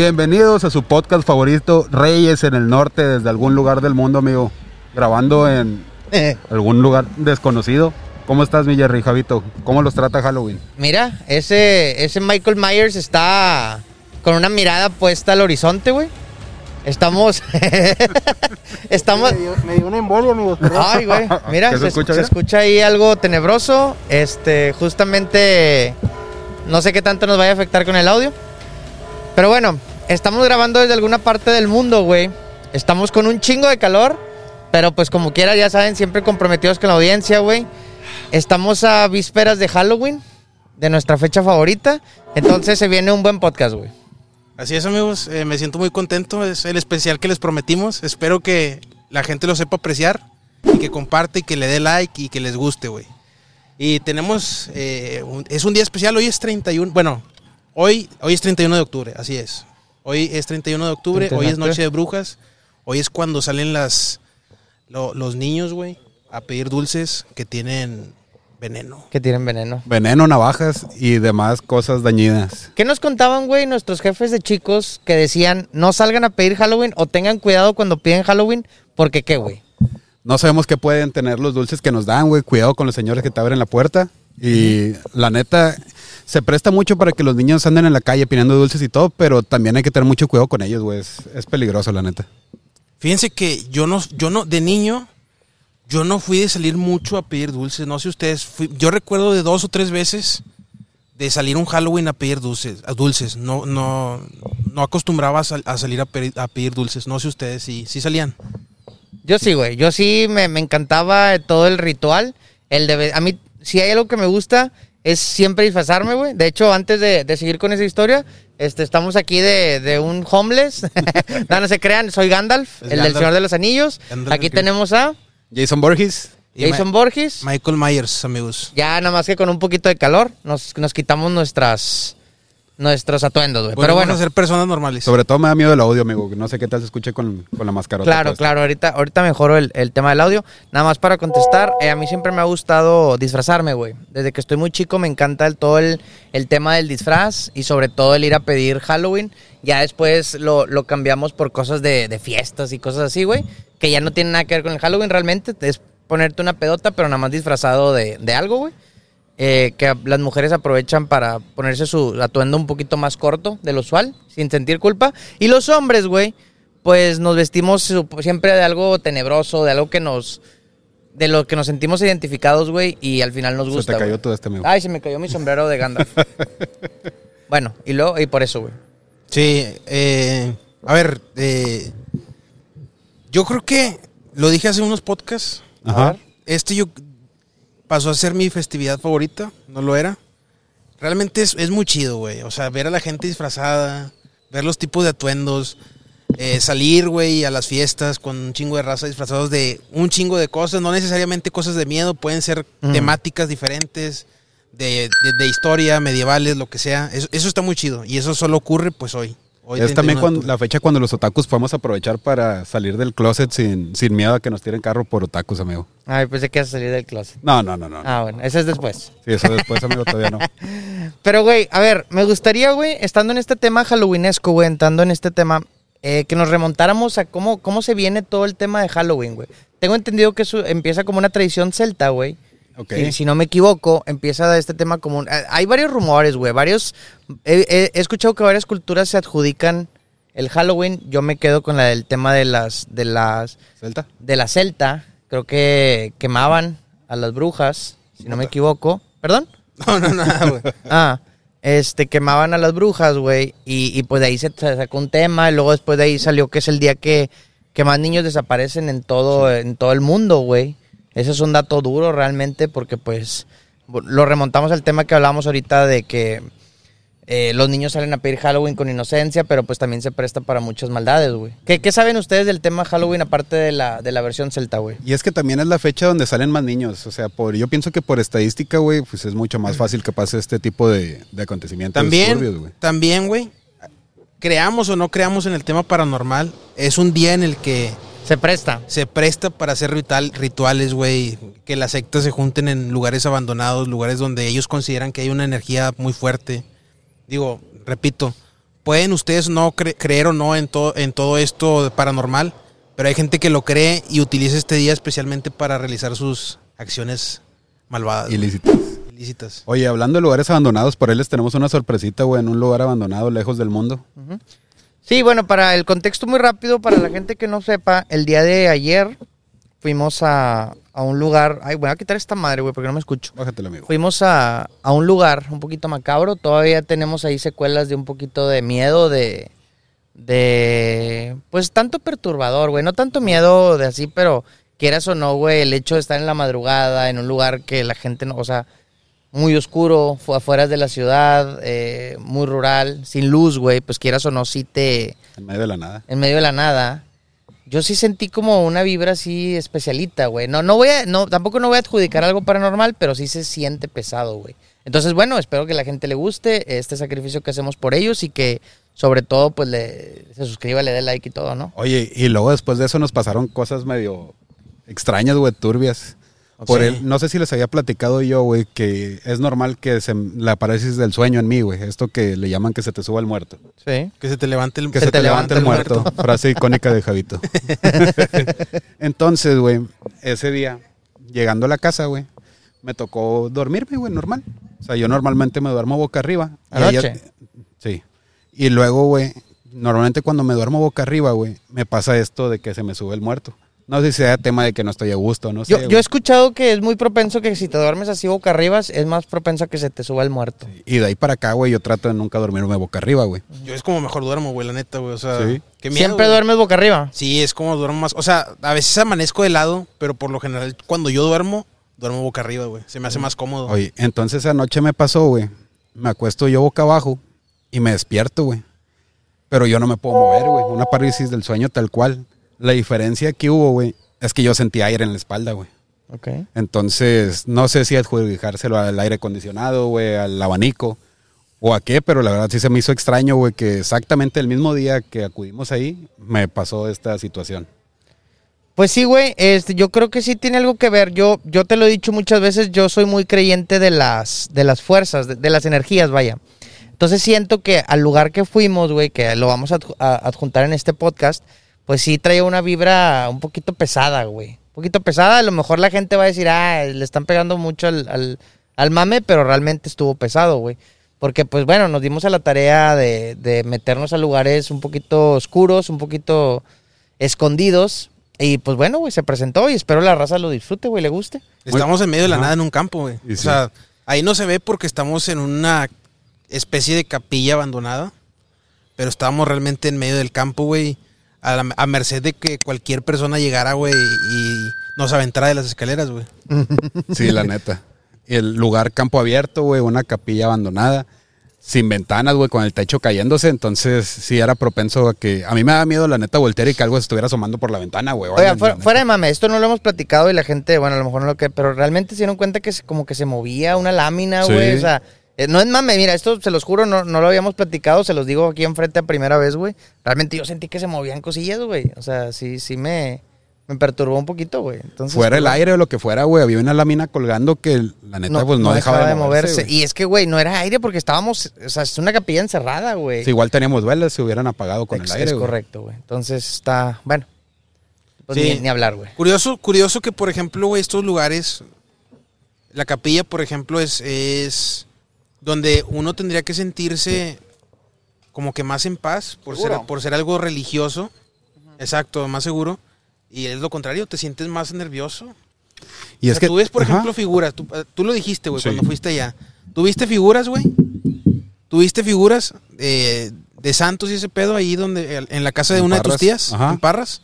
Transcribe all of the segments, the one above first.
Bienvenidos a su podcast favorito, Reyes en el Norte, desde algún lugar del mundo, amigo. Grabando en algún lugar desconocido. ¿Cómo estás, mi Jerry, Javito? ¿Cómo los trata Halloween? Mira, ese, ese Michael Myers está con una mirada puesta al horizonte, güey. Estamos. estamos. Me dio, me dio una embolia, amigos. perdón. Ay, güey. Mira, ¿Qué se se, escucha, se escucha ahí algo tenebroso. Este, justamente. No sé qué tanto nos vaya a afectar con el audio. Pero bueno, estamos grabando desde alguna parte del mundo, güey. Estamos con un chingo de calor. Pero pues como quiera, ya saben, siempre comprometidos con la audiencia, güey. Estamos a vísperas de Halloween, de nuestra fecha favorita. Entonces se viene un buen podcast, güey. Así es, amigos. eh, me siento muy contento. Es el especial que les prometimos. Espero que la gente lo sepa apreciar y que comparte y que le dé like y que les guste, güey. Y tenemos. eh, es un día especial. Hoy es 31. Bueno, hoy, hoy es 31 de octubre. Así es. Hoy es 31 de octubre. 31 Hoy es Noche de Brujas. Hoy es cuando salen las lo- los niños, güey, a pedir dulces que tienen veneno. Que tienen veneno. Veneno, navajas y demás cosas dañinas. ¿Qué nos contaban, güey, nuestros jefes de chicos que decían no salgan a pedir Halloween o tengan cuidado cuando piden Halloween? Porque qué, güey. No sabemos qué pueden tener los dulces que nos dan, güey. Cuidado con los señores que te abren la puerta. Y la neta, se presta mucho para que los niños anden en la calle pidiendo dulces y todo, pero también hay que tener mucho cuidado con ellos, güey. Es, es peligroso, la neta. Fíjense que yo no, yo no, de niño, yo no fui de salir mucho a pedir dulces. No sé ustedes, fui- yo recuerdo de dos o tres veces de salir un Halloween a pedir dulces. A dulces. No, no, no acostumbraba a, sal- a salir a pedir, a pedir dulces. No sé ustedes si sí salían. Yo sí, güey. Yo sí me, me encantaba todo el ritual. El de, a mí, si hay algo que me gusta, es siempre disfrazarme, güey. De hecho, antes de, de seguir con esa historia, este, estamos aquí de, de un homeless. no, no se crean, soy Gandalf, el del. Señor de los Anillos. Gandalf aquí tenemos a Jason Borges. Y Jason Borges. Michael Myers, amigos. Ya nada más que con un poquito de calor nos, nos quitamos nuestras nuestros atuendos, güey. Pero bueno, a ser personas normales. Sobre todo me da miedo el audio, amigo. No sé qué tal se escuche con, con la mascarota. claro, puesta. claro, ahorita, ahorita mejoro el, el tema del audio. Nada más para contestar, eh, a mí siempre me ha gustado disfrazarme, güey. Desde que estoy muy chico me encanta el, todo el, el tema del disfraz y sobre todo el ir a pedir Halloween. Ya después lo, lo cambiamos por cosas de, de fiestas y cosas así, güey. Que ya no tienen nada que ver con el Halloween realmente. Es ponerte una pedota, pero nada más disfrazado de, de algo, güey. Eh, que las mujeres aprovechan para ponerse su atuendo un poquito más corto de lo usual, sin sentir culpa. Y los hombres, güey, pues nos vestimos siempre de algo tenebroso, de algo que nos... De lo que nos sentimos identificados, güey, y al final nos Se gusta. te cayó todo este, amigo. Ay, se me cayó mi sombrero de Gandalf. bueno, y luego, y por eso, güey. Sí, eh, a ver, eh, yo creo que lo dije hace unos podcasts. Ajá. Este yo pasó a ser mi festividad favorita, no lo era. Realmente es, es muy chido, güey. O sea, ver a la gente disfrazada, ver los tipos de atuendos, eh, salir, güey, a las fiestas con un chingo de raza disfrazados de un chingo de cosas, no necesariamente cosas de miedo, pueden ser temáticas diferentes, de, de- de historia, medievales, lo que sea. Eso, eso está muy chido y eso solo ocurre pues hoy. Hoy es 31 también cuando, la fecha cuando los otakus podemos aprovechar para salir del closet sin, sin miedo a que nos tiren carro por otakus, amigo. Ay, pensé que ibas a salir del closet. No, no, no, no. Ah, bueno, ese es después. Sí, eso después, amigo, todavía no. Pero, güey, a ver, me gustaría, güey, estando en este tema halloweenesco, güey, entrando en este tema, eh, que nos remontáramos a cómo, cómo se viene todo el tema de Halloween, güey. Tengo entendido que eso empieza como una tradición celta, güey. Ok. Si, si no me equivoco, empieza este tema como... un- eh, hay varios rumores, güey, varios... He, he- he escuchado que varias culturas se adjudican el Halloween. Yo me quedo con la del tema de las... De las ¿Celta? de la celta. Creo que quemaban a las brujas, si no me equivoco. ¿Perdón? No, no, nada, güey. Ah, este, quemaban a las brujas, güey. Y, y pues de ahí se, sacó un tema. Y luego después de ahí salió que es el día que, que más niños desaparecen en todo, en todo el mundo, güey. Ese es un dato duro realmente porque pues lo remontamos al tema que hablábamos ahorita de que eh, los niños salen a pedir Halloween con inocencia, pero pues también se presta para muchas maldades, güey. ¿Qué, qué saben ustedes del tema Halloween aparte de la, de la versión celta, güey? Y es que también es la fecha donde salen más niños. O sea, por, yo pienso que por estadística, güey, pues es mucho más fácil que pase este tipo de, de acontecimientos También, güey. también, güey, creamos o no creamos en el tema paranormal, es un día en el que Se presta. se presta para hacer ritual, rituales, güey, que las sectas se junten en lugares abandonados, lugares donde ellos consideran que hay una energía muy fuerte. Digo, repito, pueden ustedes no cre- creer o no en, todo en todo esto paranormal, pero hay gente que lo cree y utiliza este día especialmente para realizar sus acciones malvadas, Ilícitas. ilícitas. Oye, hablando de lugares abandonados, por ahí les tenemos una sorpresita, güey, en un lugar abandonado lejos del mundo. Sí, bueno, para el contexto muy rápido, para la gente que no sepa, el día de ayer fuimos a, a un lugar. Ay, voy a quitar esta madre, güey, porque no me escucho. Bájatelo, amigo. Fuimos a, a un lugar un poquito macabro. Todavía tenemos ahí secuelas de un poquito de miedo, de. de. Pues tanto perturbador, güey. No tanto miedo de así, pero quieras o no, güey, el hecho de estar en la madrugada, en un lugar que la gente no. O sea, muy oscuro, fu- afuera de la ciudad, eh, muy rural, sin luz, güey, pues quieras o no, sí te. En medio de la nada. en medio de la nada. Yo sí sentí como una vibra así especialita, güey. No, no voy a, no, tampoco no voy a adjudicar algo paranormal, pero sí se siente pesado, güey. Entonces, bueno, espero que la gente le guste este sacrificio que hacemos por ellos y que, sobre todo, pues le, se suscriba, le dé like y todo, ¿no? Oye, y luego después de eso nos pasaron cosas medio extrañas, güey, turbias. Por Sí. el, no sé si les había platicado yo, güey, que es normal que se, la parálisis del sueño en mí, güey. Esto que le llaman que se te suba el muerto. Sí. Que se te levante el Que se, te, levante el muerto. Frase icónica de Javito. Entonces, güey, ese día, llegando a la casa, güey, me tocó dormirme, güey, normal. O sea, yo normalmente me duermo boca arriba. Y ¿Anoche? ella- sí. Y luego, güey, normalmente cuando me duermo boca arriba, güey, me pasa esto de que se me sube el muerto. No sé si sea tema de que no estoy a gusto, no sé. Yo, yo he escuchado que es muy propenso que si te duermes así boca arriba, es más propenso a que se te suba el muerto. Y de ahí para acá, güey, yo trato de nunca dormirme boca arriba, güey. Yo es como mejor duermo, güey, la neta, güey. O sea, Sí. qué miedo, ¿Siempre güey. duermes boca arriba? Sí, es como duermo más. O sea, a veces amanezco de lado, pero por lo general, cuando yo duermo, duermo boca arriba, güey. Se me hace más cómodo. Oye, entonces anoche me pasó, güey. Me acuesto yo boca abajo y me despierto, güey. Pero yo no me puedo mover, güey. Una parálisis del sueño tal cual. La diferencia que hubo, güey, es que yo sentí aire en la espalda, güey. Ok. Entonces, no sé si adjudijárselo al aire acondicionado, güey, al abanico o a qué, pero la verdad sí se me hizo extraño, güey, que exactamente el mismo día que acudimos ahí me pasó esta situación. Pues sí, güey, este, yo creo que sí tiene algo que ver. Yo, yo te lo he dicho muchas veces, yo soy muy creyente de las, de las fuerzas, de, de las energías, vaya. Entonces siento que al lugar que fuimos, güey, que lo vamos a- adjuntar en este podcast, pues sí traía una vibra un poquito pesada, güey. Un poquito pesada, a lo mejor la gente va a decir, ah, le están pegando mucho al, al, al mame, pero realmente estuvo pesado, güey. Porque, pues bueno, nos dimos a la tarea de, de meternos a lugares un poquito oscuros, un poquito escondidos. Y pues bueno, güey, se presentó y espero la raza lo disfrute, güey, le guste. Estamos en medio de la Ajá. nada en un campo, güey. O sí. sea, ahí no se ve porque estamos en una especie de capilla abandonada. Pero estábamos realmente en medio del campo, güey. A, la- a merced de que cualquier persona llegara, güey, y nos aventara de las escaleras, güey. Sí, la neta. Y el lugar campo abierto, güey, una capilla abandonada, sin ventanas, güey, con el techo cayéndose. Entonces, sí era propenso a que. A mí me da miedo, la neta, voltear y que algo se estuviera asomando por la ventana, güey. o Oiga, algo, fuera, fuera de mame, esto no lo hemos platicado y la gente, bueno, a lo mejor no lo que, pero realmente se dieron cuenta que se- como que se movía una lámina, Sí. güey. O sea, no es mame, mira, esto se los juro, no, no lo habíamos platicado, se los digo aquí enfrente a primera vez, güey. Realmente yo sentí que se movían cosillas, güey. O sea, sí, sí me, me perturbó un poquito, güey. Entonces, Fuera el pues, aire o lo que fuera, güey, había una lámina colgando que la neta, pues no, dejaba, de moverse. güey. Y es que, güey, no era aire porque estábamos, o sea, es una capilla encerrada, güey. Si igual teníamos velas, se hubieran apagado con es, el aire. es güey. correcto, güey. Entonces está, bueno. Pues Sí. ni, ni hablar, güey. Curioso, curioso que, por ejemplo, güey, estos lugares, la capilla, por ejemplo, es, es donde uno tendría que sentirse como que más en paz por ser, por ser algo religioso. Exacto, más seguro. Y es lo contrario, te sientes más nervioso. Y O es sea, que. tú ves, por ajá. ejemplo, figuras. Tú, eh, tú lo dijiste, güey, Sí. cuando fuiste allá. ¿Tuviste figuras, güey? ¿Tuviste figuras eh, de santos y ese pedo ahí donde en la casa de En una de tus tías, ajá. en Parras?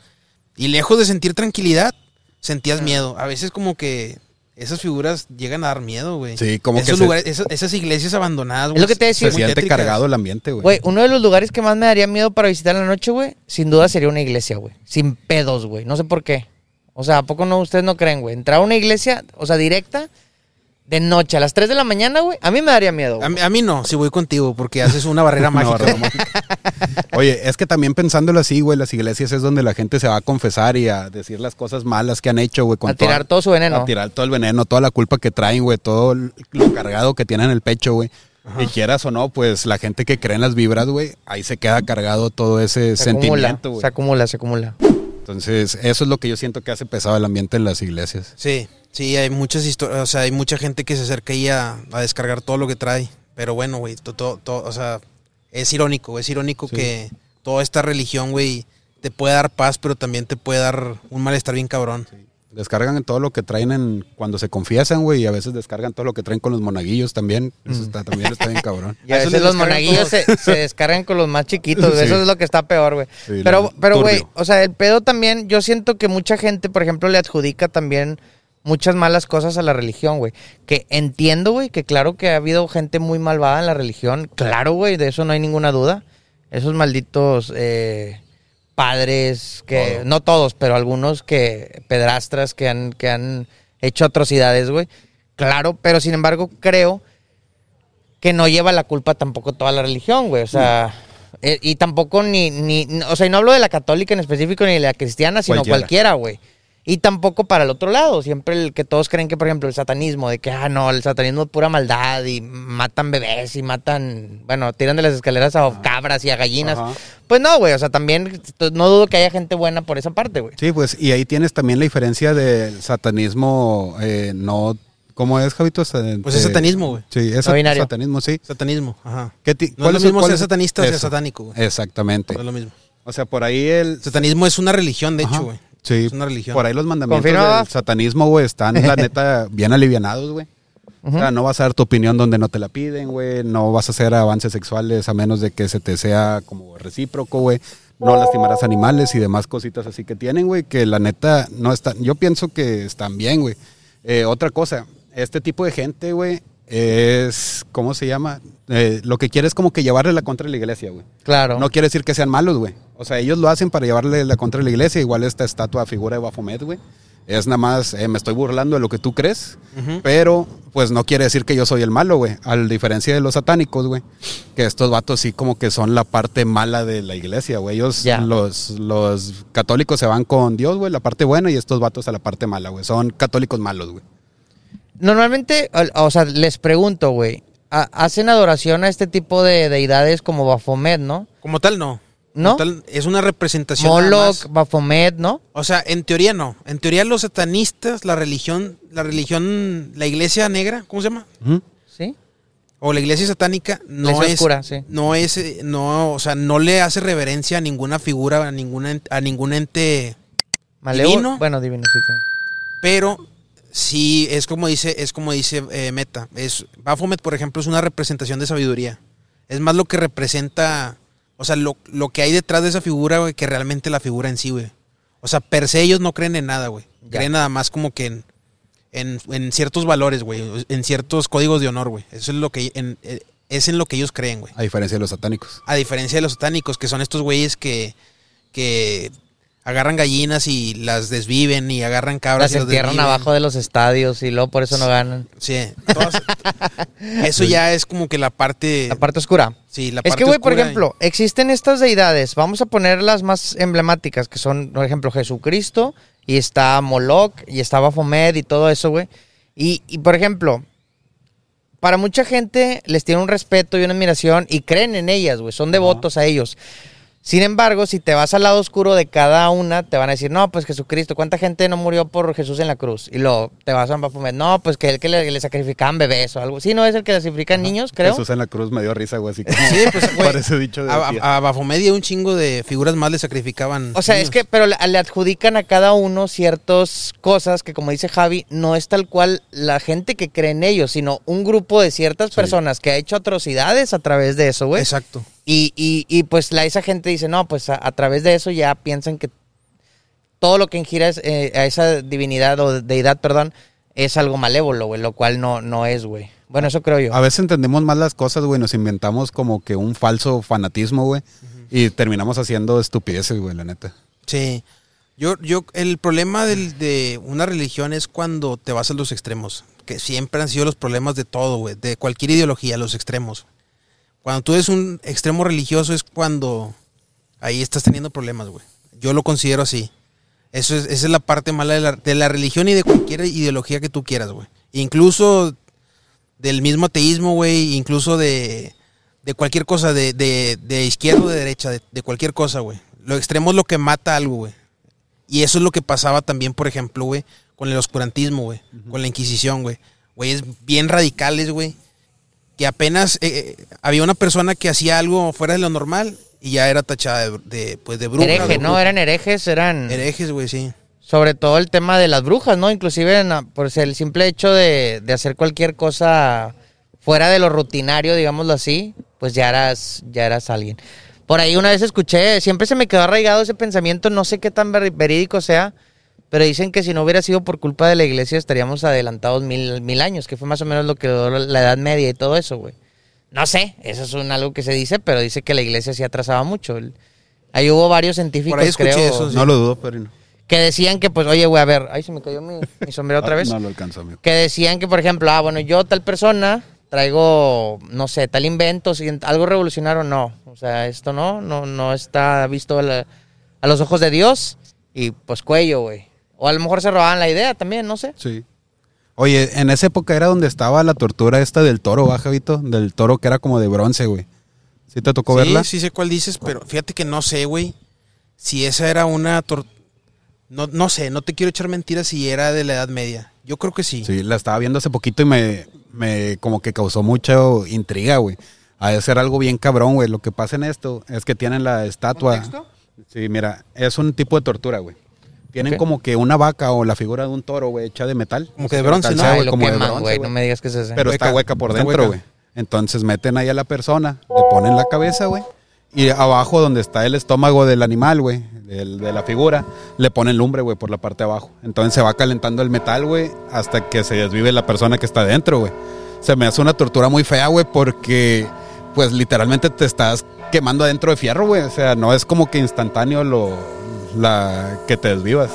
Y lejos de sentir tranquilidad, sentías miedo. A veces como que esas figuras llegan a dar miedo, güey. Sí, como que Esos se- lugares, esas, esas iglesias abandonadas, güey. Es lo que te decía, Se siente tétricas. cargado el ambiente, güey. Güey, uno de los lugares que más me daría miedo para visitar en la noche, güey, sin duda sería una iglesia, güey. Sin pedos, güey. No sé por qué. O sea, ¿a poco no ustedes no creen, güey? Entrar a una iglesia, o sea, directa, de noche, a las 3 de la mañana, güey, a mí me daría miedo. A mí, a mí no, si voy contigo, porque haces una barrera Una mágica. barrera mágica. Oye, es que también pensándolo así, güey, las iglesias es donde la gente se va a confesar y a decir las cosas malas que han hecho, güey. a tirar toda- todo su veneno. A tirar todo el veneno, toda la culpa que traen, güey, todo lo cargado que tienen en el pecho, güey. Y quieras o no, pues la gente que cree en las vibras, güey, ahí se queda cargado todo ese Se acumula, sentimiento, güey. se acumula, se acumula. Entonces, eso es lo que yo siento que hace pesado el ambiente en las iglesias. Sí, sí, hay muchas historias, o sea, hay mucha gente que se acerca ahí a, a descargar todo lo que trae. Pero bueno, güey, to- to- to- o sea, es irónico, es irónico Sí. que toda esta religión, güey, te puede dar paz, pero también te puede dar un malestar bien cabrón. Descargan todo lo que traen en, cuando se confiesan, güey, y a veces descargan todo lo que traen con los monaguillos también. Eso está, también está bien cabrón. Y a veces los monaguillos se, se descargan con los más chiquitos, güey. Sí. Eso es lo que está peor, güey. Sí, pero, pero, güey, o sea, el pedo también, yo siento que mucha gente, por ejemplo, le adjudica también muchas malas cosas a la religión, güey. Que entiendo, güey, que claro que ha habido gente muy malvada en la religión. Claro, güey, de eso no hay ninguna duda. Esos malditos eh, padres, que no todos, pero algunos que pedrastras que han, que han hecho atrocidades, güey. Claro, pero sin embargo creo que no lleva la culpa tampoco toda la religión, güey. O sea, eh, y tampoco ni, ni, o sea, y no hablo de la católica en específico ni de la cristiana, sino cualquiera, güey. Y tampoco para el otro lado, siempre el que todos creen que, por ejemplo, el satanismo, de que, ah, no, el satanismo es pura maldad y matan bebés y matan, bueno, tiran de las escaleras a cabras y a gallinas. Ajá. Pues no, güey, o sea, también no dudo que haya gente buena por esa parte, güey. Sí, pues, y ahí tienes también la diferencia del satanismo, eh, no, ¿cómo es, Javito? Pues es satanismo, güey. Sí, es No binario. satanismo, sí. Satanismo, ajá. ¿Qué ti- No es lo mismo ser es- satanista o ser satánico, güey. Exactamente. No es lo mismo. O sea, por ahí el... Satanismo es una religión, de Ajá. hecho, güey. Sí, Es una religión. por ahí los mandamientos del satanismo, güey, están, la neta, bien alivianados, güey. O sea, no vas a dar tu opinión donde no te la piden, güey. No vas a hacer avances sexuales a menos de que se te sea como recíproco, güey. No lastimarás animales y demás cositas así que tienen, güey. Que la neta no están. Yo pienso que están bien, güey. Eh, otra cosa, este tipo de gente, güey, es. ¿Cómo se llama? Eh, lo que quiere es como que llevarle la contra de la iglesia, güey. Claro. No quiere decir que sean malos, güey. O sea, ellos lo hacen para llevarle la contra de la iglesia. Igual esta estatua figura de Baphomet, güey. Es nada más, eh, me estoy burlando de lo que tú crees. Pero, pues no quiere decir que yo soy el malo, güey. A diferencia de los satánicos, güey. Que estos vatos sí como que son la parte mala de la iglesia, güey. Ellos, los, los católicos se van con Dios, güey, la parte buena, y estos vatos a la parte mala, güey. Son católicos malos, güey. Normalmente, o, o sea, les pregunto, güey, ha- ¿hacen adoración a este tipo de deidades como Baphomet, no? Como tal, no. ¿No? Como tal, es una representación. nada Moloch, más. Baphomet, ¿no? O sea, en teoría no. En teoría los satanistas, la religión, la religión, la iglesia negra, ¿cómo se llama? ¿Sí? O la iglesia satánica no Iglesia es, oscura, sí. no es, eh, no, o sea, no le hace reverencia a ninguna figura, a ninguna, a ningún ente, Maleo- Divino. Bueno, divino, sí. sí. pero sí es como dice, es como dice eh, Meta. Es Baphomet, por ejemplo, es una representación de sabiduría. Es más lo que representa, o sea, lo, lo que hay detrás de esa figura, güey, que realmente la figura en sí, güey. O sea, per se ellos no creen en nada, güey. Creen nada más como que en, en, en ciertos valores, güey, en ciertos códigos de honor, güey. Eso es lo que en- eh, es en lo que ellos creen, güey. A diferencia de los satánicos. A diferencia de los satánicos, que son estos güeyes que, que agarran gallinas y las desviven y agarran cabras Las y las entierran desviven. abajo de los estadios y luego por eso no ganan. Sí, todas- eso ya es como que la parte... La parte oscura. sí, la Es parte que, güey, por oscura. ejemplo, existen estas deidades. Vamos a poner las más emblemáticas, que son, por ejemplo, Jesucristo, y está Moloch, y está Baphomet, y todo eso, güey. Y, y, por ejemplo, para mucha gente les tiene un respeto y una admiración, y creen en ellas, güey. Son devotos a ellos. Sin embargo, si te vas al lado oscuro de cada una, te van a decir, no, pues Jesucristo, ¿cuánta gente no murió por Jesús en la cruz? Y luego te vas a Baphomet, no, pues que el que le, le sacrificaban bebés o algo. Sí, no es el que le sacrifican niños, creo. Jesús en la cruz me dio risa, güey. Así que Sí, pues, güey, parece dicho de A, a, a Baphomet y a un chingo de figuras más le sacrificaban. O sea, es que, pero le, le adjudican a cada uno ciertas cosas que, como dice Javi, no es tal cual la gente que cree en ellos, sino un grupo de ciertas personas que ha hecho atrocidades a través de eso, güey. Exacto. Y, y, y pues la, esa gente dice, no, pues a, a través de eso ya piensan que todo lo que ingira es, eh, a esa divinidad o deidad, perdón, es algo malévolo, güey, lo cual no, no es, güey. Bueno, eso creo yo. A veces entendemos más las cosas, güey. Nos inventamos como que un falso fanatismo, güey. Y terminamos haciendo estupideces, güey, la neta. Sí. Yo, yo, el problema del- de una religión es cuando te vas a los extremos. Que siempre han sido los problemas de todo, güey. De cualquier ideología, los extremos. Cuando tú eres un extremo religioso es cuando ahí estás teniendo problemas, güey. Yo lo considero así. Eso es, esa es la parte mala de la, de la religión y de cualquier ideología que tú quieras, güey. Incluso del mismo ateísmo, güey, incluso de, de cualquier cosa, de, de, de izquierda o de derecha, de, de cualquier cosa, güey. Lo extremo es lo que mata algo, güey. Y eso es lo que pasaba también, por ejemplo, güey, con el oscurantismo, güey, con la Inquisición, güey. Güeyes bien radicales, güey, que apenas eh, eh, había una persona que hacía algo fuera de lo normal y ya era tachada de, de, pues, de bruja. Hereje, de ¿no? Eran herejes, eran... Herejes, güey, sí. Sobre todo el tema de las brujas, ¿no? Inclusive en por el simple hecho de, de hacer cualquier cosa fuera de lo rutinario, digámoslo así, pues ya eras, ya eras alguien. Por ahí una vez escuché, siempre se me quedó arraigado ese pensamiento, no sé qué tan ver- verídico sea, pero dicen que si no hubiera sido por culpa de la iglesia estaríamos adelantados mil, mil años, que fue más o menos lo que duró la Edad Media y todo eso, güey. No sé, eso es un, algo que se dice, pero dice que la iglesia sí atrasaba mucho. Ahí hubo varios científicos, Por ahí escuché creo, eso, sí. No lo dudo, pero no. que decían que, pues, oye, güey, a ver, ay, se me cayó mi, mi sombrero otra vez. No lo alcanzó, amigo. Que decían que, por ejemplo, ah, bueno, yo tal persona traigo, no sé, tal invento, si algo revolucionario, no. O sea, esto no, no, no está visto a, la- a los ojos de Dios y pues cuello, güey. O a lo mejor se robaban la idea también, no sé. Sí. Oye, en esa época era donde estaba la tortura esta del toro, ¿va, Javito? Del toro que era como de bronce, güey. ¿Sí te tocó Sí, verla? sí sé cuál dices, pero fíjate que no sé, güey, si esa era una... tor- No, no sé, no te quiero echar mentiras si era de la Edad Media. Yo creo que sí. Sí, la estaba viendo hace poquito y me, me como que causó mucha intriga, güey. Ha de ser algo bien cabrón, güey. Lo que pasa en esto es que tienen la estatua. ¿Contexto? Sí, mira, es un tipo de tortura, güey. Tienen como que una vaca o la figura de un toro, güey, hecha de metal. Como que de bronce, Metal, ¿no? Ay, como de bronce, güey, no me digas que es ese. Pero Hueca, está hueca por está dentro, güey. Entonces meten ahí a la persona, le ponen la cabeza, güey. Y abajo, donde está el estómago del animal, güey, de la figura, le ponen lumbre, güey, por la parte de abajo. Entonces se va calentando el metal, güey, hasta que se desvive la persona que está dentro, güey. Se me hace una tortura muy fea, güey, porque, pues, literalmente te estás quemando adentro de fierro, güey. O sea, no es como que instantáneo lo, la, que te desvivas.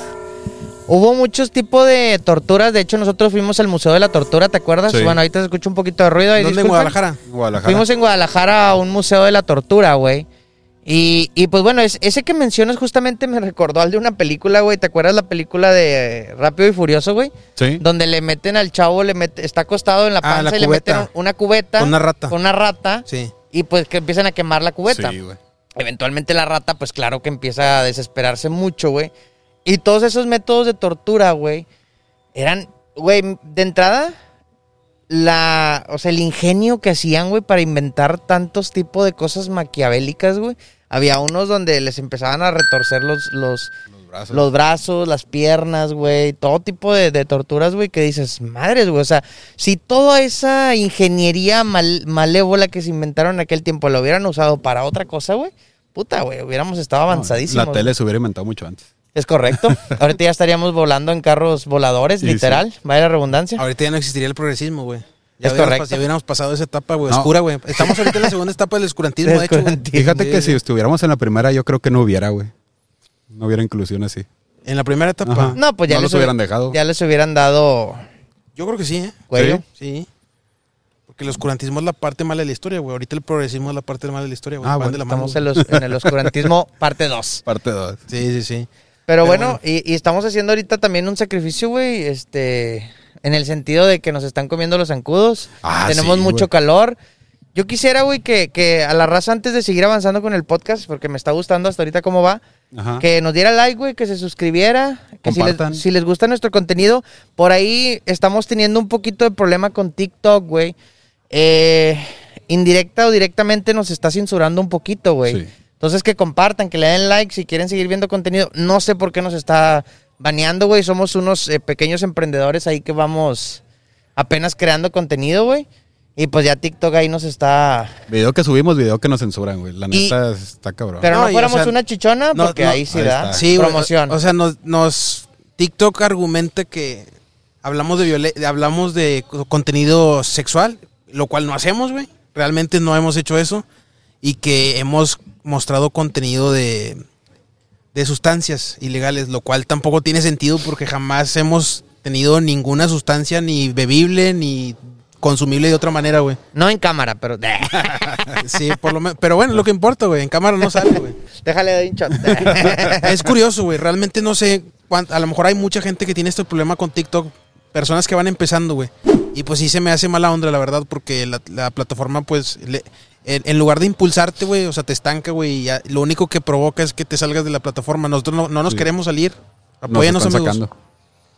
Hubo muchos tipos de torturas. De hecho, nosotros fuimos al Museo de la Tortura, ¿te acuerdas? Sí. Bueno, ahorita se escucha un poquito de ruido. ahí ¿Dónde en. Guadalajara? Guadalajara. Fuimos en Guadalajara a un museo de la tortura, güey. Y, y, pues bueno, es- ese que mencionas justamente me recordó al de una película, güey. ¿Te acuerdas la película de Rápido y Furioso, güey? Sí. Donde le meten al chavo, le mete, está acostado en la Ah, panza la y le meten una cubeta. Con una rata. Con una rata. Sí. Y pues que empiezan a quemar la cubeta. Sí, güey. Eventualmente la rata, pues claro que empieza a desesperarse mucho, güey. Y todos esos métodos de tortura, güey, eran, güey, de entrada, la, o sea, el ingenio que hacían, güey, para inventar tantos tipos de cosas maquiavélicas, güey. Había unos donde les empezaban a retorcer los, los, Los brazos. los brazos, las piernas, güey, todo tipo de, de torturas, güey, que dices, madres, güey, o sea, si toda esa ingeniería mal- malévola que se inventaron en aquel tiempo lo hubieran usado para otra cosa, güey, puta, güey, hubiéramos estado avanzadísimos. La tele se hubiera inventado mucho antes. Es correcto. Ahorita ya estaríamos volando en carros voladores, literal, vaya la redundancia. Ahorita ya no existiría el progresismo, güey. Ya Es correcto. Ya hubiéramos pasado esa etapa, güey, No. oscura, güey. Estamos ahorita en la segunda etapa del oscurantismo, de hecho. Fíjate Sí, que si estuviéramos en la primera, yo creo que no hubiera, güey. No hubiera inclusión así. En la primera etapa. Ajá. No, pues ya No les los hubieran hubi- dejado. Ya les hubieran dado Yo creo que sí, ¿eh? cuello. Sí. Sí. Porque el oscurantismo es la parte mala de la historia, güey. Ahorita el progresismo es la parte mala de la historia, güey. Ah, Van bueno, de la mano, Estamos en, los- en el oscurantismo parte 2. Parte 2. güey. Sí, sí, sí. Pero, Pero bueno, bueno. Y, y estamos haciendo ahorita también un sacrificio, güey, este, en el sentido de que nos están comiendo los zancudos, Ah, tenemos sí, mucho güey. calor. Yo quisiera, güey, que, que a la raza antes de seguir avanzando con el podcast, porque me está gustando hasta ahorita cómo va, Ajá. que nos diera like, güey, que se suscribiera, que si les, si les gusta nuestro contenido, por ahí estamos teniendo un poquito de problema con TikTok, güey. Eh, indirecta o directamente nos está censurando un poquito, güey. Sí. Entonces que compartan, que le den like si quieren seguir viendo contenido. No sé por qué nos está baneando, güey. Somos unos eh, pequeños emprendedores ahí que vamos apenas creando contenido, güey. Y pues ya TikTok ahí nos está... Video que subimos, video que nos censuran, güey. La Y- neta está cabrón. Pero no, No, y, o fuéramos sea, una chichona no, porque no, ahí sí ahí da está. Sí, güey, promoción. O, o sea, nos, nos. TikTok argumenta que hablamos de hablamos de co- contenido sexual, lo cual no hacemos, güey. Realmente no hemos hecho eso. Y que hemos mostrado contenido de, de sustancias ilegales, lo cual tampoco tiene sentido porque jamás hemos tenido ninguna sustancia ni bebible ni consumible de otra manera, güey. no en cámara, pero... Sí, por lo menos. Pero bueno, lo que importa, güey. En cámara no sale, güey. Déjale de shot. Es curioso, güey. Realmente no sé. cuán- a lo mejor hay mucha gente que tiene este problema con TikTok. personas que van empezando, güey. Y pues sí se me hace mala onda, la verdad, porque la, la plataforma, pues, le- en, en lugar de impulsarte, güey, o sea, te estanca, güey, y ya lo único que provoca es que te salgas de la plataforma. Nosotros no, no nos Sí. queremos salir. Nos Apóyanos, están amigos. sacando.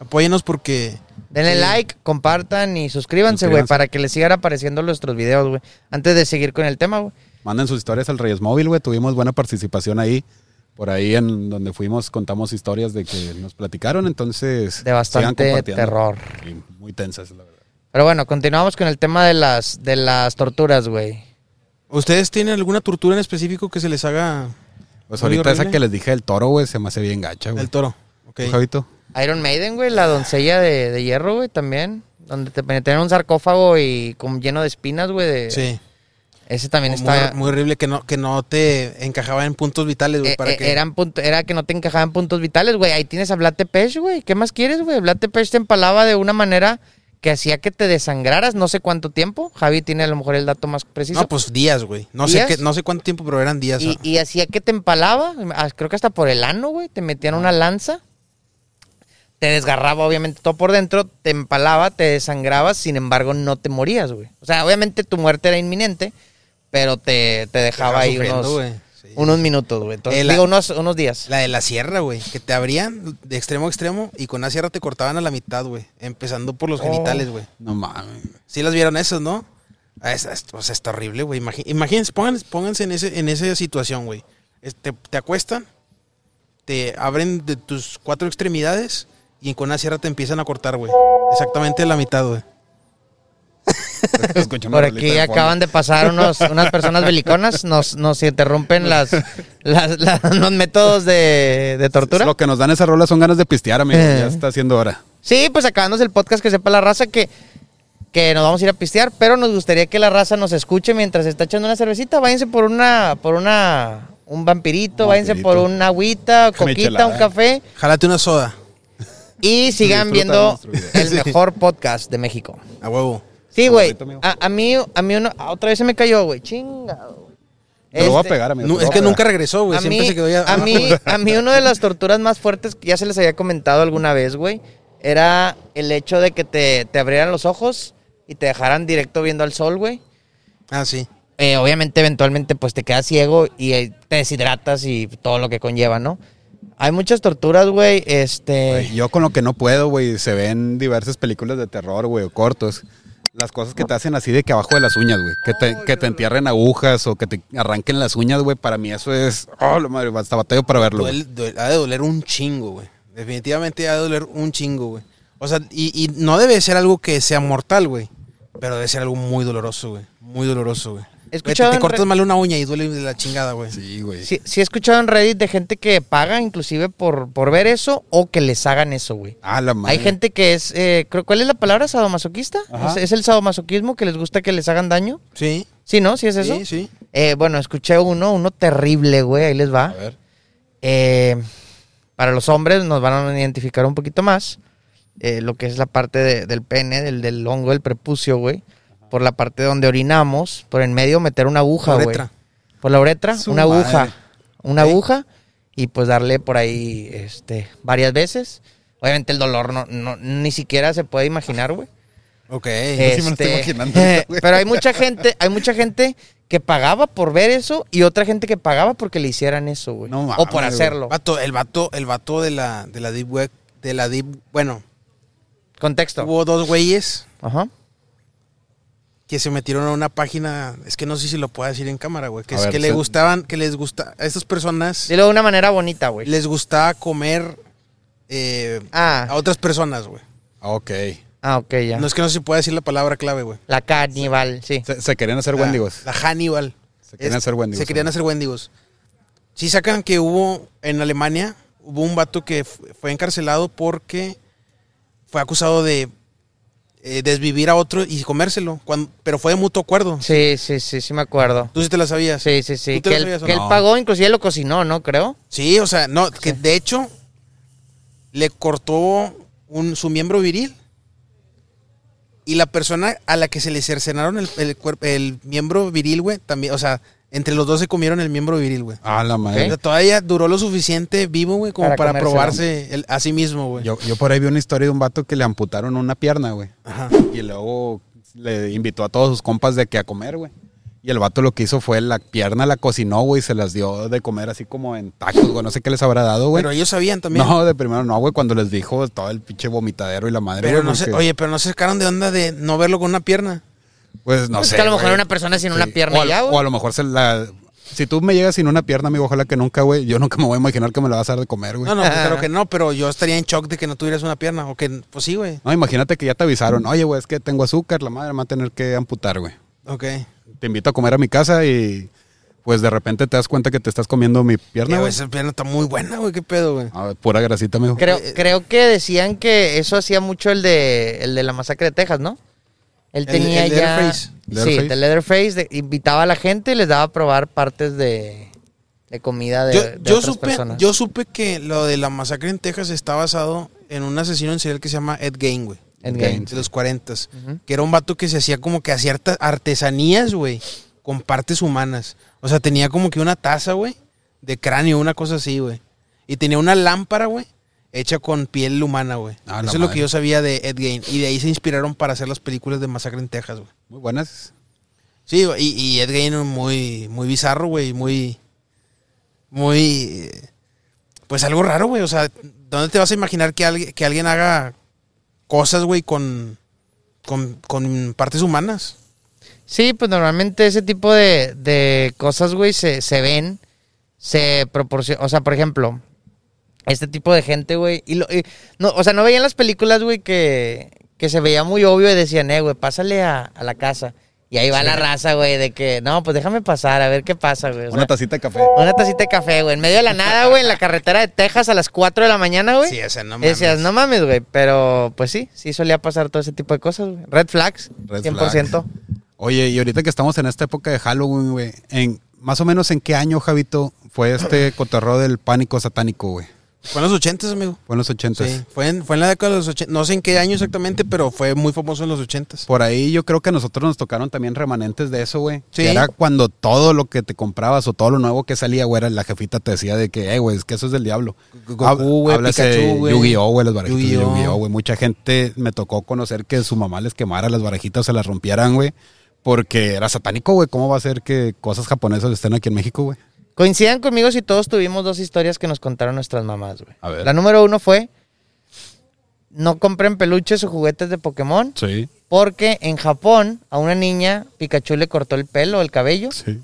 Apóyanos porque... Denle Sí. like, compartan y suscríbanse, güey, para que les sigan apareciendo nuestros videos, güey. Antes de seguir con el tema, güey. Manden sus historias al Reyes Móvil, güey. Tuvimos buena participación ahí. Por ahí en donde fuimos contamos historias de que nos platicaron, entonces... De bastante terror. Sí, muy tensas, la verdad. Pero bueno, continuamos con el tema de las, de las torturas, güey. ¿Ustedes tienen alguna tortura en específico que se les haga Pues ahorita esa que les dije del toro, güey, se me hace bien gacha, güey. el toro? Ok. ¿Tú, Javito? Iron Maiden, güey, la doncella de, de hierro, güey, también. Donde te penetran un sarcófago y como lleno de espinas, güey. de- Sí. Ese también Muy, está... muy horrible que no, que no te encajaba en puntos vitales, güey, Eh, para eh, que... eran punto- era que no te encajaban puntos vitales, güey. Ahí tienes a Vlad Tepes, güey. ¿Qué más quieres, güey? Vlad Tepes te empalaba de una manera que hacía que te desangraras no sé cuánto tiempo. Javi tiene a lo mejor el dato más preciso. No, pues días, güey. No sé qué, no sé cuánto tiempo, pero eran días. y, ah. y hacía que te empalaba, ah, creo que hasta por el ano, güey. Te metían una lanza. Te desgarraba, obviamente, todo por dentro. Te empalaba, te desangrabas. Sin embargo, no te morías, güey. O sea, obviamente tu muerte era inminente, pero te, te dejaba ahí sufriendo, unos. Sí. unos minutos, güey. Entonces, Eh, la- Digo, unos, unos días. La de la sierra, güey. Que te abrían de extremo a extremo y con una sierra te cortaban a la mitad, güey. Empezando por los Oh. genitales, güey. No mames. Sí las vieron esas, ¿no? Ah, es- es- o sea, está horrible, güey. Imagínense, pónganse, pónganse en, ese, en esa situación, güey. Te, te acuestan, te abren de tus cuatro extremidades y con una sierra te empiezan a cortar, güey. Exactamente a la mitad, güey. Por aquí de acaban de pasar unos, unas personas beliconas, nos, nos interrumpen las, las- las- los métodos de, de tortura. Lo que nos dan esas rolas son ganas de pistear, amigo. Eh. Ya está haciendo hora. Sí, pues acabándose el podcast que sepa la raza que, que nos vamos a ir a pistear, pero nos gustaría que la raza nos escuche mientras está echando una cervecita. Váyanse por una, por una, un vampirito, Un váyanse por una agüita, coquita, un café Jálate una soda. Y sigan viendo el mejor podcast de México. A huevo. Sí, güey. A, a mí, a mí uno, ah, otra vez se me cayó, güey. Chingado. güey. Te lo voy a Este, pegar, amigo. Lo es que pegar. nunca regresó, güey. a Siempre mí, se quedó ya. a mí, a mí una de las torturas más fuertes que ya se les había comentado alguna vez, güey, era el hecho de que te, te abrieran los ojos y te dejaran directo viendo al sol, güey. Ah, sí. Eh, obviamente, eventualmente, pues te quedas ciego y eh, te deshidratas y todo lo que conlleva, ¿no? Hay muchas torturas, güey. Este. Güey, Yo con lo que no puedo, güey, se ven diversas películas de terror, güey, o cortos. Las cosas que te hacen así de que abajo de las uñas, güey. Que te, que te entierren agujas o que te arranquen las uñas, güey. Para mí eso es... Oh, la madre, hasta batallo para verlo, ha de doler un chingo, güey. Definitivamente ha de doler un chingo, güey. O sea, y, y no debe ser algo que sea mortal, güey. Pero debe ser algo muy doloroso, güey. Muy doloroso, güey. Te, escuchado te cortas mal una uña y duele de la chingada, güey. Sí, güey. Sí, sí he escuchado en Reddit de gente que paga inclusive por, por ver eso o que les hagan eso, güey. Ah, la madre. Hay gente que es, eh, creo- ¿cuál es la palabra? ¿Sadomasoquista? Ajá. ¿Es, es el sadomasoquismo que les gusta que les hagan daño? Sí. Sí, ¿no? ¿Sí es eso? Sí, sí. Eh, bueno, escuché uno, uno terrible, güey, ahí les va. A ver. Eh, para los hombres nos van a identificar un poquito más eh, lo que es la parte de- del pene, del, del hongo, del prepucio, güey. Por la parte donde orinamos, por en medio meter una aguja, La güey. uretra. Por la uretra, Su una aguja. madre. Una aguja y pues darle por ahí este, varias veces. Obviamente el dolor no, no- ni siquiera se puede imaginar, güey. Ok. sí me lo estoy Este, imaginando pero hay mucha gente, hay mucha gente que pagaba por ver eso y otra gente que pagaba porque le hicieran eso, güey. No o por hacerlo. Vato, el vato, el vato de la, de la Deep Web, de la Deep, bueno, Contexto. hubo dos güeyes Ajá. Que se metieron a una página, es que no sé si lo puedo decir en cámara, güey, que A es ver, que le gustaban, que les gusta, a estas personas Dilo de una manera bonita, güey. les gustaba comer eh, a Ah, otras personas, güey. Ah, Ok. ah, ok, ya. No es que no se pueda decir la palabra clave, güey. La caníbal, sí. Se, se querían hacer La- wendigos. La Hannibal. Se querían Es- hacer wendigos. Se querían hacer wendigos. Sí sacan que hubo en Alemania, hubo un vato que fu- fue encarcelado porque fue acusado de eh, desvivir a otro y comérselo, cuando, pero fue de mutuo acuerdo. Sí, sí, sí, sí me acuerdo. ¿Tú sí te la sabías? Sí, sí, sí. ¿Tú te Que él, sabías o que él no? pagó, inclusive lo cocinó, ¿no? Creo. Sí, o sea, no, que de hecho le cortó un, su miembro viril Y la persona a la que se le cercenaron el, el, el miembro viril, güey, también, o sea, entre los dos se comieron el miembro viril, güey. Ah, la madre. todavía duró lo suficiente vivo, güey, como Para probarse el- a sí mismo, güey. Yo, yo por ahí vi una historia de un vato que le amputaron una pierna, güey. Ajá. Y luego le invitó a todos sus compas de que a comer, güey. Y el vato lo que hizo fue la pierna la cocinó, güey, y se las dio de comer así como en tacos, güey. No sé qué les habrá dado, güey. Pero ellos sabían también. No, de primero no, güey, cuando les dijo todo el pinche vomitadero y la madre. pero güey, no sé, porque, oye, pero no se sacaron de onda de no verlo con una pierna. Pues no Pues sé. que a lo mejor güey. una persona sin una pierna o a, ya, güey. O a lo mejor se la. Si tú me llegas sin una pierna, amigo, ojalá que nunca, güey. Yo nunca me voy a imaginar que me la vas a dar de comer, güey. No, no, pues, claro que no, pero yo estaría en shock de que no tuvieras una pierna. O que, pues sí, güey. No, imagínate que ya te avisaron. Oye, güey, es que tengo azúcar, la madre me va a tener que amputar, güey. Ok. Te invito a comer a mi casa y pues de repente te das cuenta que te estás comiendo mi pierna, güey, güey. esa pierna está muy buena, güey. ¿Qué pedo, güey? Ah, pura grasita, amigo. Creo, creo que decían que eso hacía mucho el de, el de la masacre de Texas, ¿no? Él El- tenía el ya... Leatherface. Sí, Leatherface. el de Leatherface. de- invitaba a la gente y les daba a probar partes de, de comida de, Yo, de yo otras supe, personas. yo supe que lo de la masacre en Texas está basado en un asesino en serial que se llama Ed Gein, güey. Ed. Gein. De los 40 Ujú. Que era un vato que se hacía como que hacía artesanías, güey. Con partes humanas. O sea, tenía como que una taza, güey. De cráneo, una cosa así, güey. Y tenía una lámpara, güey. Hecha con piel humana, güey. Ah, Eso es lo que yo sabía de Ed Gein. Y de ahí se inspiraron para hacer las películas de Masacre en Texas, güey. Muy buenas. Sí, y, y Ed Gein muy, muy bizarro, güey, muy, muy, pues algo raro, güey, o sea, ¿dónde te vas a imaginar que alguien, que alguien haga cosas, güey, con, con, con partes humanas? Sí, pues normalmente ese tipo de, de cosas, güey, se, se ven, se proporcionan, o sea, por ejemplo, este tipo de gente, güey, y, lo- y no, o sea, no veían las películas, güey, que, que se veía muy obvio y decían, eh, güey, pásale a, a la casa. Y ahí va la raza, güey, de que, no, pues déjame pasar, a ver qué pasa, güey. o sea, Una tacita de café. una tacita de café, güey, en medio de la nada, güey, en la carretera de Texas a las 4 de la mañana, güey. Sí, o sea, no mames. decías, no mames, güey, pero pues sí, sí solía pasar todo ese tipo de cosas, güey. Red flags, Red 100%. Oye, y ahorita que estamos en esta época de Halloween, güey, en más o menos en qué año, Javito, fue este cotorreo del pánico satánico, güey. Fue en los ochentas, amigo. Fue en los ochentas. Sí, fue en, fue en la década de los ochentas, no sé en qué año exactamente, pero fue muy famoso en los ochentas. Por ahí yo creo que a nosotros nos tocaron también remanentes de eso, güey. Sí. Que era cuando todo lo que te comprabas o todo lo nuevo que salía, güey, era la jefita te decía de que, eh, güey, es que eso es del diablo. Goku, güey, Pikachu, güey. Yu-Gi-Oh, güey, las barajitas Yu-Gi-Oh. Güey. Mucha gente me tocó conocer que su mamá les quemara las barajitas se las rompieran, güey. Porque era satánico, güey. ¿Cómo va a ser que cosas japonesas estén aquí en México, güey? Coincidan conmigo si todos tuvimos dos historias que nos contaron nuestras mamás, güey. A ver. La número uno fue, no compren peluches o juguetes de Pokémon, Sí, porque en Japón a una niña Pikachu le cortó el pelo, el cabello. sí.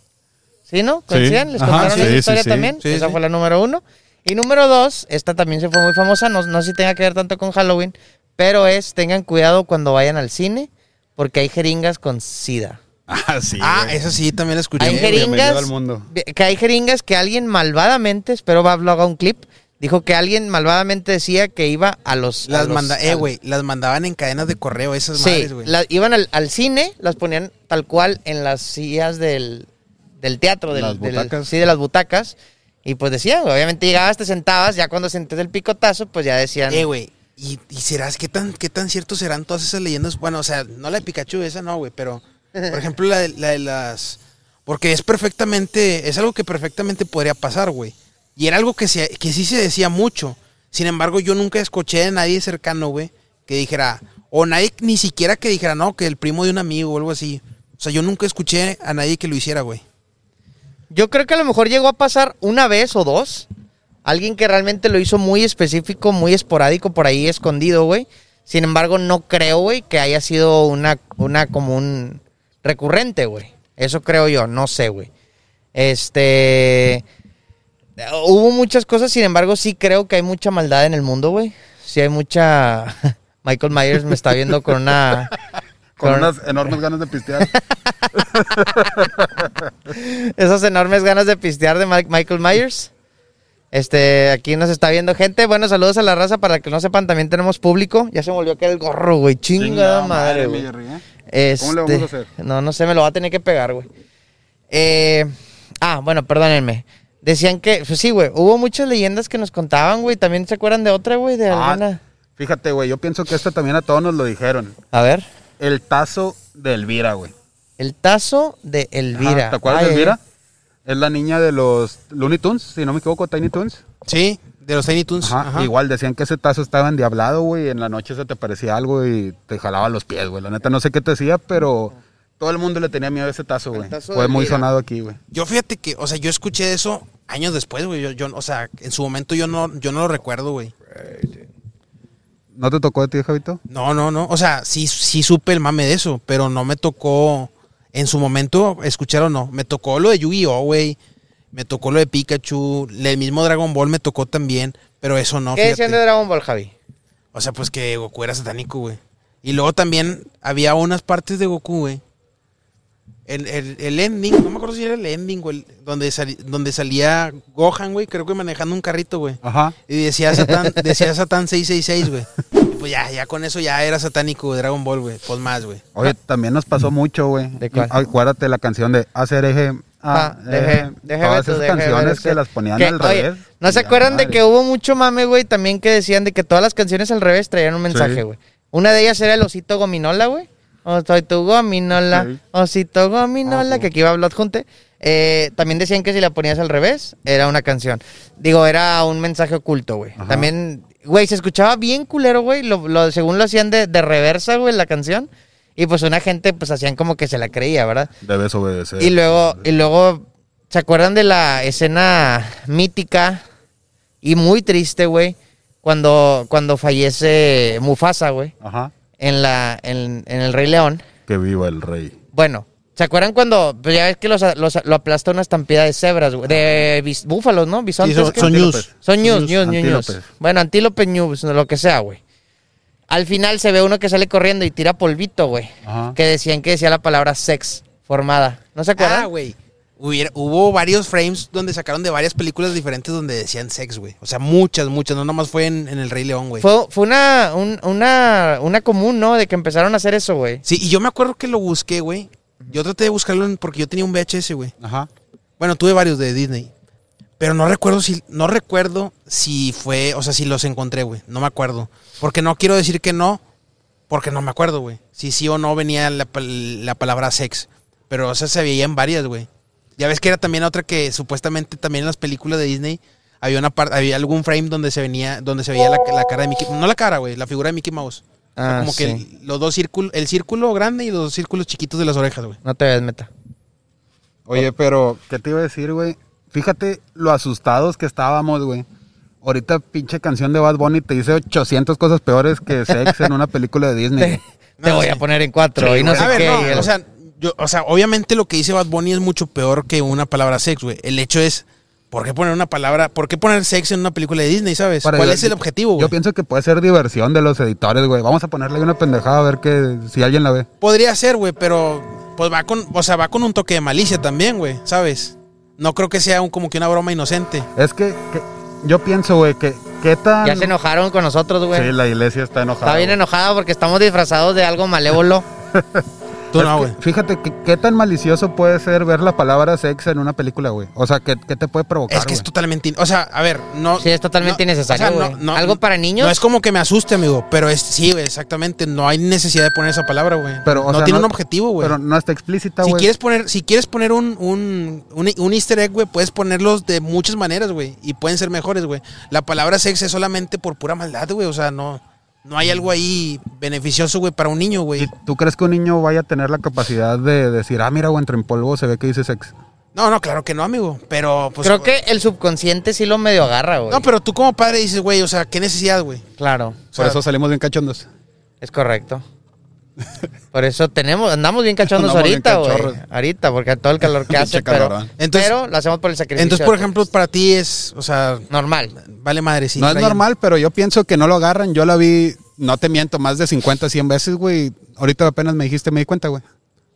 ¿Sí, no? ¿Coinciden? ¿Les Ajá, contaron sí, esa sí, historia sí. también? Sí, esa sí. fue la número uno. Y número dos, esta también se fue muy famosa, no, no sé si tenga que ver tanto con Halloween, pero es, tengan cuidado cuando vayan al cine, porque hay jeringas con sida. Ah, sí. ah, güey. esa sí, también la escuché. Hay jeringas. al mundo. Que hay jeringas que alguien malvadamente, espero Pablo haga un clip, dijo que alguien malvadamente decía que iba a los. a Las los- manda, eh, al- güey, las mandaban en cadenas de correo esas Sí, madres, güey. la- iban al, al cine, las ponían tal cual en las sillas del, del teatro, del, Las del- sí, de las butacas. Y pues decían, güey, obviamente llegabas, te sentabas, ya cuando sentés el picotazo, pues ya decían. Eh, güey. ¿Y, y serás qué tan, qué tan cierto serán todas esas leyendas? Bueno, o sea, no la de Pikachu, esa no, güey, pero por ejemplo la de, la de las. Porque es perfectamente. Es algo que perfectamente podría pasar, güey. Y era algo que, se, que sí se decía mucho. Sin embargo, yo nunca escuché de nadie cercano, güey, que dijera. O nadie ni siquiera que dijera, no, que el primo de un amigo o algo así. O sea, yo nunca escuché a nadie que lo hiciera, güey. Yo creo que a lo mejor llegó a pasar una vez o dos. Alguien que realmente lo hizo muy específico, muy esporádico, por ahí escondido, güey. Sin embargo, no creo, güey, que haya sido una, una como un recurrente, güey. Eso creo yo, no sé, güey. Este. Hubo muchas cosas, sin embargo, sí creo que hay mucha maldad en el mundo, güey. Sí hay mucha. Michael Myers me está viendo con una. Con con- unas enormes ganas de pistear. Esas enormes ganas de pistear de Michael Myers. Este, aquí nos está viendo gente. Bueno, saludos a la raza. Para que no sepan, también tenemos público. Ya se volvió aquel gorro, güey. Chingada madre, güey. Jerry, ¿eh? ¿Cómo le vamos Este, a hacer? No, no sé, me lo va a tener que pegar, güey. Eh, ah, bueno, perdónenme. Decían que, pues sí, güey, hubo muchas leyendas que nos contaban, güey. ¿También se acuerdan de otra, güey? De Ah, alguna. Fíjate, güey, yo pienso que esta también a todos nos lo dijeron. A ver. el tazo de Elvira, güey. El tazo de Elvira. Ajá, ¿Te acuerdas Ay, de Elvira? Es la niña de los Looney Tunes, si no me equivoco, Tiny Tunes. Sí, de los Tiny Toons. Ajá, Ajá. Igual decían que ese tazo estaba endiablado, güey, en la noche se te parecía algo y te jalaba los pies, güey. La neta no sé qué te decía, pero todo el mundo le tenía miedo a ese tazo, güey. Fue muy sonado aquí, güey. Yo fíjate que, o sea, yo escuché eso años después, güey. Yo, yo, o sea, en su momento yo no, yo no lo recuerdo, güey. ¿No te tocó de ti, Javito? No, no, no. O sea, sí, sí supe el mame de eso, pero no me tocó en su momento escuchar o no. Me tocó lo de Yu-Gi-Oh, güey. Me tocó lo de Pikachu. El mismo Dragon Ball me tocó también, pero eso no. ¿Qué decían de Dragon Ball, Javi? O sea, pues que Goku era satánico, güey. Y luego también había unas partes de Goku, güey. El, el, el ending, no me acuerdo si era el ending, güey, donde, sali- donde salía Gohan, güey, creo que manejando un carrito, güey. Ajá. Y decía Satán, decía Satán 666, güey. Y Pues ya, ya con eso ya era satánico, güey, Dragon Ball, güey. Pues más, güey. Oye, también nos pasó mucho, güey. ¿De? Acuérdate la canción de hacer Ah, deje, deje todas esas deje canciones que las ponían Que, al oye, revés. ¿No se acuerdan de que hubo mucho mame, güey? También que decían de que todas las canciones al revés traían un mensaje, Sí. güey. Una de ellas era el osito gominola, güey. Oh, soy tu gominola, Sí. osito gominola, Ah, que aquí va Blood Junte. Eh, también decían que si la ponías al revés, era una canción. Digo, era un mensaje oculto, güey. También, güey, se escuchaba bien culero, güey. Lo, lo- según lo hacían de, de reversa, güey, la canción. Y pues una gente, pues hacían como que se la creía, ¿verdad? Debes obedecer. Y luego, y luego, ¿se acuerdan de la escena mítica y muy triste, güey? Cuando, cuando fallece Mufasa, güey, Ajá. en, la, en, en El Rey León. Que viva el rey. Bueno, ¿se acuerdan cuando, pues ya ves que los, los- lo aplasta una estampida de cebras, güey? De bis- búfalos, ¿no? Bisontes. Sí, son, son news. Son news, News, news, antílopes. Bueno, antílope news, lo que sea, güey. Al final se ve uno que sale corriendo y tira polvito, güey. Ajá. Que decían que decía la palabra sex formada. ¿No se acuerdan? Ah, güey. Hubiera- hubo varios frames donde sacaron de varias películas diferentes donde decían sex, güey. O sea, muchas, muchas. No nomás fue en, en El Rey León, güey. Fue, fue una, un- una, una común, ¿no? De que empezaron a hacer eso, güey. Sí, y yo me acuerdo que lo busqué, güey. Yo traté de buscarlo porque yo tenía un VHS, güey. Ajá. Bueno, tuve varios de Disney. Pero no recuerdo si, no recuerdo si fue, o sea, si los encontré, güey. No me acuerdo. Porque no quiero decir que no, porque no me acuerdo, güey. Si sí o no venía la, pal- la palabra sex. Pero, o sea, se veía en varias, güey. Ya ves que era también otra que supuestamente también en las películas de Disney había una parte, había algún frame donde se venía, donde se veía la, la cara de Mickey, no la cara, güey, la figura de Mickey Mouse. O sea, Ah, como que el- los dos círculos, el círculo grande y los dos círculos chiquitos de las orejas, güey. No te ves, meta. Oye, pero, ¿qué te iba a decir, güey? Fíjate lo asustados que estábamos, güey. Ahorita pinche canción de Bad Bunny te dice 800 cosas peores que sex en una película de Disney. Te, te No, voy sí. a poner en cuatro y no sé a ver, qué. no, el- o sea, yo, o sea, obviamente lo que dice Bad Bunny es mucho peor que una palabra sex, güey. El hecho es, ¿por qué poner una palabra, por qué poner sex en una película de Disney, sabes? Para- ¿Cuál es el objetivo, güey? Yo pienso que puede ser diversión de los editores, güey. Vamos a ponerle una pendejada a ver que, si alguien la ve. Podría ser, güey, pero pues va con, o sea, va con un toque de malicia también, güey, ¿sabes? No creo que sea un, como que una broma inocente. Es que, que yo pienso, güey, que qué tan... ya se enojaron con nosotros, güey. Sí, la iglesia está enojada. Está bien güey. enojada porque estamos disfrazados de algo malévolo. Tú Es no, güey. Fíjate que, qué tan malicioso puede ser ver la palabra sex en una película, güey. O sea, ¿qué, qué te puede provocar, Es que es güey? totalmente, in- o sea, a ver, no. Sí, es totalmente no, innecesario, o sea, güey. ¿Algo para niños? No es como que me asuste, amigo, pero es, sí, güey, exactamente. No hay necesidad de poner esa palabra, güey. Pero, o no sea, tiene un objetivo, güey. Pero no está explícita, Si güey. quieres poner, si quieres poner un, un, un, un easter egg, güey, puedes ponerlos de muchas maneras, güey. Y pueden ser mejores, güey. La palabra sex es solamente por pura maldad, güey. O sea, no, no hay algo ahí beneficioso, güey, para un niño, güey. ¿Y ¿Tú crees que un niño vaya a tener la capacidad de decir, ah, mira, güey, entre en polvo se ve que dice sex? No, no, claro que no, amigo. Pero, pues. Creo que el subconsciente sí lo medio agarra, güey. No, pero tú como padre dices, güey, o sea, ¿qué necesidad, güey? Claro, O Por eso salimos bien cachondos. es correcto. Por eso tenemos, andamos bien cachondos Andamos ahorita, güey. Ahorita, porque todo el calor que hace, pero. Entonces- pero lo hacemos por el sacrificio. Entonces, por ejemplo, para ti es, o sea, normal. vale madre, sí. no es normal, pero yo pienso que no lo agarran. Yo la vi, no te miento, más de 50, 100 veces, güey. Ahorita apenas me dijiste, me di cuenta, güey.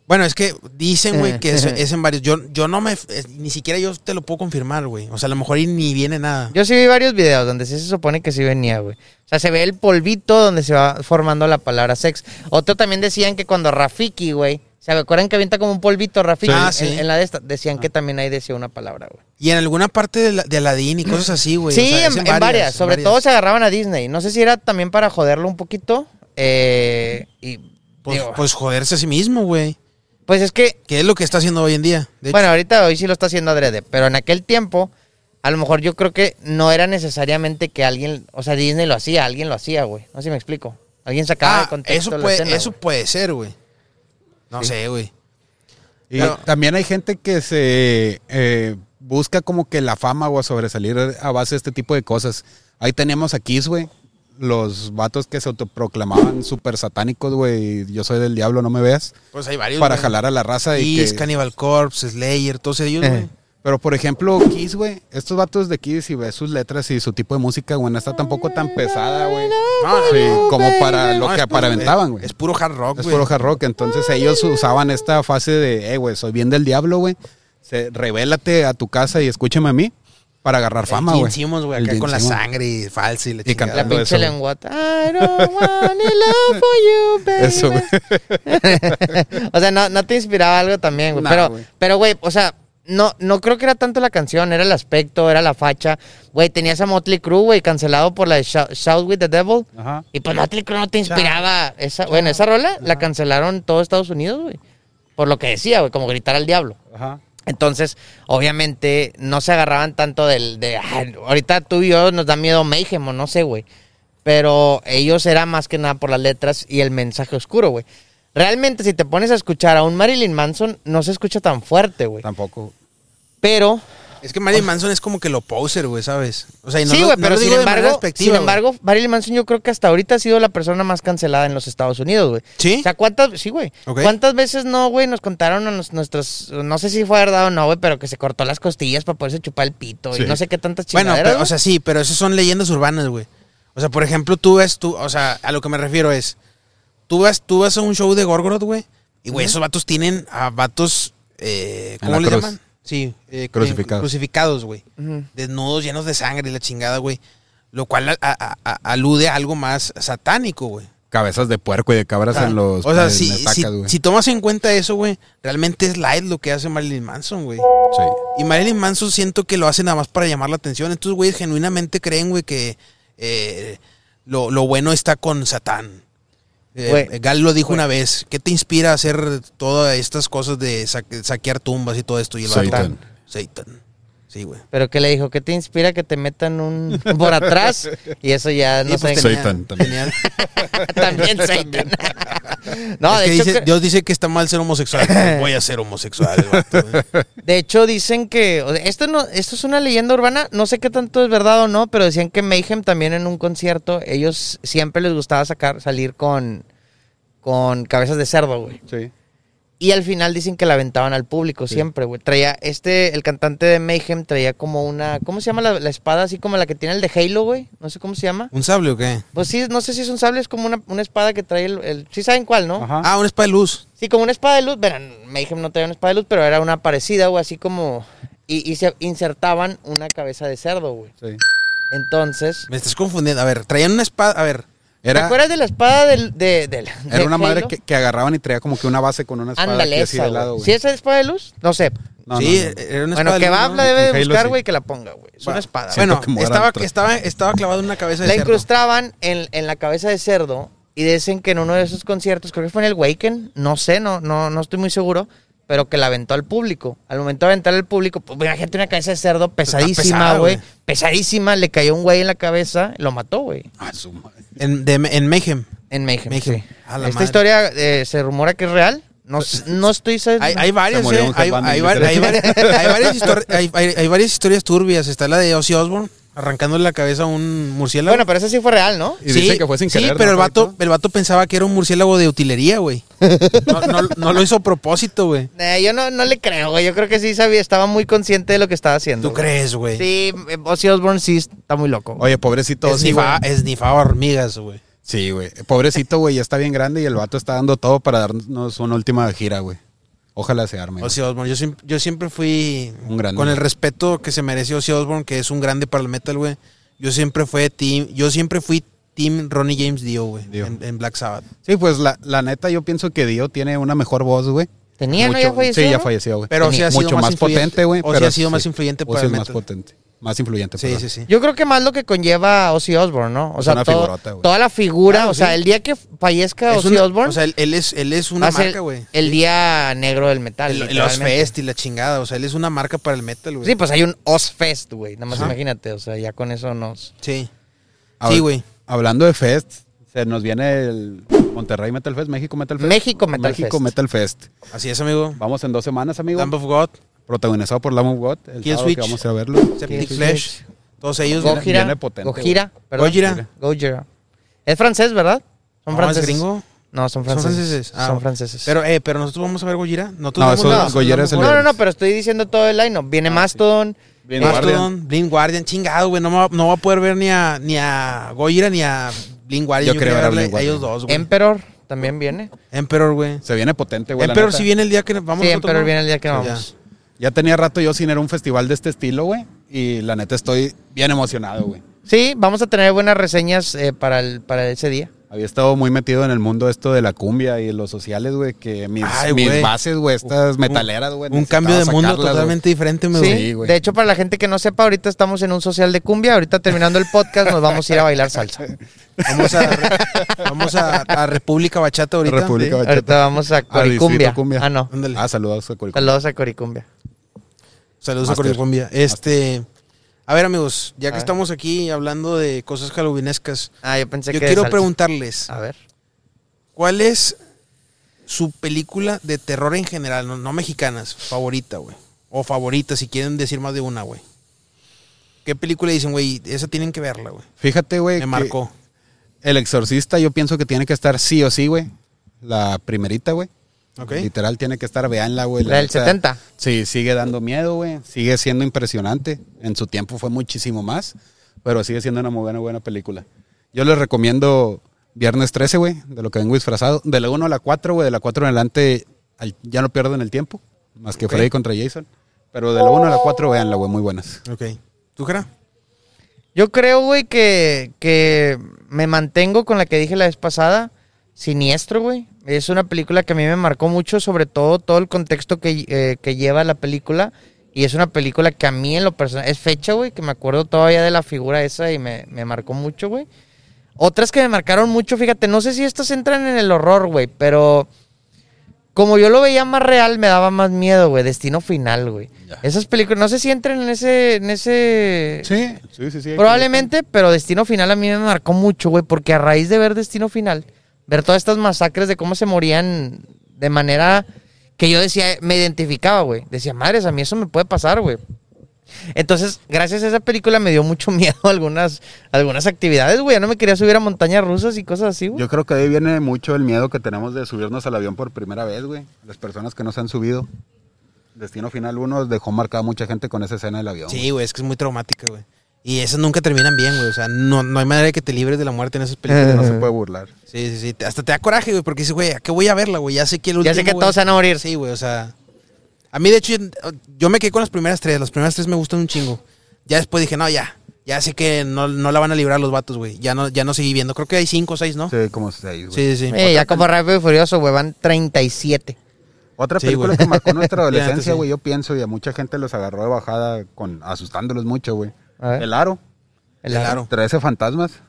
Bueno, es que dicen, güey, que es, es en varios. Yo, yo no me. es- ni siquiera yo te lo puedo confirmar, güey. O sea, a lo mejor y ni viene nada. Yo sí vi varios videos donde sí se supone que sí venía, güey. O sea, se ve el polvito donde se va formando la palabra sex. Otro también decían que cuando Rafiki, güey, ¿se acuerdan que avienta como un polvito Rafiki? Sí. Ah, en, sí. en la de esta, decían que también ahí decía una palabra, güey. Y en alguna parte de, la- de Aladdin y cosas así, güey. sí, o sea, es en, en varias, en Sobre varias. todo se agarraban a Disney. No sé si era también para joderlo un poquito. eh, y Pues, Digo. pues joderse a sí mismo, güey. Pues es que, Que es lo que está haciendo hoy en día. De bueno, ahorita hoy sí lo está haciendo adrede, pero en aquel tiempo, a lo mejor yo creo que no era necesariamente que alguien, o sea, Disney lo hacía, alguien lo hacía, güey. No sé si me explico. Alguien sacaba de Ah, contexto eso la puede, escena, eso güey. puede ser, güey. No Sí. sé, güey. Y Pero- también hay gente que se eh, busca como que la fama o a sobresalir a base de este tipo de cosas. Ahí tenemos a Kiss, güey. Los vatos que se autoproclamaban súper satánicos, güey. Yo soy del diablo, no me veas. Pues hay varios. Para jalar a la raza y Kiss, que... Cannibal Corpse, Slayer, todos ellos, Eh. güey. Pero por ejemplo, Kiss, güey. Estos vatos de Kiss y ves sus letras y su tipo de música, güey, no está tampoco tan pesada, güey. No, Sí, no, como para lo no, que es puro- aparentaban, güey. Es puro hard rock, Es güey. puro hard rock. Entonces ellos usaban esta fase de, eh, güey, soy bien del diablo, güey. Revélate a tu casa y escúchame a mí para agarrar fama, güey. Simmons, güey, acá con la sangre y falsa y la Y. La cantando pinche eso, güey. lenguata. I don't want any love for you, baby. Eso, güey. o sea, no, no te inspiraba algo también, güey. Nah, pero, güey. pero, güey, o sea, no, no creo que era tanto la canción, era el aspecto, era la facha. Güey, tenías a Motley Crue, güey, cancelado por la de Shout, Shout with the Devil. Ajá. Y pues Motley Crue no te inspiraba. Esa, bueno, esa rola la cancelaron todo Estados Unidos, güey. Por lo que decía, güey, como gritar al diablo. Ajá. Entonces, obviamente, no se agarraban tanto del... De, "Ay, ahorita tú y yo nos da miedo Mayhem o no sé, güey. Pero ellos era más que nada por las letras y el mensaje oscuro, güey. Realmente, si te pones a escuchar a un Marilyn Manson, no se escucha tan fuerte, güey. Tampoco. Pero, Es que Marilyn Manson es como que lo poser, güey, ¿sabes? O sea, y no sí, güey, no pero sin embargo, sin embargo, Marilyn Manson yo creo que hasta ahorita ha sido la persona más cancelada en los Estados Unidos, güey. ¿Sí? O sea, ¿cuántas, sí, güey. ¿Cuántas veces no, güey, nos contaron a nos- nuestros, no sé si fue verdad o no, güey, pero que se cortó las costillas para poderse chupar el pito Sí. y no sé qué tantas Bueno, chingaderas. pero, o sea, sí, pero esas son leyendas urbanas, güey. O sea, por ejemplo, tú ves, tú, o sea, a lo que me refiero es, tú vas, tú vas a un show de Gorgoroth, güey, y güey, esos vatos tienen a vatos, eh, ¿cómo cruz. llaman? Sí, eh, Crucificados. Crucificados, güey. Desnudos, llenos de sangre y la chingada, güey. Lo cual a- a- a- alude a algo más satánico, güey. Cabezas de puerco y de cabras en los. o sea, si, si, güey. si tomas en cuenta eso, güey, realmente es light lo que hace Marilyn Manson, güey. Sí. Y Marilyn Manson siento que lo hace nada más para llamar la atención. Entonces, güey, genuinamente creen, güey, que eh, lo, lo bueno está con Satán. Eh, eh, Gal lo dijo una vez. ¿Qué te inspira a hacer todas estas cosas de sa- saquear tumbas y todo esto? Y el Satan. Satan. Sí, güey. Pero que le dijo, ¿qué te inspira que te metan un por atrás? Y eso ya no Y, pues, sé. tenía- Satan también. tenía- también Satan. no, es de que hecho, dice- que- Dios dice que está mal ser homosexual. Pues voy a ser homosexual. vato, de hecho dicen que o sea, esto no esto es una leyenda urbana, no sé qué tanto es verdad o no, pero decían que Mayhem también en un concierto ellos siempre les gustaba sacar salir con con cabezas de cerdo, güey. Sí. Y al final dicen que la aventaban al público Sí. siempre, güey. Traía, este, el cantante de Mayhem traía como una, ¿cómo se llama la, la espada? Así como la que tiene el de Halo, güey. No sé cómo se llama. ¿Un sable o qué? Pues sí, no sé si es un sable, es como una, una espada que trae el, el- Sí saben cuál, ¿no? Ajá. Ah, una espada de luz. Sí, como una espada de luz. Verán, Mayhem no traía una espada de luz, pero era una parecida, güey, así como... Y, y se insertaban una cabeza de cerdo, güey. Sí. Entonces... Me estás confundiendo. A ver, traían una espada. A ver. ¿Te Era, acuerdas de la espada del, de, del- era de una madre que, que agarraban y traía como que una base con una espada Ándale, así esa, de lado, güey. ¿Sí es espada de luz? No sé. No, sí, no, no. era una Bueno, espada de que va, ¿no? la debe de buscar, sí. güey, que la ponga, güey. Es una Bueno, espada. Bueno, estaba, estaba, estaba clavado en una cabeza de La cerdo. incrustaban en, en la cabeza de cerdo y dicen que en uno de esos conciertos, creo que fue en el Waken, no sé, no, no, no estoy muy seguro, pero que la aventó al público. Al momento de aventar al público, pues imagínate una cabeza de cerdo pesadísima, güey. Pesadísima, le cayó un güey en la cabeza, lo mató, güey. Ah, su madre. En, de- en Mayhem. En Mayhem. Mayhem. sí. Esta madre. historia eh, se rumora que es real. No, s- no estoy seguro. Hay, hay varias, eh. hay- hay varias historias turbias. Está la de Ozzy Osbourne arrancándole la cabeza a un murciélago. Bueno, pero eso sí fue real, ¿no? Y dicen que fue sin querer, Sí, ¿no, pero el vato, el vato pensaba que era un murciélago de utilería, güey. No, no- no lo hizo a propósito, güey. Eh, yo no, no le creo, güey. Yo creo que sí sabía, estaba muy consciente de lo que estaba haciendo. ¿Tú güey. crees, güey? Sí, eh, Ozzy Osbourne sí está muy loco. Oye, pobrecito. Ozzy, Esnifa- güey. Esnifaba hormigas, güey. Sí, güey. Pobrecito, güey, ya está bien grande y el vato está dando todo para darnos una última gira, güey. Ojalá se arme. Ozzy Osbourne. Yo, siempre- yo siempre fui Un grande. con el respeto que se merece Ozzy Osbourne, que es un grande para el metal, güey. Yo siempre fui team, yo siempre fui team Ronnie James Dio, güey, Dio. en, en Black Sabbath. Sí, pues la, la neta, yo pienso que Dio tiene una mejor voz, güey. Tenía, ¿no? Mucho- Ya falleció. Sí, ya ¿no? falleció, güey. Pero sí ha sido Mucho más potente, güey. O sí pero ha sido más influyente o para sí el es más metal. potente. Más influyente. Sí, perdón. sí, sí. Yo creo que más lo que conlleva Ozzy Osbourne, ¿no? O Es sea, una todo- figurota, güey. toda la figura, Claro, o sea, sí. el día que fallezca Es Ozzy una- Osbourne, O sea, él, él es, él es una va a ser marca, güey. el día negro del metal. El- Los literalmente. Fest y la chingada. O sea, él es una marca para el metal, güey. Sí, pues hay un Ozfest, güey. Nada más Ajá. imagínate, o sea, ya con eso nos... Sí. Hab- Sí, güey. Hablando de Fest, se nos viene el Monterrey Metal Fest, México Metal Fest. México Metal México Fest. Metal Fest. Así es, amigo. Vamos en dos semanas, amigo. Lamb of God, Protagonizado por Lamb of God. El Kill que vamos a ir a verlo. Septic Sí, Flesh. sí. Todos ellos. Gojira, viene potente, Gojira, perdón. Gojira. Gojira. Es francés, ¿verdad? Son No, franceses. es gringo. No, son Son franceses. franceses. Ah, son franceses. Pero, eh, pero nosotros vamos a ver Gojira. No, vemos eso- nada Gojira es el no, no, no, pero estoy diciendo todo el line Viene Ah, sí. Mastodon. Blind eh, Guardian. Mastodon, Blind Guardian, chingado, güey. No, me va- no voy a poder ver ni a, ni a Gojira ni a Blind Guardian. Yo quería ver a verle Blind a ellos Guardian. dos, güey. Emperor también viene. Emperor, güey. Se viene potente, güey. Emperor si viene el día que vamos sí, nosotros, Emperor ¿no? viene el día que Sí, vamos. Ya tenía rato yo sin ir a un festival de este estilo, güey. Y la neta estoy bien emocionado, güey. Sí, vamos a tener buenas reseñas eh, para, el, para ese día. Había estado muy metido en el mundo esto de la cumbia y los sociales, güey, que mis, Ay, mis güey. bases, güey, estas Un- metaleras, güey. Un cambio de mundo sacarlas, güey. totalmente diferente, me Sí, Sí, güey. de hecho, para la gente que no sepa, ahorita estamos en un social de cumbia. Ahorita terminando el podcast, nos vamos a ir a bailar salsa. Vamos a, vamos a, a República Bachata ahorita. República. Bachata. Ahorita vamos a Coricumbia. Distrito Cumbia. Ah, no. Ándale. Ah, saludos a Coricumbia. Saludos a Coricumbia. Saludos a Master. Coricumbia. Este, a ver, amigos, ya A que estamos aquí hablando de cosas halloweenescas, Ah, yo pensé yo que. quiero preguntarles, A ver. ¿cuál es su película de terror en general, no, no mexicanas, favorita, güey? O favorita, si quieren decir más de una, güey. ¿Qué película dicen, güey? Esa tienen que verla, güey. Fíjate, güey. Me marcó. El exorcista yo pienso que tiene que estar sí o sí, güey. La primerita, güey. Literal tiene que estar, veanla, güey. La del neta, 70. Sí, sigue dando miedo, güey. Sigue siendo impresionante. En su tiempo fue muchísimo más, pero sigue siendo una muy buena, buena película. Yo les recomiendo Viernes 13, güey, de lo que vengo disfrazado. De la 1 a la 4, güey, de la 4 en adelante al- ya no pierden el tiempo, más que. Freddy contra Jason. Pero de la 1 a la 4, véanla, güey, muy buenas. Ok. ¿Tú, Jera? Yo creo, güey, que, que me mantengo con la que dije la vez pasada. Siniestro, güey. Es una película que a mí me marcó mucho, sobre todo todo el contexto que, eh, que lleva la película. Y es una película que a mí en lo personal es fecha, güey, que me acuerdo todavía de la figura esa y me, me marcó mucho, güey. Otras que me marcaron mucho, fíjate, no sé si estas entran en el horror, güey, pero como yo lo veía más real, me daba más miedo, güey. Destino final, güey. Esas películas, no sé si entran en ese, en ese Sí, sí, sí. sí Probablemente, pero Destino Final a mí me marcó mucho, güey, porque a raíz de ver Destino Final, ver todas estas masacres de cómo se morían de manera que yo decía, me identificaba, güey. Decía, madres, a mí eso me puede pasar, güey. Entonces, gracias a esa película me dio mucho miedo algunas, algunas actividades, güey. Ya no me quería subir a montañas rusas y cosas así, güey. Yo creo que ahí viene mucho el miedo que tenemos de subirnos al avión por primera vez, güey. Las personas que no se han subido. Destino Final 1 dejó marcada mucha gente con esa escena del avión. Sí, güey, es que es muy traumática, güey. Y esas nunca terminan bien, güey. O sea, no, no hay manera de que te libres de la muerte en esas películas. No se puede burlar. Sí, sí, sí. Hasta te da coraje, güey, porque dices, güey, ¿a qué voy a verla, güey? Ya sé que el último, Ya sé que güey. todos se van a morir. Sí, güey, o sea... A mí, de hecho, yo me quedé con las primeras tres. Las primeras tres me gustan un chingo. Ya después dije, no, ya. Ya sé que no, no la van a librar los vatos, güey. Ya no, ya no seguí viendo. Creo que hay cinco o seis, ¿no? Sí, como seis, güey. Sí, sí, sí. Eh, ya como Rápido y Furioso, güey, van 37. Otra Sí, película güey. que marcó nuestra adolescencia, sí. güey, yo pienso, y a mucha gente los agarró de bajada con asustándolos mucho, güey. El Aro, El aro. 13 fantasmas.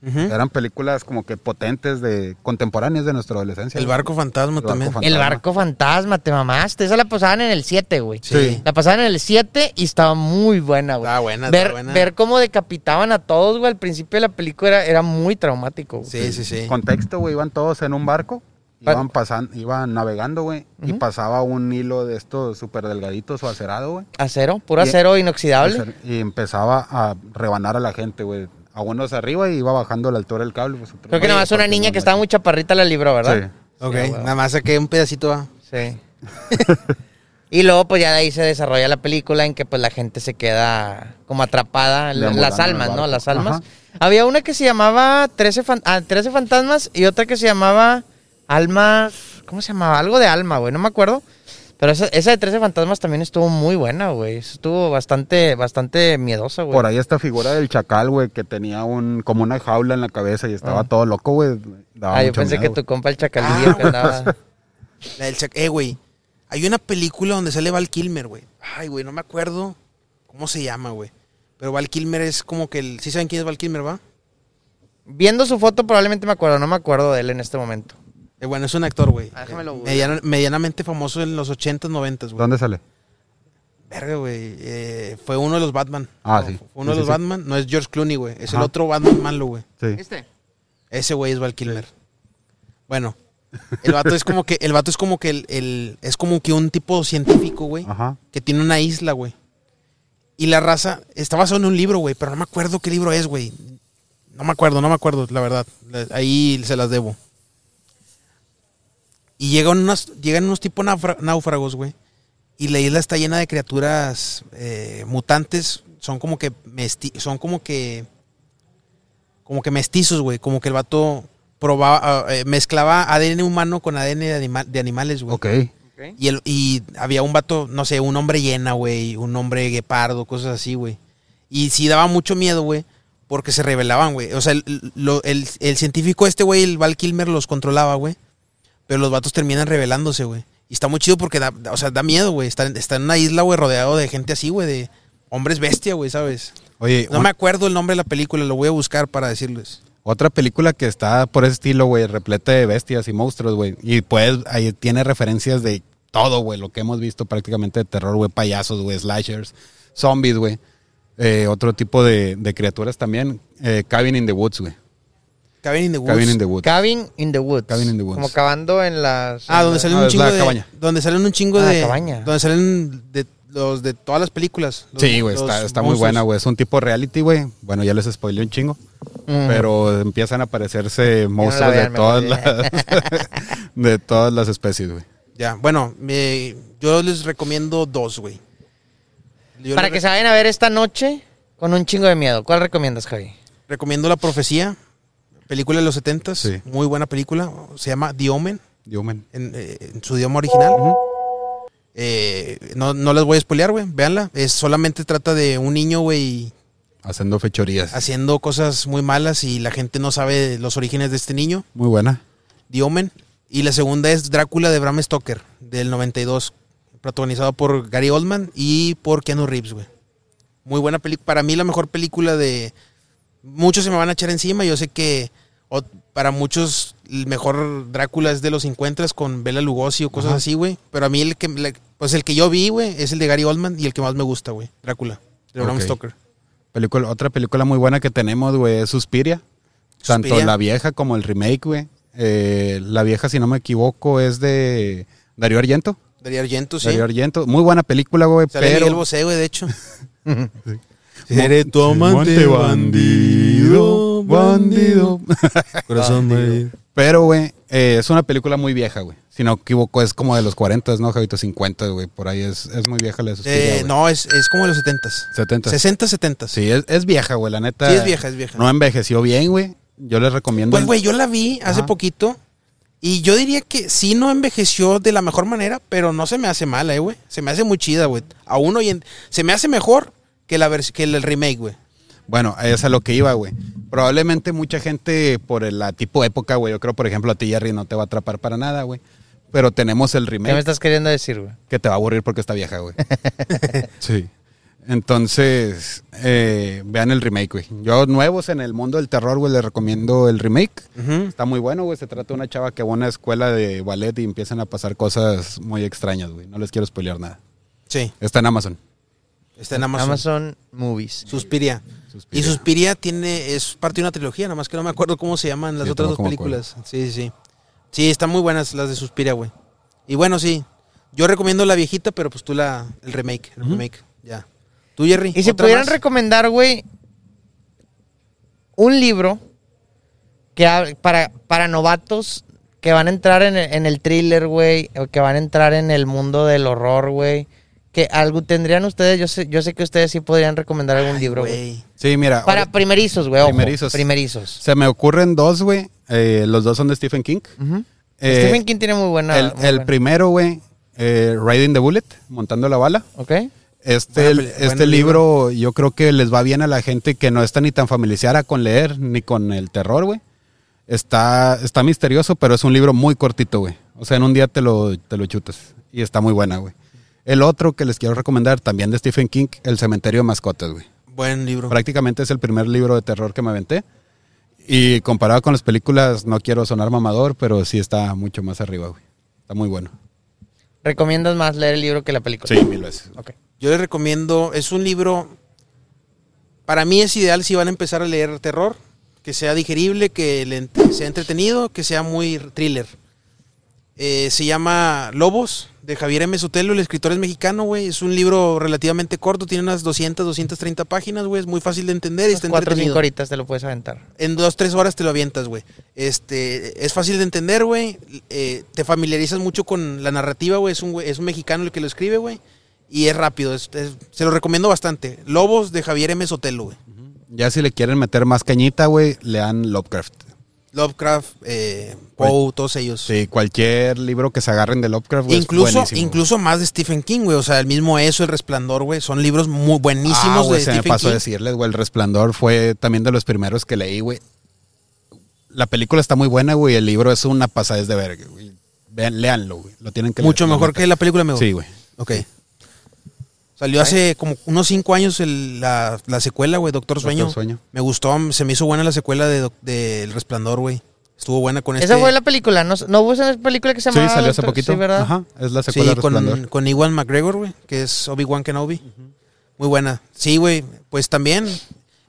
Eran películas como que potentes de contemporáneas de nuestra adolescencia. El barco fantasma El barco también. fantasma. El barco fantasma, te mamaste. Esa la pasaban en el 7, güey. Sí. La pasaban en el 7 y estaba muy buena, güey. Estaba buena, estaba ver, buena. ver cómo decapitaban a todos, güey, al principio de la película era, era muy traumático. güey. Sí, sí, sí. Contexto, güey, iban todos en un barco, iban pasando, iban navegando, güey, y pasaba un hilo de estos súper delgaditos o acerado, güey. Acero, puro Y- acero inoxidable. Y empezaba a rebanar a la gente, güey. A unos arriba y iba bajando a la altura del cable. Pues, Creo que nada más una niña que estaba muy chaparrita la libró, ¿verdad? Sí. Ok, Sí, nada más saqué un pedacito. ah. Sí. y luego, pues ya de ahí se desarrolla la película en que pues la gente se queda como atrapada, la- las almas, ¿no? Las almas. Ajá. Había una que se llamaba 13, fan- ah, 13 fantasmas y otra que se llamaba Almas, ¿cómo se llamaba? Algo de alma, güey, no me acuerdo. Pero esa, esa de 13 fantasmas también estuvo muy buena, güey. Estuvo bastante, bastante miedosa, güey. Por ahí esta figura del chacal, güey, que tenía un como una jaula en la cabeza y estaba Ah. todo loco, güey. Daba Ah, yo pensé miedo, que tu compa el chacalillo que andaba... La del Chac- Eh, güey. Hay una película donde sale Val Kilmer, güey. Ay, güey, no me acuerdo cómo se llama, güey. Pero Val Kilmer es como que el. ¿Sí saben quién es Val Kilmer, va? Viendo su foto probablemente me acuerdo, no me acuerdo de él en este momento. Eh, bueno, es un actor, güey. Ah, déjamelo mediana- medianamente famoso en los 80s, 90s, güey. ¿Dónde sale? Verga, güey. eh, fue uno de los Batman. Ah, No, sí. Fue uno Sí, de los sí, sí. Batman. No es George Clooney, güey. Es el otro Batman malo, güey. Sí. ¿Este? Ese güey es Val Kilmer. Bueno, el vato es como que, el vato es como que el, el- es como que un tipo científico, güey, Ajá. que tiene una isla, güey. Y la raza está basado en un libro, güey, pero no me acuerdo qué libro es, güey. No me acuerdo, no me acuerdo, la verdad. Ahí se las debo. Y llegan unos, llegan unos tipo náufra- náufragos, güey. Y la isla está llena de criaturas eh, mutantes. Son como que mesti son como que como que mestizos, güey. Como que el vato probaba, ah, eh, mezclaba ADN humano con ADN de, anima- de animales, güey. Ok. Y, el, y había un vato, no sé, un hombre llena, güey, un hombre guepardo, cosas así, güey. Y sí daba mucho miedo, güey, porque se rebelaban, güey. O sea, el, lo- el- el científico este, güey, el Val Kilmer, los controlaba, güey. Pero los vatos terminan rebelándose, güey. Y está muy chido porque da, da- o sea, da miedo, güey. Está, está en una isla, güey, rodeado de gente así, güey, de hombres bestia, güey, ¿sabes? Oye, No un- me acuerdo el nombre de la película, lo voy a buscar para decirles. otra película que está por ese estilo, güey, repleta de bestias y monstruos, güey. Y pues ahí tiene referencias de todo, güey, lo que hemos visto prácticamente de terror, güey, payasos, güey, slashers, zombies, güey. Eh, otro tipo de, de criaturas también. Eh, Cabin in the Woods, güey. Cabin in the Woods. Cabin in the Woods. Cabin in the Woods. Cabin in the Woods. Como cavando en las... Ah, en donde la- salen Ah, un es chingo la de. cabaña. Donde salen un chingo Ah, de. cabaña. Donde salen de los de todas las películas. los- Sí, güey, está, está muy buena, güey. Es un tipo reality, güey. Bueno, ya les spoilé un chingo. Mm. Pero empiezan a aparecerse monstruos vean, de, todas las, de todas las especies, güey. Ya, bueno, me- yo les recomiendo dos, güey. Para que se vayan a ver esta noche con un chingo de miedo. ¿Cuál recomiendas, Javi? recomiendo La Profecía, película de los 70 Sí. muy buena película. Se llama The Omen, Human. en, eh, en su idioma original. Eh, no, no les voy a spoilear, güey, véanla. Es, solamente trata de un niño, güey, Haciendo fechorías. haciendo cosas muy malas y la gente no sabe los orígenes de este niño. Muy buena. The Omen. Y la segunda es Drácula de Bram Stoker, del 92, protagonizado por Gary Oldman y por Keanu Reeves, güey. Muy buena película. Para mí la mejor película de... Muchos se me van a echar encima. Yo sé que o- para muchos el mejor Drácula es de los 50 con Bela Lugosi o cosas Ajá. así, güey. Pero a mí el que, la- pues el que yo vi, güey, es el de Gary Oldman y el que más me gusta, güey. Drácula, de Bram Ok. Stoker. Película, otra película muy buena que tenemos, güey, es Suspiria. Tanto Suspiria. la vieja como el remake, güey. Eh, la vieja, si no me equivoco, es de Darío Argento. Darío Argento, sí. Darío Argento. Muy buena película, güey, Sale Miguel pero... Bosé, güey, de hecho. Seré tu amante bandido, bandido. Corazón, Pero, güey, eh, es una película muy vieja, güey. Si no me equivoco, es como de los 40, ¿no, Javito? 50, güey. Por ahí es, es muy vieja la de Eh, güey. no, es, es como de los 70s. 70. 60, 70. Sí, es, es vieja, güey, la neta. Sí, es vieja, es vieja. No envejeció bien, güey. Yo les recomiendo... Pues, güey, yo la vi hace poquito y yo diría que sí no envejeció de la mejor manera, pero no se me hace mala, eh, güey. Se me hace muy chida, güey. Aún hoy en... Se me hace mejor que, la que el remake, güey. Bueno, es a lo que iba, güey. Probablemente mucha gente por el- la tipo época, güey. Yo creo, por ejemplo, a ti, Jerry, no te va a atrapar para nada, güey. Pero tenemos el ¿Qué me remake estás queriendo decir, güey? que te va a aburrir porque está vieja, güey. sí. Entonces, eh, vean el remake, güey. Yo, nuevos en el mundo del terror, güey, les recomiendo el remake. Está muy bueno, güey. Se trata de una chava que va a una escuela de ballet y empiezan a pasar cosas muy extrañas, güey. No les quiero spoilear nada. Sí, Está en Amazon. Está en Amazon. Amazon Movies. Suspiria. Suspiria. Y Suspiria tiene, es parte de una trilogía, nada más que no me acuerdo cómo se llaman las Sí, otras dos películas. Sí, sí, sí. Sí, están muy buenas las de Suspiria, güey. Y bueno, sí. Yo recomiendo la viejita, pero pues tú la, el remake, el remake, ya. ¿Tú, Jerry? Y si ¿Otra pudieran más? recomendar, güey, un libro que para, para novatos que van a entrar en el, en el thriller, güey, o que van a entrar en el mundo del horror, güey, que algo tendrían ustedes, yo sé, yo sé que ustedes sí podrían recomendar algún Ay, libro, güey. Sí, mira. Para ahora- primerizos, güey, Primerizos. primerizos. Se me ocurren dos, güey. Eh, los dos son de Stephen King. Eh, Stephen King tiene muy buena. el muy el buena. primero, güey, eh, Riding the Bullet, montando la bala. ¿Ok? Este, este buen libro yo creo que les va bien a la gente que no está ni tan familiarizada con leer ni con el terror, güey. Está, está misterioso, pero es un libro muy cortito, güey. O sea, en un día te lo, te lo chutas. Y está muy buena, güey. El otro que les quiero recomendar, también de Stephen King, El cementerio de mascotas, güey. Buen libro. Prácticamente es el primer libro de terror que me aventé. Y comparado con las películas, no quiero sonar mamador, pero sí está mucho más arriba, güey. Está muy bueno. ¿Recomiendas más leer el libro que la película? Sí, mil veces. Ok. Yo les recomiendo, es un libro, para mí es ideal si van a empezar a leer terror, que sea digerible, que le sea entretenido, que sea muy thriller. Eh, se llama Lobos, de Javier M. Sotelo, el escritor es mexicano, güey. Es un libro relativamente corto, tiene unas 200, 230 páginas, güey. Es muy fácil de entender y está Cuatro o cinco horitas te lo puedes aventar. En dos, tres horas te lo avientas, güey. Este, es fácil de entender, güey. Eh, te familiarizas mucho con la narrativa, güey. Es un, es un mexicano el que lo escribe, güey. Y es rápido. es- es- se lo recomiendo bastante. Lobos de Javier M. Sotelo, güey. Ya si le quieren meter más cañita, güey, lean Lovecraft. Lovecraft, eh, Poe, todos ellos. Sí, cualquier libro que se agarren de Lovecraft, güey, Incluso, incluso más de Stephen King, güey. O sea, el mismo Eso, El Resplandor, güey. Son libros muy buenísimos ah, güey, de se me pasó King. a decirles, güey, El Resplandor fue también de los primeros que leí, güey. La película está muy buena, güey, el libro es una pasada de verga, güey. Vean, léanlo, güey. Lo tienen que Mucho leer, mejor que la película, amigo. Sí, güey. Ok. Salió hace como unos cinco años el- la, la secuela, güey, Doctor Doctor Sueño. Sueño. Me gustó, se me hizo buena la secuela de, de El Resplandor, güey. Estuvo buena con este. Esa fue la película, ¿no, ¿no hubo esa película que se Sí, llamaba? salió hace Doctor- poquito. Sí, ¿verdad? Ajá, es la Sí, secuela de con, Resplandor. con Iwan McGregor, güey, que es Obi-Wan Kenobi. Muy buena. Sí, güey, pues también.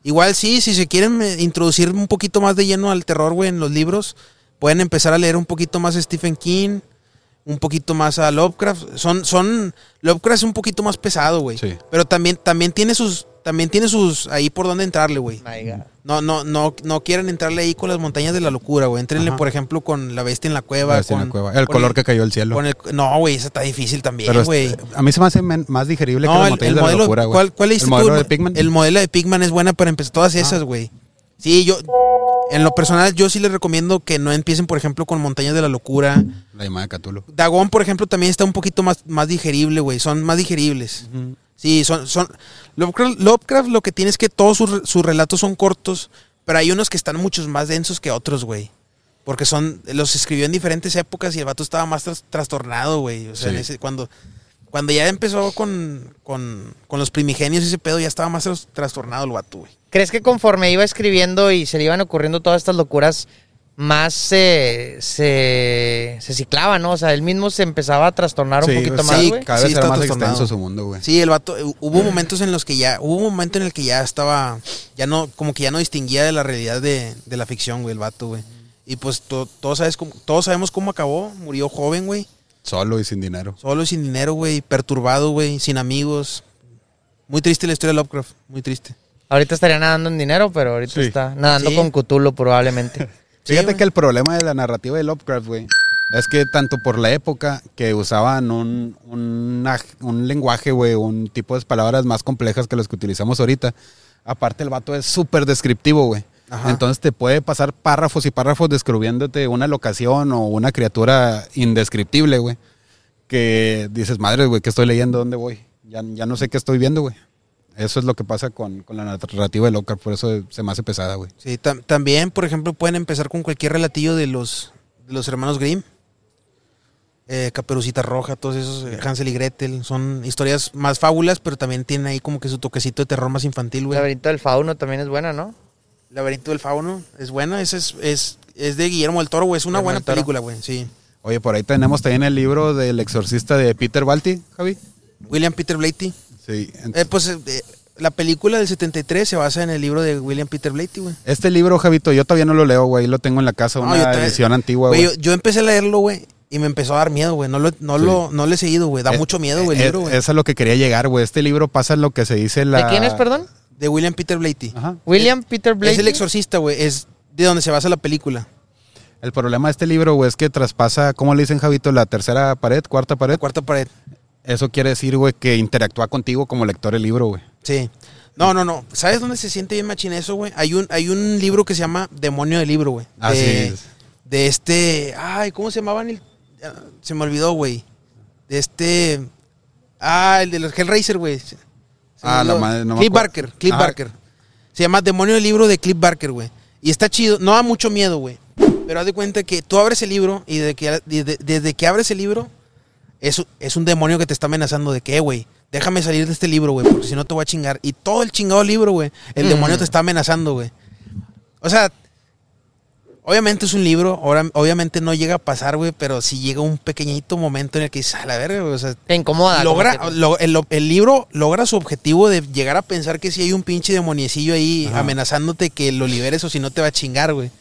Igual sí, si se quieren eh, introducir un poquito más de lleno al terror, güey, en los libros, pueden empezar a leer un poquito más Stephen King, un poquito más a Lovecraft. Son, son, Lovecraft es un poquito más pesado, güey. Sí. Pero también, también tiene sus, también tiene sus, ahí por donde entrarle, güey. No, no, no, no quieren entrarle ahí con las montañas de la locura, güey. Entrenle, Ajá. por ejemplo, con la bestia en la cueva. Sí, en con, la cueva. El color que cayó el cielo. con el- no, güey, eso está difícil también, güey. a mí se me hace men- más digerible que las el, montañas el de la modelo, locura, güey. ¿cuál, cuál leíste ¿El tú? modelo de Pigman? El modelo de Pigman es buena para empezar todas esas, güey. Sí, yo, en lo personal, yo sí les recomiendo que no empiecen, por ejemplo, con Montañas de la Locura. La llamada de Cthulhu. Dagón, por ejemplo, también está un poquito más, más digerible, güey. Son más digeribles. Sí, son, son. Lovecraft, Lovecraft lo que tiene es que todos sus, sus relatos son cortos, pero hay unos que están muchos más densos que otros, güey. Porque son, los escribió en diferentes épocas y el vato estaba más tras- trastornado, güey. O sea, Sí. en ese- cuando, cuando ya empezó con, con, con los primigenios y ese pedo, ya estaba más tras- trastornado el vato, güey. ¿Crees que conforme iba escribiendo y se le iban ocurriendo todas estas locuras, más se, se, se ciclaba, ¿no? O sea, él mismo se empezaba a trastornar un Sí, poquito sí, más, güey. Cada Sí, vez era está más trastornado. extenso su mundo, güey. Sí, el vato, hubo momentos en los que ya, hubo un momento en el que ya estaba, ya no, como que ya no distinguía de la realidad de, de la ficción, güey, el vato, güey. Y pues to- todos, sabes cómo- todos sabemos cómo acabó, murió joven, güey, Solo y sin dinero. solo y sin dinero, güey, perturbado, güey, sin amigos. Muy triste la historia de Lovecraft, muy triste. Ahorita estaría nadando en dinero, pero ahorita Sí. está nadando Sí. con Cthulhu probablemente. Fíjate que el problema de la narrativa de Lovecraft, güey, es que tanto por la época que usaban un, un lenguaje, güey, un tipo de palabras más complejas que los que utilizamos ahorita, aparte el vato es súper descriptivo, güey. Ajá. Entonces te puede pasar párrafos y párrafos describiéndote una locación o una criatura indescriptible, güey. Que dices, madre, güey, ¿qué estoy leyendo? ¿Dónde voy? Ya, ya no sé qué estoy viendo, güey. Eso es lo que pasa con, con la narrativa de Lovecraft, por eso se me hace pesada, güey. Sí, tam- también, por ejemplo, pueden empezar con cualquier relatillo de los, de los hermanos Grimm. Eh, Caperucita Roja, todos esos, eh, Hansel y Gretel. Son historias más fábulas, pero también tienen ahí como que su toquecito de terror más infantil, El güey. laberinto del fauno también es buena, ¿no? Laberinto del Fauno es buena, esa es, es, es de Guillermo del Toro, güey. Es una Guillermo buena película, güey, sí. Oye, por ahí tenemos también el libro del exorcista de Peter Balti, Javi. William Peter Blatty. Sí. Eh, pues eh, la película del 73 se basa en el libro de William Peter Blatty, güey. Este libro, Javito, yo todavía no lo leo, güey. Lo tengo en la casa, No, una edición antigua, Güey, yo, yo empecé a leerlo, güey, y me empezó a dar miedo, güey. No lo, no Sí. lo, no le he seguido, güey. Da Eh, mucho miedo, güey, el eh, libro, güey. Es a lo que quería llegar, güey. Este libro pasa lo que se dice la... ¿De quién es, perdón? De William Peter Blatty. Ajá. William Peter Blake. Es el exorcista, güey. Es de donde se basa la película. El problema de este libro, güey, es que traspasa, ¿cómo le dicen, Javito? La tercera pared, cuarta La pared. cuarta pared. Eso quiere decir, güey, que interactúa contigo como lector el libro, güey. Sí. No, no, no. ¿Sabes dónde se siente bien machín eso, güey? Hay un, hay un libro que se llama Demonio del Libro, güey. Así de, es. de este. Ay, ¿cómo se llamaban? el- ah, se me olvidó, güey. De este. Ah, el de los Hellraiser, güey. Ah, la madre, no Cliff. Barker, Cliff Ajá. Barker. Se llama Demonio del Libro de Cliff Barker, güey. Y está chido. No da mucho miedo, güey. Pero haz de cuenta que tú abres el libro y desde que, desde, desde que abres el libro, es, es un demonio que te está amenazando de que, güey, déjame salir de este libro, güey, porque si no te voy a chingar. Y todo el chingado libro, güey, el Mm. demonio te está amenazando, güey. O sea, obviamente es un libro, ahora- obviamente no llega a pasar, güey, pero sí llega un pequeñito momento en el que dices, a la verga, güey, o sea, Te incomoda. logra, como que- lo- el, el libro logra su objetivo de llegar a pensar que si hay un pinche demoniecillo ahí Ajá. amenazándote que lo liberes o si no te va a chingar, güey.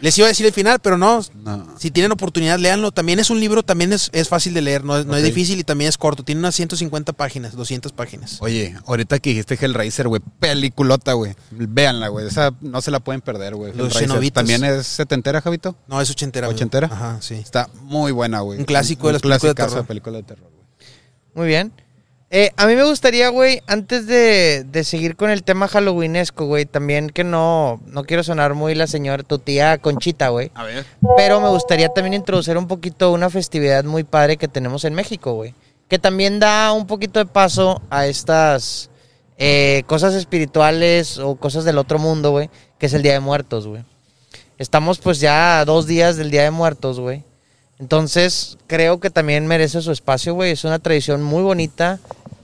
Les iba a decir el final, pero no. No. Si tienen oportunidad, léanlo. También es un libro, también es, es fácil de leer, no, es- no es difícil y también es corto. Tiene unas 150 páginas, 200 páginas. Oye, ahorita que dijiste Hellraiser, güey, peliculota, güey. Véanla, güey. Esa no se la pueden perder, güey. Los Hellraiser. Cenobitos. ¿También es setentera, Javito? No, es ochentera. güey. ¿Ochentera? Ajá, sí. Está muy buena, güey. Un clásico de las películas de terror. película de terror, güey. Muy bien. Eh, a mí me gustaría, güey, antes de, de seguir con el tema halloweenesco, güey, también que no, no quiero sonar muy la señora, tu tía Conchita, güey. A ver. Pero me gustaría también introducir un poquito una festividad muy padre que tenemos en México, güey. Que también da un poquito de paso a estas eh, cosas espirituales o cosas del otro mundo, güey. Que es el Día de Muertos, güey. Estamos pues ya a dos días del Día de Muertos, güey. Entonces creo que también merece su espacio, güey. Es una tradición muy bonita.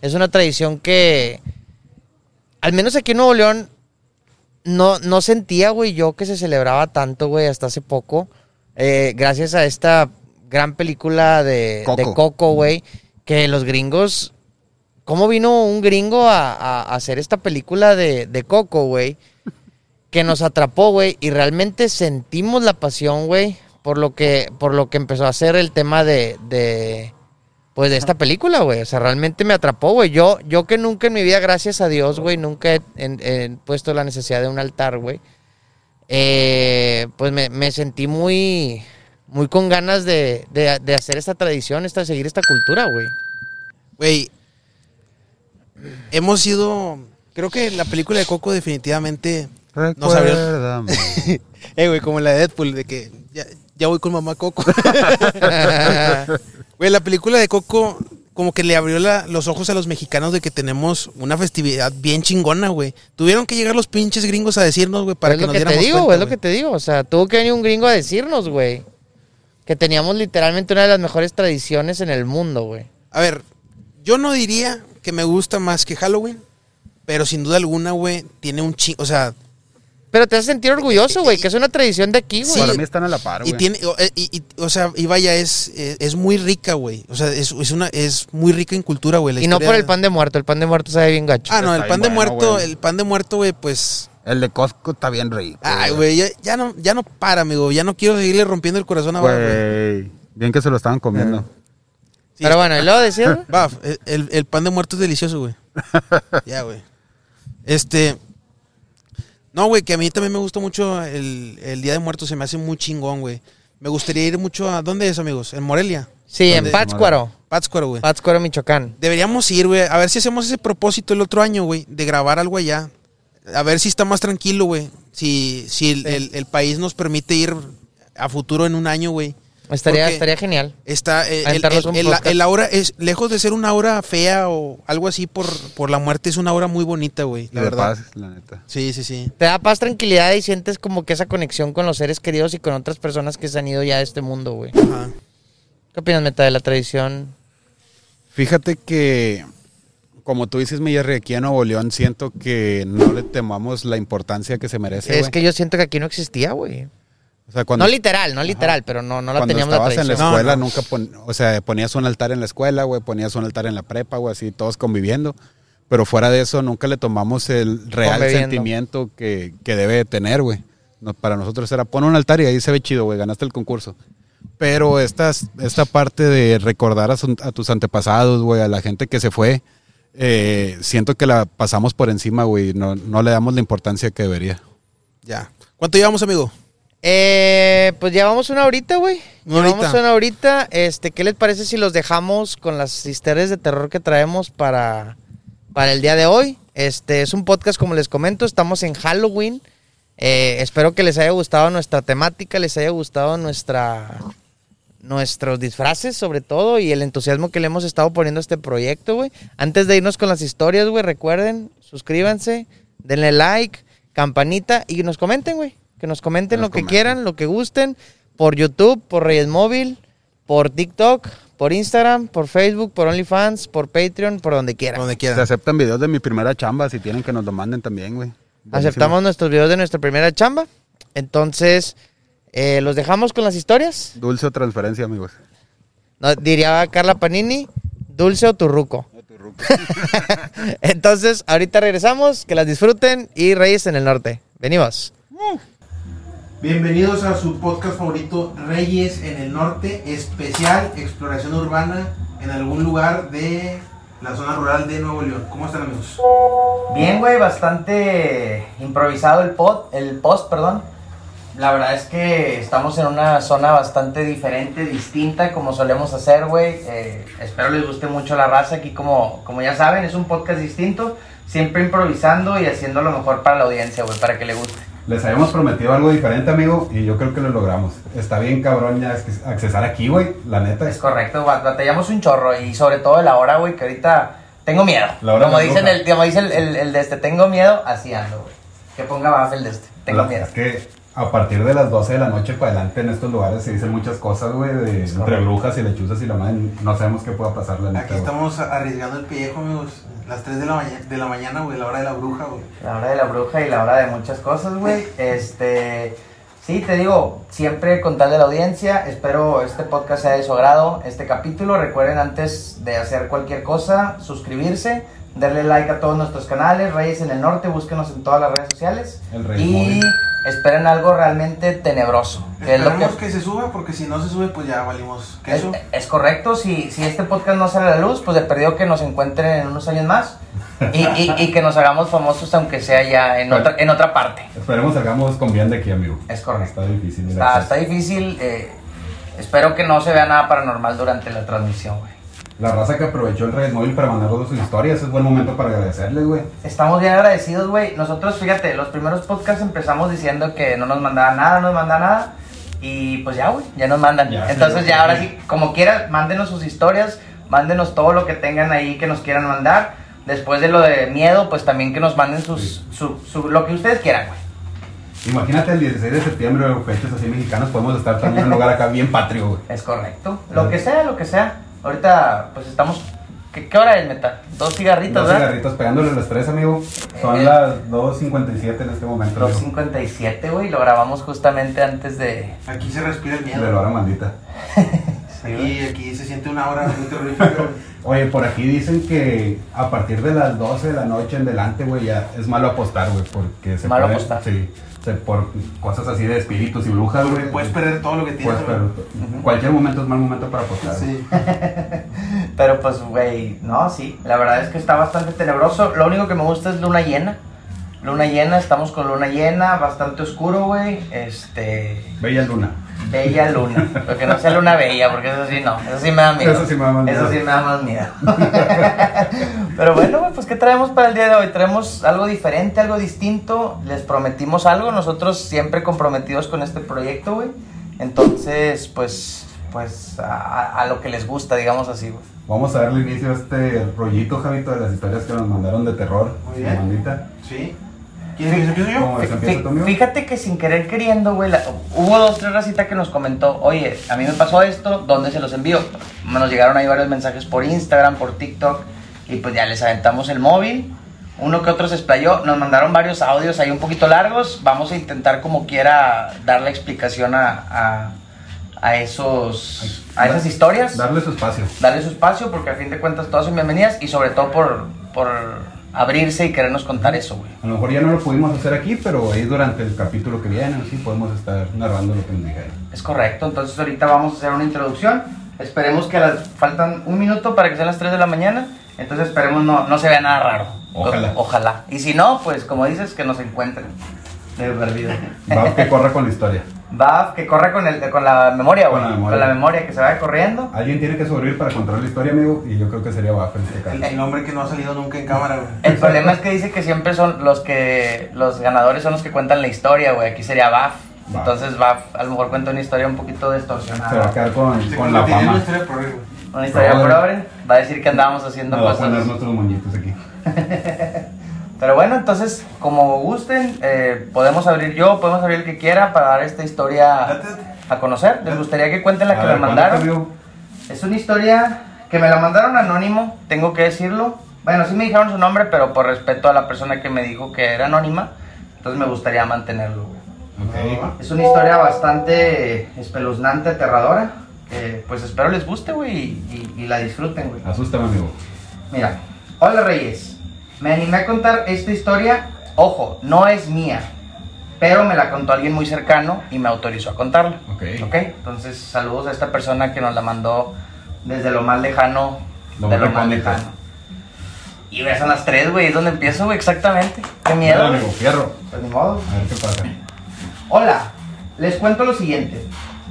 Es una tradición que, al menos aquí en Nuevo León, no, no sentía, güey, yo que se celebraba tanto, güey, hasta hace poco. Eh, gracias a esta gran película de Coco. güey, que los gringos... ¿Cómo vino un gringo a, a- a hacer esta película de, de Coco, güey? Que nos atrapó, güey, y realmente sentimos la pasión, güey, por lo que, por lo que empezó a hacer el tema de, de pues de esta película, güey. O sea, realmente me atrapó, güey. Yo, yo que nunca en mi vida, gracias a Dios, güey, nunca he, en- he puesto la necesidad de un altar, güey. Eh, pues me, me sentí muy, muy con ganas de, de- de hacer esta tradición, esta, seguir esta cultura, güey. Güey, hemos sido... Creo que la película de Coco definitivamente... Nos abrió- Recuérdame. Eh, güey, como la de Deadpool, de que ya, ya voy con mamá Coco. Güey, la película de Coco como que le abrió la- los ojos a los mexicanos de que tenemos una festividad bien chingona, güey. Tuvieron que llegar los pinches gringos a decirnos, güey, para es que lo nos que te diéramos digo, cuenta, es lo güey. que te digo. O sea, tuvo que venir un gringo a decirnos, güey. Que teníamos literalmente una de las mejores tradiciones en el mundo, güey. A ver, yo no diría que me gusta más que Halloween, pero sin duda alguna, güey, tiene un chingo, o sea, Pero te hace sentir orgulloso, güey, que es una tradición de aquí, güey. Sí. Para mí están a la par, y güey. tiene, o, eh, y, y- o sea, y vaya, es, es, es muy rica, güey. O sea, es, es una, es muy rica en cultura, güey. Y no por el pan de muerto, el pan de muerto sabe bien gacho. Ah, no, el pan de bueno, muerto, güey. el pan de muerto, güey, pues... El de Costco está bien rico. Ay, güey, ya, ya no, ya no para, amigo. Ya no quiero seguirle rompiendo el corazón a güey. Bien que se lo estaban comiendo. Sí, Pero bueno, y luego decía, Baf, el, el- el pan de muerto es delicioso, güey. ya, güey. Este... No, güey, que a mí también me gusta mucho el, el Día de Muertos. Se me hace muy chingón, güey. Me gustaría ir mucho a... ¿Dónde es, amigos? En Morelia. sí, en. Pátzcuaro, Pátzcuaro, güey. Pátzcuaro, Michoacán. Deberíamos ir, güey. A ver si hacemos ese propósito el otro año, güey. De grabar algo allá. A ver si está más tranquilo, güey. Si, si el, el- el país nos permite ir a futuro en un año, güey. Estaría, estaría genial. Está, eh, el, el- aura es, lejos de ser una hora fea o algo así por, por la muerte, es una hora muy bonita, güey. La verdad. paz, la neta. Sí, sí, sí. Te da paz, tranquilidad y sientes como que esa conexión con los seres queridos y con otras personas que se han ido ya de este mundo, güey. Ajá. ¿Qué opinas, Meta, de la tradición? Fíjate que, como tú dices, mi Jerry, aquí en Nuevo León siento que no le temamos la importancia que se merece, es que yo siento que aquí no existía, güey. O sea, cuando, No literal, no literal, pero no, no la cuando teníamos la estabas en la tradición. No, escuela, no. nunca pon- o sea, ponías un altar en la escuela, güey, ponías un altar en la prepa, güey, así, todos conviviendo. Pero fuera de eso, nunca le tomamos el real sentimiento que, que debe de tener, güey. No, para nosotros era pon un altar y ahí se ve chido, güey, ganaste el concurso. Pero estas, esta parte de recordar a, su- a tus antepasados, güey, a la gente que se fue, eh, siento que la pasamos por encima, güey, no, no le damos la importancia que debería. Ya. ¿Cuánto llevamos, amigo? Eh, pues llevamos una horita, güey. Llevamos una horita. Este, ¿qué les parece si los dejamos con las historias de terror que traemos para, para el día de hoy? Este, es un podcast, como les comento, estamos en Halloween. Eh, espero que les haya gustado nuestra temática, les haya gustado nuestra nuestros disfraces sobre todo y el entusiasmo que le hemos estado poniendo a este proyecto, güey. Antes de irnos con las historias, güey, recuerden, suscríbanse, denle like, campanita y nos comenten, güey. Que nos comenten Que nos lo que comenten. quieran, lo que gusten, por YouTube, por Reyes Móvil, por TikTok, por Instagram, por Facebook, por OnlyFans, por Patreon, por donde quieran. Donde Se quieran. aceptan videos de mi primera chamba, si tienen que nos lo manden también, güey. Aceptamos nuestros videos de nuestra primera chamba. Entonces, eh, los dejamos con las historias. Dulce o transferencia, amigos. No, diría Carla Panini, dulce o turruco. Entonces, ahorita regresamos, que las disfruten y Reyes en el Norte. Venimos. Bienvenidos a su podcast favorito, Reyes en el Norte, especial exploración urbana en algún lugar de la zona rural de Nuevo León. ¿Cómo están amigos? Bien, güey, bastante improvisado el pod, el post, perdón. La verdad es que estamos en una zona bastante diferente, distinta, como solemos hacer, güey. Eh, espero les guste mucho la raza. Aquí, como, como ya saben, es un podcast distinto, siempre improvisando y haciendo lo mejor para la audiencia, güey, para que le guste. Les habíamos prometido algo diferente, amigo, y yo creo que lo logramos. Está bien cabrón ya es- accesar aquí, güey, la neta. Es correcto, ba- batallamos un chorro y sobre todo la hora, güey, que ahorita tengo miedo. La hora como dicen el, como dice el, el- el de este, tengo miedo, así ando, güey. Que ponga bajo el de este, tengo La- miedo. Es que a partir de las 12 de la noche para adelante en estos lugares se dicen muchas cosas, güey, de entre brujas y lechuzas y la madre. No sabemos qué pueda pasar, la neta. Aquí estamos arriesgando el pellejo, amigos. Las 3 de la, mañana, de la mañana, güey, la hora de la bruja, güey. La hora de la bruja y la hora de muchas cosas, güey. Este, sí, te digo, siempre con tal de la audiencia, espero este podcast sea de su agrado, este capítulo. Recuerden antes de hacer cualquier cosa, suscribirse, darle like a todos nuestros canales, Reyes en el Norte, búsquenos en todas las redes sociales. El Rey y Móvil. Esperen algo realmente tenebroso. Que es lo que Esperemos que se suba, porque si no se sube, pues ya valimos es, queso. es correcto, si, si este podcast no sale a la luz, pues de perdido que nos encuentren en unos años más y, y- y que nos hagamos famosos aunque sea ya en otra, en otra parte. Esperemos salgamos con bien de aquí, amigo. Es correcto. Está difícil. Está, está difícil, eh, espero que no se vea nada paranormal durante la transmisión, güey. La raza que aprovechó el Reyes Móvil para mandarnos sus historias es buen momento para agradecerles, güey. Estamos bien agradecidos, güey. Nosotros, fíjate, los primeros podcasts empezamos diciendo que no nos mandaba nada, no nos manda nada. Y pues ya, güey, ya nos mandan. Ya, Entonces sí, ya ahora sí, como quieran, mándenos sus historias, mándenos todo lo que tengan ahí que nos quieran mandar. Después de lo de miedo, pues también que nos manden sus, su, su- lo que ustedes quieran, güey. Imagínate el 16 de septiembre, fechas así mexicanas, podemos estar también en un lugar acá bien patrio, güey. Es correcto. Lo que sea, lo que sea. Ahorita, pues estamos. ¿Qué, qué hora es, Meta? Dos cigarritos, Dos ¿verdad? cigarritos pegándole las tres, amigo. Son Eh. las 2.57 en este momento. Los amigo. 57, güey. Lo grabamos justamente antes de. Aquí se respira el De la miedo. hora maldita. Sí, güey. Aquí, aquí se siente una hora muy terrorífica. Oye, por aquí dicen que a partir de las 12 de la noche en delante, güey, ya es malo apostar, güey, porque se Malo puede- apostar. Sí, por cosas así de espíritus y brujas, güey. puedes perder todo lo que tienes. Puedes Cualquier momento es mal momento para apostar. Sí. Pero pues, güey, no, sí. La verdad es que está bastante tenebroso. Lo único que me gusta es luna llena. Luna llena, estamos con luna llena, bastante oscuro, güey. Este. Bella luna. Bella luna. Porque no sea luna bella, porque eso sí no. Eso sí me da miedo. Eso sí me da más miedo. Eso sí me da más miedo. Pero bueno, pues ¿qué traemos para el día de hoy? Traemos algo diferente, algo distinto. Les prometimos algo. Nosotros siempre comprometidos con este proyecto, güey. Entonces, pues, pues a, lo que les gusta, digamos así, güey. Vamos a darle inicio a este rollito, Javito, de las historias que nos mandaron de terror. Muy bien. Mandita. Sí. ¿Quieres que yo? Fíjate que sin querer queriendo, güey, la- hubo dos, tres racitas que nos comentó, oye, a mí me pasó esto, ¿dónde se los envío? Nos llegaron ahí varios mensajes por Instagram, por TikTok, y pues ya les aventamos el móvil. Uno que otro se explayó, nos mandaron varios audios ahí un poquito largos. Vamos a intentar como quiera dar la explicación a, a, a esos, a esas historias Darle su espacio. darle su espacio porque a fin de cuentas todas son bienvenidas y sobre todo por, por abrirse y querernos contar eso, güey. A lo mejor ya no lo pudimos hacer aquí, pero ahí durante el capítulo que viene, sí podemos estar narrando lo que nos dijeron. Es correcto, entonces ahorita vamos a hacer una introducción. Esperemos que las, faltan un minuto para que sean las 3 de la mañana. Entonces esperemos no, no se vea nada raro. Ojalá. O- ojalá. Y si no, pues como dices, que nos encuentren. De perdido. Va que corra con la historia. Va, que corre con, el, con la memoria, Con güey. la memoria. Con la memoria, que se vaya corriendo. Alguien tiene que sobrevivir para contar la historia, amigo, y yo creo que sería Bafa en este caso. El, el hombre que no ha salido nunca en cámara, güey. El problema es que dice que siempre son los que los ganadores son los que cuentan la historia, güey. Aquí sería Baf. Baf. Entonces Baf a lo mejor cuenta una historia un poquito Se va a distorsionada. quedar con, con la fama. una historia güey. Una historia pobre. Va a decir que andábamos haciendo Nos va a cosas. poner nuestros moñitos aquí. Pero bueno, entonces, como gusten, eh, podemos abrir yo, podemos abrir el que quiera para dar esta historia a conocer. ¿Les gustaría que cuenten la A que ver, me mandaron? Es una historia que me la mandaron anónimo, tengo que decirlo. Bueno, sí me dijeron su nombre, pero por respeto a la persona que me dijo que era anónima, entonces me gustaría mantenerlo. güey. Ok. Es una historia bastante espeluznante, aterradora. pues espero les guste, güey, y, y- y la disfruten, güey. Asústame, amigo. Mira, hola Reyes. Me animé a contar esta historia. Ojo, no es mía, pero me la contó alguien muy cercano y me autorizó a contarla. Ok. Ok, entonces saludos a esta persona que nos la mandó desde lo más lejano Lo de lo más lejano. Y ves a las tres, güey, es donde empiezo, güey, exactamente. Qué miedo. Güey. amigo, fierro. Pues ni modo. A ver qué pasa. Hola, les cuento lo siguiente,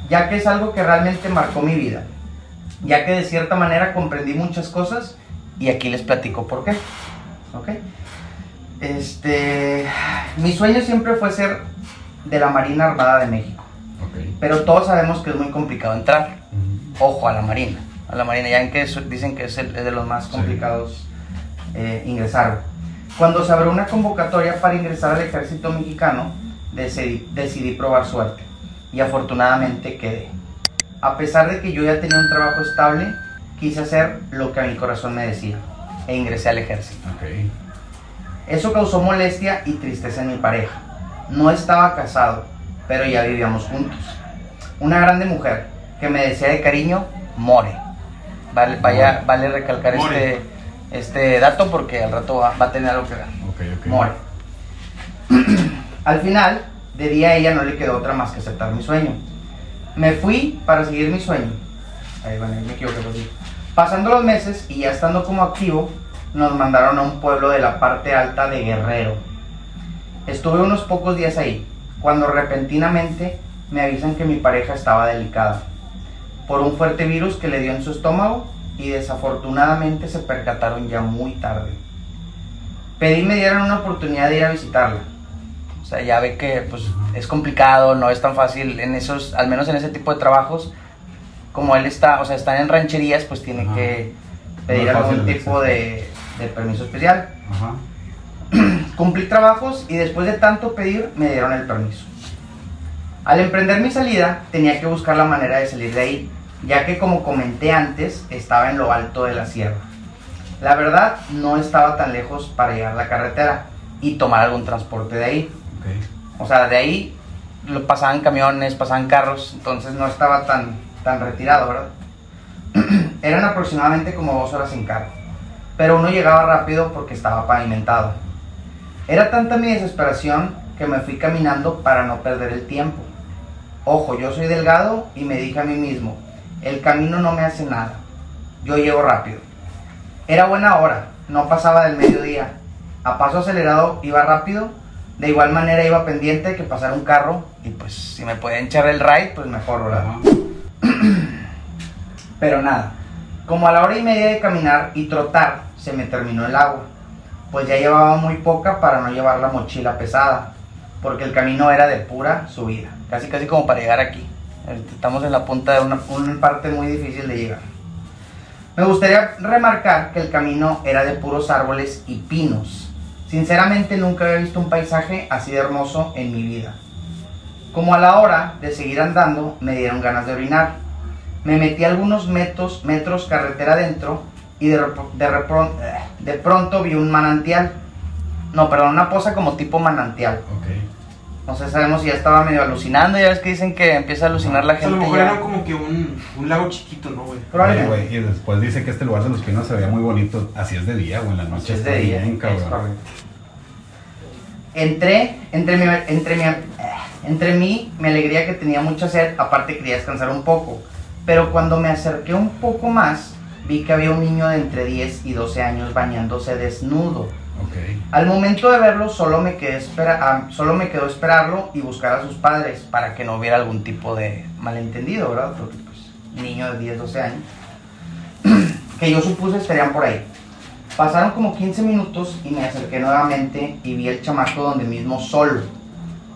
ya que es algo que realmente marcó mi vida, ya que de cierta manera comprendí muchas cosas y aquí les platico por qué. ¿Ok? Este, mi sueño siempre fue ser de la Marina Armada de México, pero todos sabemos que es muy complicado entrar. Ojo a la Marina, a la Marina, ya en que es- dicen que es, el- es de los más Sí. complicados eh, ingresar. Cuando se abrió una convocatoria para ingresar al ejército mexicano, decidí, decidí probar suerte y afortunadamente quedé. A pesar de que yo ya tenía un trabajo estable, quise hacer lo que a mi corazón me decía e ingresé al ejército. Ok. Eso causó molestia y tristeza en mi pareja. No estaba casado, pero ya vivíamos juntos. Una grande mujer que me decía de cariño, More. Vale, vaya, vale recalcar More. este, este dato porque al rato va, va a tener algo que ver. Ok, ok. More. al final, de día a ella no le quedó otra más que aceptar mi sueño. Me fui para seguir mi sueño. Ahí, bueno, ahí me equivoqué, pues sí. Pasando los meses y ya estando como activo, nos mandaron a un pueblo de la parte alta de Guerrero. Estuve unos pocos días ahí, cuando repentinamente me avisan que mi pareja estaba delicada por un fuerte virus que le dio en su estómago y desafortunadamente se percataron ya muy tarde. Pedí me dieran una oportunidad de ir a visitarla. O sea, ya ve que pues es complicado, no es tan fácil en esos, al menos en ese tipo de trabajos, como él está, o sea, están en rancherías, pues tiene Ajá. que pedir algún tipo de, de permiso especial. Ajá. Cumplí trabajos y después de tanto pedir me dieron el permiso. Al emprender mi salida tenía que buscar la manera de salir de ahí, ya que como comenté antes estaba en lo alto de la sierra. La verdad no estaba tan lejos para llegar a la carretera y tomar algún transporte de ahí. O sea, de ahí lo pasaban camiones, pasaban carros, entonces no estaba tan, tan retirado, ¿verdad? Eran aproximadamente como dos horas en carro, pero uno llegaba rápido porque estaba pavimentado. Era tanta mi desesperación que me fui caminando para no perder el tiempo. Ojo, yo soy delgado y me dije a mí mismo, el camino no me hace nada, yo llego rápido. Era buena hora, no pasaba del mediodía. A paso acelerado iba rápido, de igual manera iba pendiente que pasara un carro y pues si me podían echar el ride, pues mejor, ¿verdad? Pero nada, como a la hora y media de caminar y trotar, se me terminó el agua. Pues ya llevaba muy poca para no llevar la mochila pesada, porque el camino era de pura subida, casi casi como para llegar aquí. Estamos en la punta de una parte muy difícil de llegar. Me gustaría remarcar que el camino era de puros árboles y pinos. Sinceramente nunca había visto un paisaje así de hermoso en mi vida. Como a la hora de seguir andando, me dieron ganas de orinar. Me metí algunos metros, metros carretera adentro y de, de, de pronto vi un manantial. No, perdón, una poza como tipo manantial. Ok. No sé, sabemos si ya estaba medio alucinando. Ya ves que dicen que empieza a alucinar la O sea, a lo gente. mejor ya. era como que un, un lago chiquito, ¿no, güey? Probablemente. Y después dice que este lugar de los pinos se veía muy bonito. Así es de día, güey. En la noche Es está de día, bien, es cabrón. Entré, entre mi, entre, mi, eh, entre mí me alegría que tenía mucha sed, aparte quería descansar un poco. Pero cuando me acerqué un poco más, vi que había un niño de entre 10 y 12 años bañándose desnudo. Al momento de verlo, solo me, quedé espera, ah, solo me quedó esperarlo y buscar a sus padres para que no hubiera algún tipo de malentendido, ¿verdad? Porque, pues, niño de 10, 12 años. que yo supuse estarían por ahí. Pasaron como 15 minutos y me acerqué nuevamente y vi el chamaco donde mismo solo.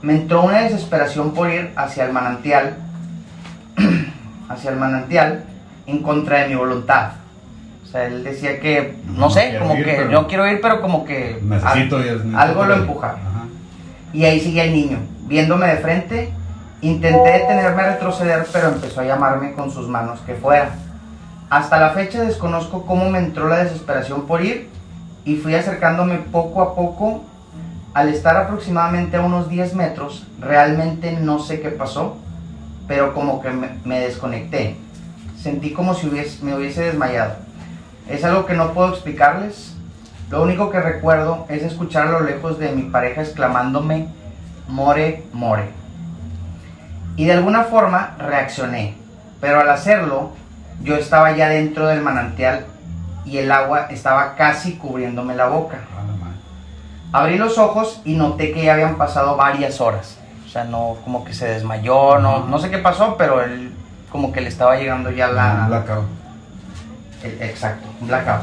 Me entró una desesperación por ir hacia el manantial, hacia el manantial, en contra de mi voluntad. O sea, él decía que, no, No sé, como ir, que yo quiero ir, pero como que Necesito al- necesito algo lo. Ajá. Y ahí sigue el niño, viéndome de frente. Intenté detenerme a retroceder, pero empezó a llamarme con sus manos que fuera. Hasta la fecha desconozco cómo me entró la desesperación por ir y fui acercándome poco a poco. Al estar aproximadamente a unos 10 metros, realmente no sé qué pasó, pero como que me, desconecté. Sentí como si me hubiese desmayado. Es algo que no puedo explicarles. Lo único que recuerdo es escuchar a lo lejos de mi pareja exclamándome, more, more. Y de alguna forma reaccioné, pero al hacerlo yo estaba ya dentro del manantial y el agua estaba casi cubriéndome la boca. Abrí los ojos y noté que ya habían pasado varias horas. O sea, no, como que se desmayó, no, no sé qué pasó, pero él como que le estaba llegando ya la... Un blackout. El- Exacto, un blackout.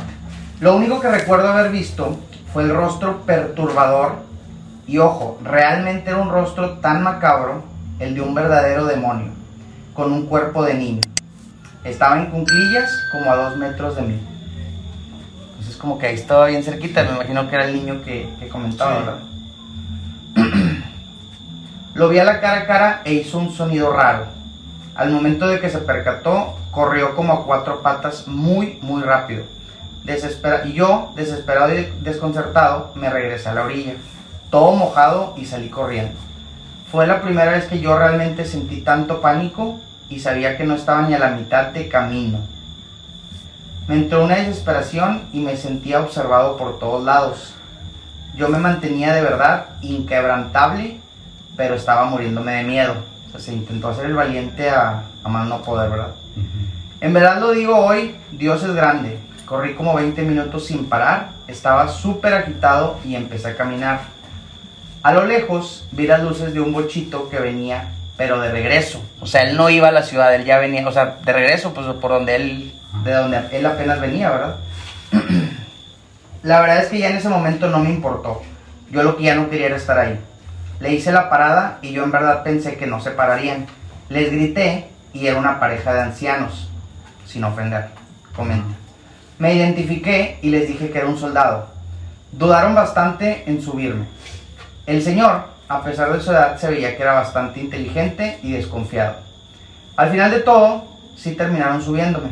Lo único que recuerdo haber visto fue el rostro perturbador y ojo, realmente era un rostro tan macabro, el de un verdadero demonio, con un cuerpo de niño. Estaba en cunclillas como a dos metros de mí. Como que ahí estaba bien cerquita, me imagino que era el niño que, que comentaba, Sí. ¿verdad? Lo vi a la cara a cara e hizo un sonido raro. Al momento de que se percató, corrió como a cuatro patas muy, muy rápido. Desespera y yo, desesperado y desconcertado, me regresé a la orilla, todo mojado y salí corriendo. Fue la primera vez que yo realmente sentí tanto pánico y sabía que no estaba ni a la mitad de camino. Me entró una desesperación y me sentía observado por todos lados. Yo me mantenía de verdad inquebrantable, pero estaba muriéndome de miedo. O sea, se intentó hacer el valiente a, a más no poder, ¿verdad? En verdad lo digo hoy, Dios es grande. Corrí como 20 minutos sin parar, estaba súper agitado y empecé a caminar. A lo lejos vi las luces de un bochito que venía, pero de regreso. O sea, él no iba a la ciudad, él ya venía, o sea, de regreso, pues por donde él, de donde él apenas venía, ¿verdad? La verdad es que ya en ese momento no me importó. Yo lo que ya no quería era estar ahí. Le hice la parada y yo en verdad pensé que no se pararían. Les grité y era una pareja de ancianos, sin ofender, comenta. Me identifiqué y les dije que era un soldado. Dudaron bastante en subirme. El señor, a pesar de su edad, se veía que era bastante inteligente y desconfiado. Al final de todo, sí terminaron subiéndome.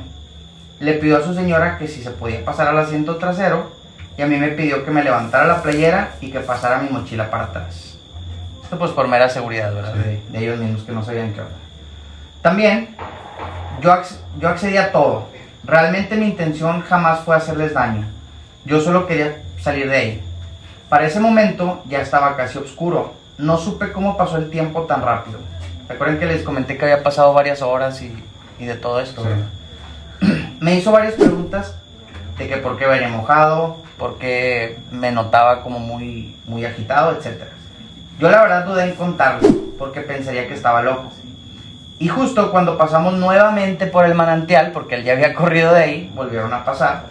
Le pidió a su señora que si se podía pasar al asiento trasero y a mí me pidió que me levantara la playera y que pasara mi mochila para atrás. Esto pues por mera seguridad, ¿verdad? De, de ellos mismos que no sabían qué onda. También yo, yo accedí a todo. Realmente mi intención jamás fue hacerles daño. Yo solo quería salir de ahí. Para ese momento ya estaba casi oscuro. No supe cómo pasó el tiempo tan rápido. Recuerden que les comenté que había pasado varias horas y, y de todo esto. Me hizo varias preguntas de que por qué venía mojado, por qué me notaba como muy, muy agitado, etc. Yo la verdad dudé en contarle, porque pensaría que estaba loco. Y justo cuando pasamos nuevamente por el manantial, porque él ya había corrido de ahí, volvieron a pasar,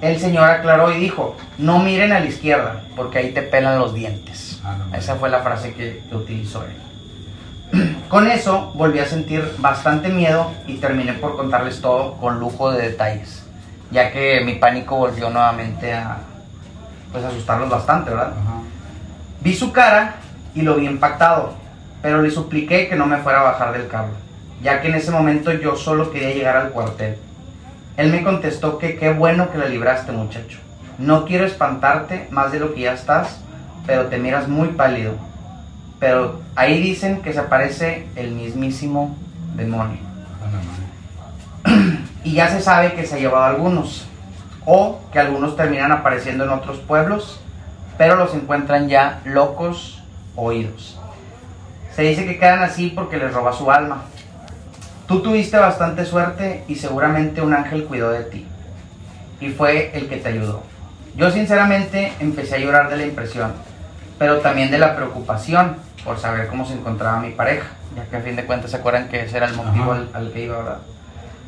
el señor aclaró y dijo, no miren a la izquierda, porque ahí te pelan los dientes. Ah. Esa fue la frase que, que utilizó él. Con eso volví a sentir bastante miedo y terminé por contarles todo con lujo de detalles, ya que mi pánico volvió nuevamente a pues asustarlos bastante, ¿verdad? Ajá. Vi su cara y lo vi impactado, pero le supliqué que no me fuera a bajar del carro, ya que en ese momento yo solo quería llegar al cuartel. Él me contestó que qué bueno que la libraste, muchacho. No quiero espantarte más de lo que ya estás, pero te miras muy pálido. Pero ahí dicen que se aparece el mismísimo demonio. Y ya se sabe que se ha llevado a algunos. O que algunos terminan apareciendo en otros pueblos, pero los encuentran ya locos o idos. Se dice que quedan así porque les roba su alma. Tú tuviste bastante suerte y seguramente un ángel cuidó de ti. Y fue el que te ayudó. Yo sinceramente empecé a llorar de la impresión, pero también de la preocupación por saber cómo se encontraba mi pareja, ya que a fin de cuentas se acuerdan que ese era el motivo al, al que iba, ¿verdad?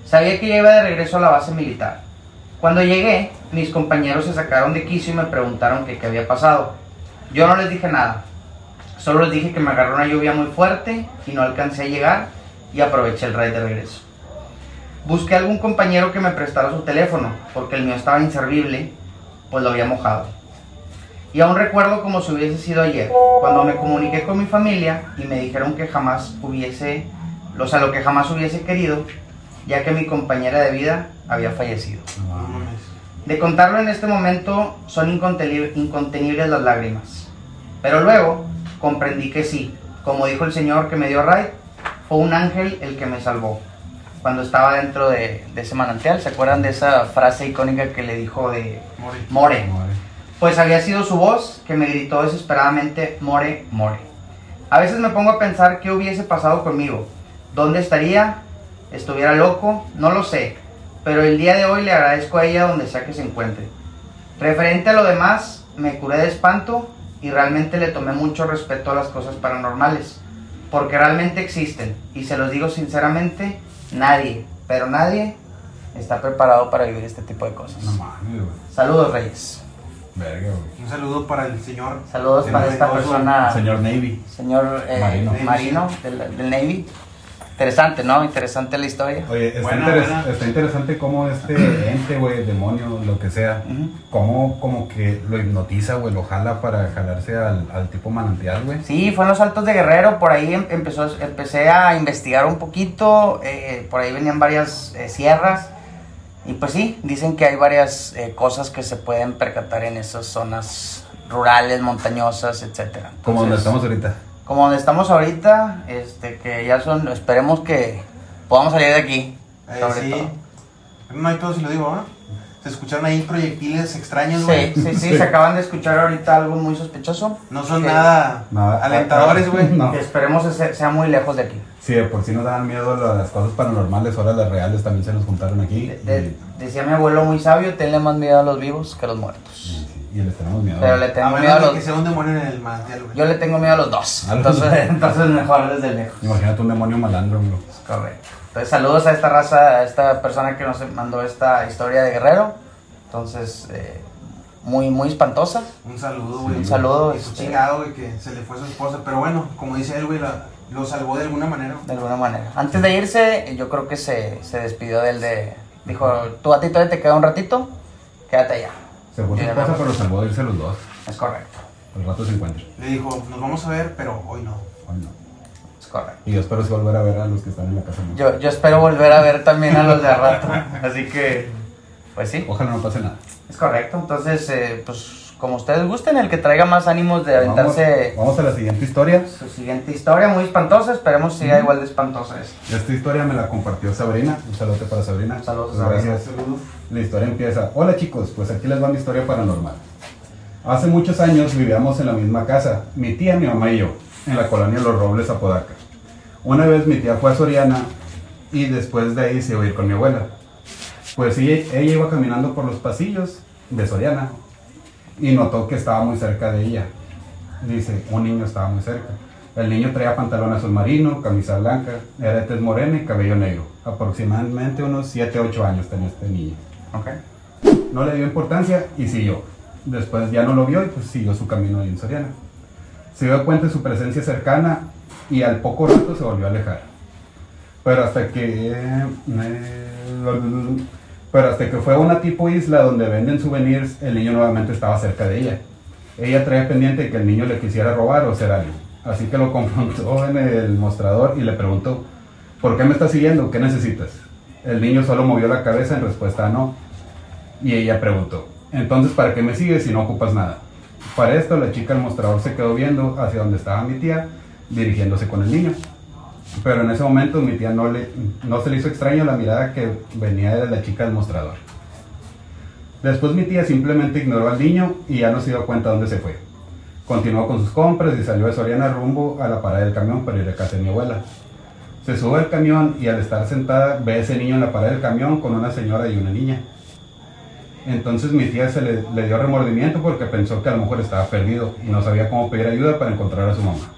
Sabía que ya iba de regreso a la base militar. Cuando llegué, mis compañeros se sacaron de quicio y me preguntaron que qué había pasado. Yo no les dije nada, solo les dije que me agarró una lluvia muy fuerte y no alcancé a llegar y aproveché el ride de regreso. Busqué a algún compañero que me prestara su teléfono, porque el mío estaba inservible, pues lo había mojado. Y aún recuerdo como si hubiese sido ayer, cuando me comuniqué con mi familia y me dijeron que jamás hubiese, o sea, lo que jamás hubiese querido ya que mi compañera de vida había fallecido. De contarlo en este momento son inconteni- incontenibles las lágrimas. Pero luego comprendí que sí, como dijo el Señor que me dio raid, fue un ángel el que me salvó. Cuando estaba dentro de, de ese manantial, ¿se acuerdan de esa frase icónica que le dijo de More. More? Pues había sido su voz que me gritó desesperadamente, More, More. A veces me pongo a pensar qué hubiese pasado conmigo. ¿Dónde estaría? ¿Estuviera loco? No lo sé. Pero el día de hoy le agradezco a ella donde sea que se encuentre. Referente a lo demás, me curé de espanto y realmente le tomé mucho respeto a las cosas paranormales. Porque realmente existen. Y se los digo sinceramente, nadie, pero nadie está preparado para vivir este tipo de cosas. No. Saludos, Reyes. Verga, güey. Un saludo para el señor. Saludos para esta persona, Señor Navy. señor eh, Marino. Marino, del, del Navy. Interesante, ¿no? Interesante la historia. Oye, está, Buena, interes- buena. está interesante cómo este ente, güey, demonio, lo que sea, Ujú. cómo como que lo hipnotiza, güey, lo jala para jalarse al, al tipo manantial, güey. Sí, fue en los Altos de Guerrero, por ahí em- empezó, empecé a investigar un poquito, eh, por ahí venían varias eh, sierras, y pues sí, dicen que hay varias eh, cosas que se pueden percatar en esas zonas rurales, montañosas, etcétera. Como donde Entonces, estamos ahorita. Como donde estamos ahorita, este, que ya son, esperemos que podamos salir de aquí, Eh, sobre sí. todo. No hay todo si lo digo, ¿ah? Se escucharon ahí proyectiles extraños, Sí, güey. sí, sí, se acaban de escuchar ahorita algo muy sospechoso. No son Que- nada, Nada. alentadores, güey. No. Que esperemos que se- sea muy lejos de aquí. Sí, de por si nos daban miedo las cosas paranormales, ahora las reales también se nos juntaron aquí. De- de- decía mi abuelo muy sabio, tenle más miedo a los vivos que a los muertos. y, y- y les tenemos miedo. Pero le A tengo menos miedo a los... que sea un demonio en el güey. Yo le tengo miedo a los dos. A los Entonces, dos. entonces mejor desde lejos. Imagínate un demonio malandro, güey. Correcto. Entonces saludos a esta raza, a esta persona que nos mandó esta historia de Guerrero. Entonces, eh, muy, muy espantosa. Un saludo, güey. Un saludo, su este- chingado, güey, que se le fue su esposa. Pero bueno, como dice él, güey, la- lo salvó de alguna manera. De alguna manera. Antes de irse, yo creo que se, se despidió del de... Dijo, tú a ti todavía te queda un ratito, quédate allá. Se fue su esposa, pero salvó de irse los dos. Es correcto, Al rato se encuentran. Le dijo, nos vamos a ver, pero hoy no. Ay, no. es correcto. Y yo espero volver a ver a los que están en la casa. ¿no? Yo, yo espero volver a ver también a los de a rato. Así que, pues sí, Ojalá no pase nada. es correcto. Entonces, eh, pues como ustedes gusten, el que traiga más ánimos de aventarse vamos a la siguiente historia. su siguiente historia, muy espantosa. Esperemos sea igual de espantosa esta. Esta historia me la compartió Sabrina. Un saludo para Sabrina. Saludos, Sabrina. Gracias. La historia empieza. Hola chicos, pues aquí les va mi historia paranormal. Hace muchos años vivíamos en la misma casa, mi tía, mi mamá y yo, en la colonia Los Robles, Apodaca. Una vez mi tía fue a Soriana y después de ahí se iba a ir con mi abuela. Pues ella, ella iba caminando por los pasillos de Soriana y notó que estaba muy cerca de ella. Dice, un niño estaba muy cerca. El niño traía pantalón azul marino, camisa blanca, era de tez morena y cabello negro. Aproximadamente unos 7, 8 años tenía este niño. Ok. No le dio importancia y siguió. Después ya no lo vio y pues siguió su camino ahí en Soriana. Se dio cuenta de su presencia cercana y al poco rato se volvió a alejar. Pero hasta que... eh, pero hasta que fue a una tipo isla donde venden souvenirs, el niño nuevamente estaba cerca de ella. Ella traía pendiente que el niño le quisiera robar o hacer algo. Así que lo confrontó en el mostrador y le preguntó, ¿por qué me estás siguiendo? ¿Qué necesitas? El niño solo movió la cabeza en respuesta a no. Y ella preguntó, entonces ¿para qué me sigues si no ocupas nada? Para esto la chica del mostrador se quedó viendo hacia donde estaba mi tía, dirigiéndose con el niño. Pero en ese momento mi tía no, le, no se le hizo extraño la mirada que venía de la chica del mostrador. Después mi tía simplemente ignoró al niño y ya no se dio cuenta dónde se fue. Continuó con sus compras y salió de Soriana rumbo a la parada del camión para ir a casa de mi abuela. Se sube al camión y al estar sentada ve a ese niño en la parada del camión con una señora y una niña. Entonces mi tía se le, dio remordimiento porque pensó que a lo mejor estaba perdido y no sabía cómo pedir ayuda para encontrar a su mamá.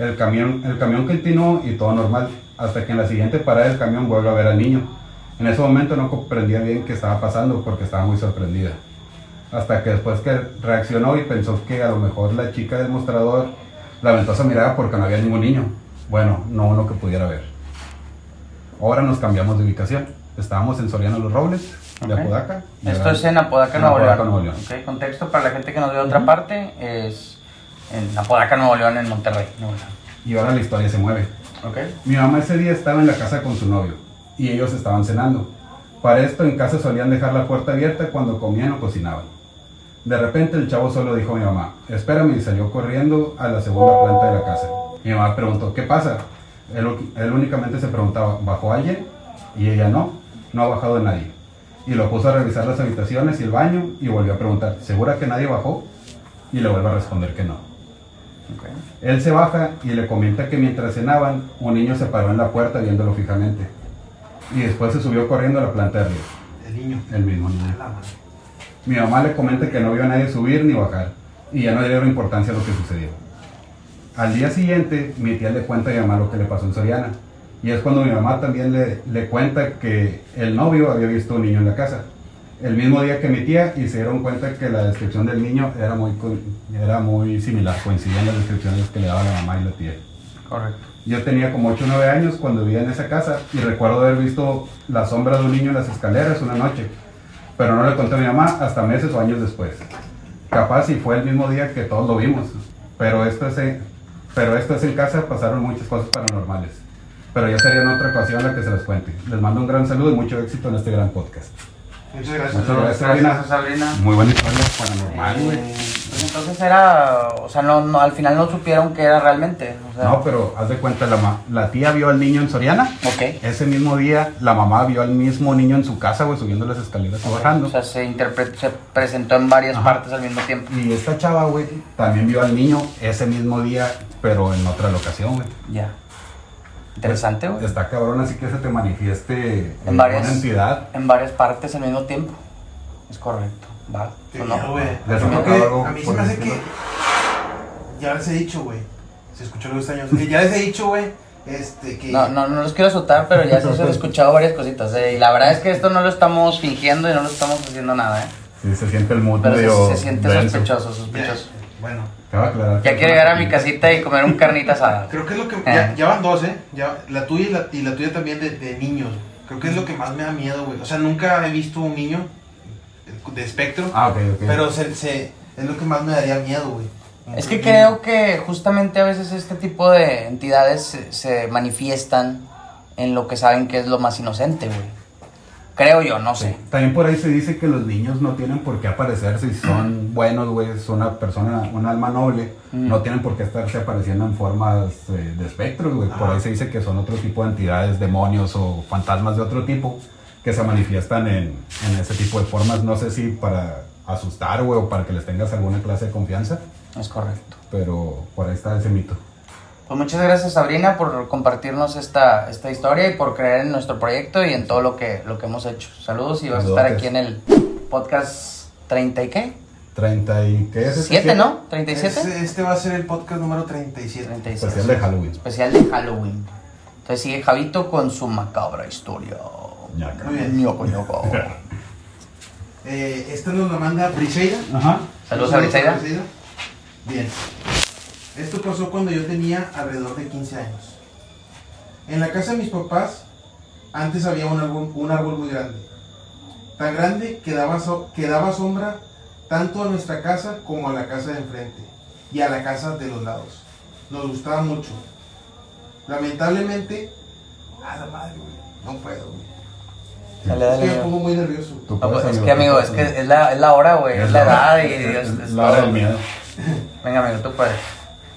El camión, el camión continuó y todo normal, hasta que en la siguiente parada del camión vuelve a ver al niño. En ese momento no comprendía bien qué estaba pasando porque estaba muy sorprendida. Hasta que después que reaccionó y pensó que a lo mejor la chica del mostrador la aventó esa mirada porque no había ningún niño. Bueno, no uno que pudiera ver. Ahora nos cambiamos de ubicación. Estábamos en Soriano Los Robles, de. Apodaca. Esto es en Apodaca, en Nuevo León. Nuevo León. Contexto para la gente que nos ve de otra parte es en Apodaca, Nuevo León, en Monterrey. Nuevo León. Y ahora la historia se mueve. Ok. Mi mamá ese día estaba en la casa con su novio. y ellos estaban cenando. Para esto en casa solían dejar la puerta abierta cuando comían o cocinaban. De repente el chavo solo dijo a mi mamá, espérame y salió corriendo a la segunda planta de la casa. Mi mamá preguntó, ¿qué pasa? Él, él únicamente se preguntaba, ¿bajó alguien? Y ella no, no ha bajado nadie. Y lo puso a revisar las habitaciones y el baño y volvió a preguntar, ¿segura que nadie bajó? Y le vuelve a responder que no. Él se baja y le comenta que mientras cenaban, un niño se paró en la puerta viéndolo fijamente. Y después se subió corriendo a la planta de arriba. El niño. El mismo niño. Mi mamá le comenta que no vio a nadie subir ni bajar y ya no le dieron importancia a lo que sucedió. Al día siguiente, mi tía le cuenta a mi mamá lo que le pasó en Soriana. Y es cuando mi mamá también le, le cuenta que el novio había visto un niño en la casa. El mismo día que mi tía y se dieron cuenta que la descripción del niño era muy, era muy similar, coincidían las descripciones que le daba la mamá y la tía. Correcto. Yo tenía como 8 o 9 años cuando vivía en esa casa y recuerdo haber visto la sombra de un niño en las escaleras una noche, pero no le conté a mi mamá hasta meses o años después. Capaz y fue el mismo día que todos lo vimos, pero esto es en, pero esto es en casa pasaron muchas cosas paranormales. Pero ya sería en otra ocasión la que se les cuente. Les mando un gran saludo y mucho éxito en este gran podcast. Muchas gracias. Muchas gracias, Gracias, Sabrina. Muy buena historia paranormal, güey. Eh, pues entonces era, o sea, no, no, al final no supieron qué era realmente. O sea, No, pero haz de cuenta, la, ma- la tía vio al niño en Soriana. Ok. Ese mismo día, la mamá vio al mismo niño en su casa, güey, subiendo las escaleras y bajando. O sea, se, interpretó, se presentó en varias Ajá. partes al mismo tiempo. Y esta chava, güey, también vio al niño ese mismo día, pero en otra locación, güey. Ya. Interesante, güey. Está cabrón, así que se te manifieste En varias- una entidad. En varias partes al mismo tiempo. Es correcto. Va. ¿O no? güey. A mí se me hace que. Ya les he dicho, güey. Se escuchó los años. Ya les he dicho, güey. Este, que. No, no, no los quiero azotar, pero ya se han escuchado varias cositas. eh, Y la verdad es que esto no lo estamos fingiendo y no lo estamos haciendo nada, ¿eh? Sí, se siente el mood Pero medio se, se siente denso. sospechoso, sospechoso. Bueno. Aclarar. Ya quiero llegar a mi casita y comer un carnita asada. Creo que es lo que. Eh. Ya, ya van dos, ¿eh? Ya, la tuya y la, y la tuya también de, de niños. Creo que es lo que más me da miedo, güey. O sea, nunca he visto un niño de espectro. Ah, ok, ok. Pero se, se, es lo que más me daría miedo, güey. Es que creo que justamente a veces este tipo de entidades se, se manifiestan en lo que saben que es lo más inocente, güey. Creo yo, no sé. También por ahí se dice que los niños no tienen por qué aparecerse si son buenos, güey, es una persona, un alma noble, Mm. no tienen por qué estarse apareciendo en formas eh, de espectros, güey. Por ahí se dice que son otro tipo de entidades, demonios o fantasmas de otro tipo que se manifiestan en, en ese tipo de formas. No sé si para asustar, güey, o para que les tengas alguna clase de confianza, Es correcto. pero por ahí está ese mito. Pues muchas gracias Sabrina por compartirnos esta, esta historia y por creer en nuestro proyecto y en todo lo que, lo que hemos hecho. Saludos y vas a estar aquí en el podcast 30 y qué? 30 y ¿qué es? 7, ¿no? ¿37? Este, este va a ser el podcast número 37. 36. Especial de Halloween. Especial de Halloween. Entonces sigue Javito con su macabra historia. Ñaca. Muy bien. Ñoco, ñoco. Eh, esta nos la manda Briseida. Ajá. Saludos a Briseida. Bien. Esto pasó cuando yo tenía alrededor de 15 años. En la casa de mis papás, antes había un árbol, un árbol muy grande. Tan grande que daba, so- que daba sombra tanto a nuestra casa como a la casa de enfrente y a la casa de los lados. Nos gustaba mucho. Lamentablemente, a la madre, güey. No puedo, güey. Dale, Es dale, que me pongo muy nervioso. Ah, pues, es amigo, que amigo, es que es la, es la hora, güey. Es la edad y es- Dios. es es la hora del miedo. Venga, amigo, tú puedes.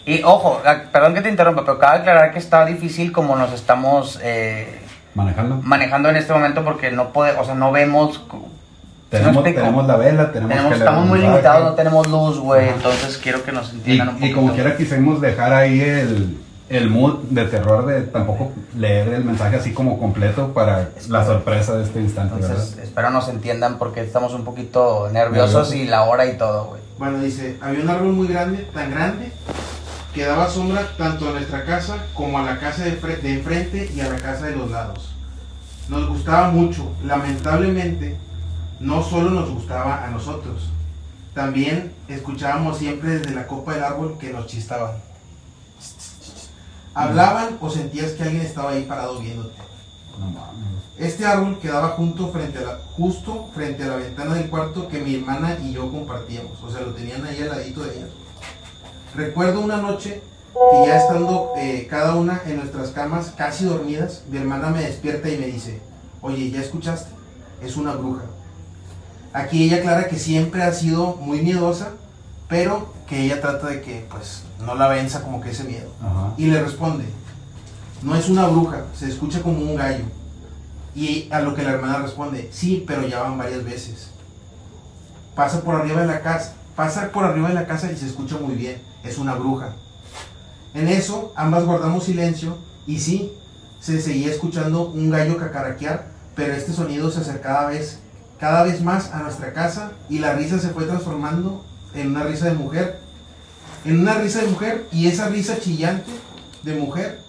Y ojo, ah, perdón que te interrumpa, pero cabe aclarar que está difícil como nos estamos eh, Manejando. manejando en este momento porque no puede, o sea, no vemos. ¿sí me Tenemos, explico? tenemos la vela, tenemos, Tenemos- que estamos muy limitados, no tenemos luz, güey. Entonces quiero que nos Y, entiendan un y poquito. como quiera quisimos dejar ahí el, el mood de terror de tampoco leer el mensaje así como completo para la sorpresa de este instante, Entonces, ¿verdad? espero nos entiendan porque estamos un poquito nerviosos Nerviosos. y la hora y todo, güey. Bueno, dice, había un árbol muy grande, tan grande, que daba sombra tanto a nuestra casa como a la casa de, fre- de enfrente y a la casa de los lados. Nos gustaba mucho, lamentablemente, no solo nos gustaba a nosotros, también escuchábamos siempre desde la copa del árbol que nos chistaban. Hablaban o sentías que alguien estaba ahí parado viéndote. Este árbol quedaba junto frente a la, justo frente a la ventana del cuarto que mi hermana y yo compartíamos. O sea, lo tenían ahí al ladito de ellas. Recuerdo una noche que ya estando eh, cada una en nuestras camas, casi dormidas, mi hermana me despierta y me dice, oye, ¿ya escuchaste? Es una bruja. Aquí ella aclara que siempre ha sido muy miedosa, pero que ella trata de que pues no la venza como que ese miedo. Ajá. Y le responde, no es una bruja, se escucha como un gallo. Y a lo que la hermana responde, sí, pero ya van varias veces. Pasa por arriba de la casa, pasa por arriba de la casa y se escucha muy bien, es una bruja. En eso, ambas guardamos silencio y sí, se seguía escuchando un gallo cacaraquear, pero este sonido se acercaba cada vez, cada vez más a nuestra casa y la risa se fue transformando en una risa de mujer, en una risa de mujer y esa risa chillante de mujer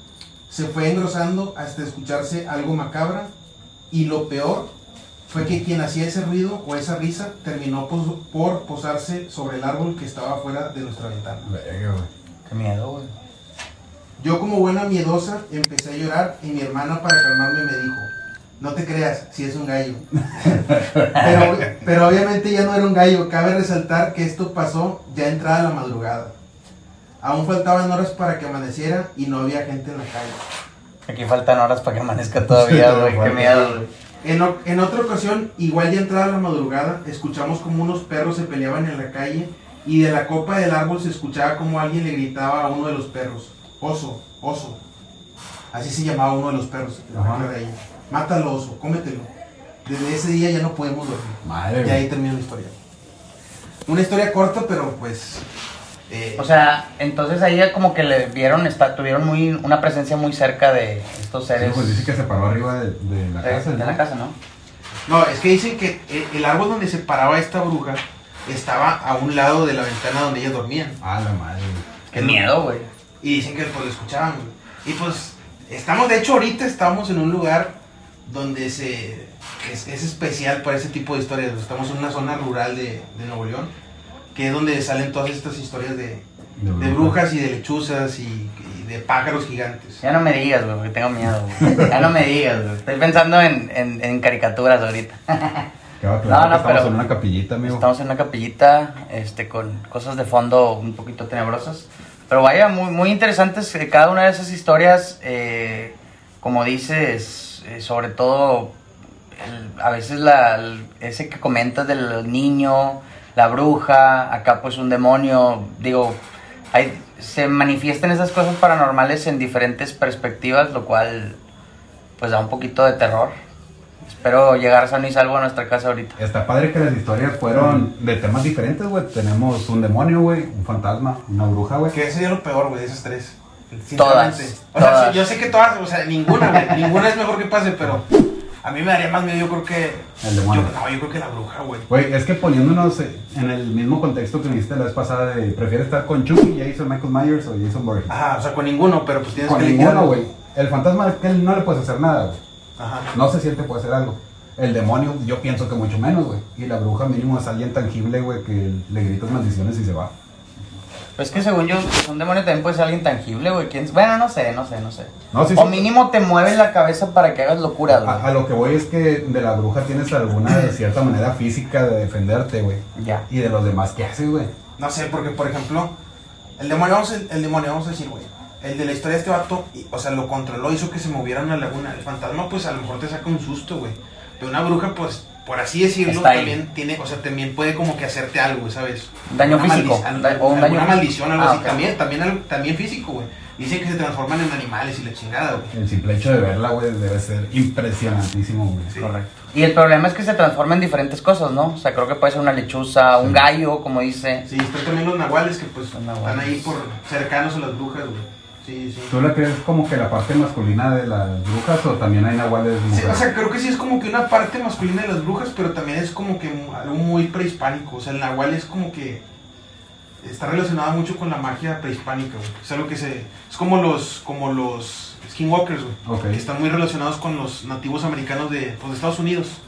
se fue engrosando hasta escucharse algo macabra y lo peor fue que quien hacía ese ruido o esa risa terminó pos- por posarse sobre el árbol que estaba fuera de nuestra ventana. Verga, güey. Qué miedo, güey. Yo como buena miedosa empecé a llorar y mi hermana para calmarme me dijo, no te creas, si es un gallo. pero, pero obviamente ya no era un gallo, cabe resaltar que esto pasó ya entrada la madrugada. Aún faltaban horas para que amaneciera y no había gente en la calle. Aquí faltan horas para que amanezca todavía, güey. Qué miedo, güey. En, o- en otra ocasión, igual ya entrada la madrugada, escuchamos como unos perros se peleaban en la calle y de la copa del árbol se escuchaba como alguien le gritaba a uno de los perros, oso, oso. Así se llamaba uno de los perros, la Ajá. de ahí. Mátalo, oso, cómetelo. Desde ese día ya no podemos dormir. Madre, Y ahí termina la historia. Una historia corta, pero pues... eh, O sea, entonces ahí ya como que le vieron, está, tuvieron muy, una presencia muy cerca de estos Sí, seres pues dice que se paró arriba de, de la de, casa. de ¿no? la casa, ¿no? No, es que dicen que eh, el árbol donde se paraba esta bruja estaba a un lado de la ventana donde ellas dormían. Ah, la madre. Qué miedo, güey. Y dicen que pues lo escuchaban. güey. Y pues estamos, de hecho ahorita estamos en un lugar donde se es, es especial para ese tipo de historias. Estamos en una zona rural de, de Nuevo León, que es donde salen todas estas historias de, de brujas y de lechuzas y, y de pájaros gigantes. Ya no me digas, güey, porque tengo miedo, güey. Ya no me digas, güey. Estoy pensando en, en, en caricaturas ahorita. Queda claro No, no, estamos pero- en una capillita, amigo. Estamos en una capillita, este, con cosas de fondo un poquito tenebrosas. Pero vaya, muy, muy interesantes eh, cada una de esas historias. eh, como dices, eh, sobre todo, el- a veces la, el- ese que comentas del niño, la bruja, acá pues un demonio. Digo, hay, se manifiestan esas cosas paranormales en diferentes perspectivas, lo cual pues da un poquito de terror. Espero llegar sano y salvo a nuestra casa ahorita. Está padre que las historias fueron de temas diferentes, güey. Tenemos un demonio, güey, un fantasma, una bruja, güey. Que sería lo peor, güey, de esas tres. Todas. O sea, todas. yo sé que todas, o sea, ninguna, güey. ninguna es mejor que pase, pero a mí me daría más miedo, yo creo que. El demonio. Yo, no, yo creo que la bruja, güey. Güey, es que poniéndonos en el mismo contexto que me dijiste la vez pasada de ¿prefieres estar con Chucky, Jason Michael Myers o Jason Voorhees? Ajá, o sea, con ninguno, pero pues tienes Con que elegir ninguno, güey. El fantasma es que él no le puedes hacer nada, güey. Ajá. No se siente puede hacer algo. El demonio, yo pienso que mucho menos, güey. Y la bruja mínimo es alguien tangible, güey, que le gritas maldiciones y se va. Pues que según yo, un demonio también puede ser alguien tangible, güey. ¿Quién- Bueno, no sé, no sé, no sé. No, sí, o sí. mínimo te mueve la cabeza para que hagas locuras, güey. A, a lo que voy es que de la bruja tienes alguna de cierta manera física de defenderte, güey. Ya. Y de los demás, ¿qué haces, güey? No sé, porque por ejemplo, el demonio, vamos a, el demonio, vamos a decir, güey. El de la historia de este vato, y- o sea, lo controló, hizo que se moviera una laguna. El fantasma, pues a lo mejor te saca un susto, güey. Pero una bruja, pues, por así decirlo, también tiene, o sea, también puede como que hacerte algo, ¿sabes? Daño Una físico, maldic- o un daño- maldición, algo Ah, así. ok. También, también, algo- también físico, güey. Dicen que se transforman en animales y la chingada, güey. El simple hecho de verla, güey, debe ser impresionantísimo, güey. Sí. Correcto. Y el problema es que se transforma en diferentes cosas, ¿no? O sea, creo que puede ser una lechuza, un Sí. gallo, como dice. Sí, están también los nahuales que pues Los están ahí por cercanos a las brujas, güey. Sí, sí. ¿Tú la crees como que la parte masculina de las brujas o también hay nahuales Sí, mujeres? o sea, creo que sí es como que una parte masculina de las brujas, pero también es como que algo muy prehispánico. O sea, el nahual es como que está relacionado mucho con la magia prehispánica, güey. Es algo que se... Es como los, como los skinwalkers, güey. Ok. Que están muy relacionados con los nativos americanos de, pues, de Estados Unidos.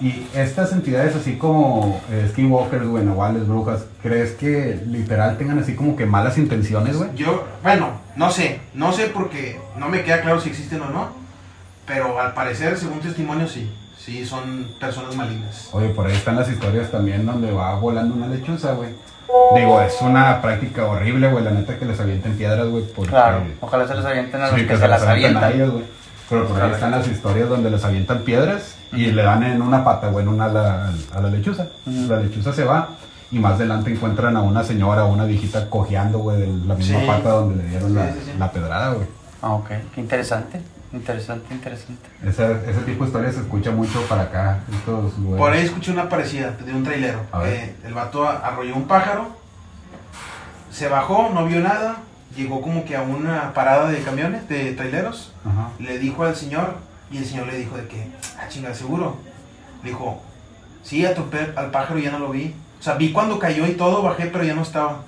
Y estas entidades así como eh, skinwalkers, güey, nahuales, brujas, ¿crees que literal tengan así como que malas intenciones, güey? Yo, bueno, no sé. No sé porque no me queda claro si existen o no. Pero al parecer, según testimonio, sí. Sí, son personas malignas. Oye, por ahí están las historias también donde va volando una lechuza, güey. Digo, es una práctica horrible, güey, la neta que les avienten piedras, güey, porque... Claro, ojalá se les avienten a los Sí, que, se las avienten avientan. a ellos, güey. Pero por ahí están las historias donde les avientan piedras y le dan en una pata, güey, en una a la, a la lechuza. La lechuza se va y más adelante encuentran a una señora o una viejita cojeando, güey, de la misma Sí. pata donde le dieron la, Sí, sí, sí. la pedrada, güey. Ah, ok. Qué interesante. Interesante, interesante. Ese, ese tipo de historias se escucha mucho para acá, estos lugares. Por ahí escuché una parecida de un trailero. Eh, el vato arrolló un pájaro, se bajó, no vio nada, llegó como que a una parada de camiones, de traileros, Ajá. le dijo al señor, y el señor le dijo de que, ah, chinga, ¿seguro? Le dijo, sí, atropé al pájaro y ya no lo vi. O sea, vi cuando cayó y todo, bajé, pero ya no estaba.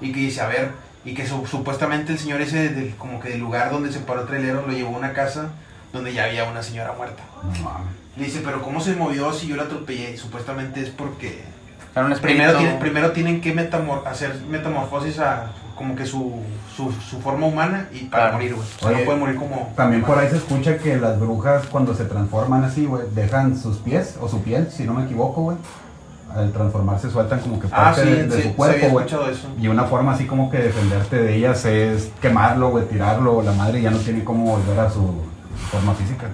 Y que dice, a ver, y que su- supuestamente el señor ese, del, como que del lugar donde se paró el trailero, lo llevó a una casa donde ya había una señora muerta. No mames. Le dice, pero ¿cómo se movió si yo la atropellé? Y supuestamente es porque primero, tienen, primero tienen que metamor- hacer metamorfosis a como que su, su, su forma humana y para Claro. morir, güey. O sea, Oye, no puede morir como... También por ahí se escucha que las brujas cuando se transforman así, güey, dejan sus pies o su piel, si no me equivoco, güey. Al transformarse sueltan como que Ah, parte sí, de, de sí, su cuerpo, güey. Y una forma así como que defenderte de ellas es quemarlo, güey, tirarlo. La madre ya no tiene cómo volver a su forma física.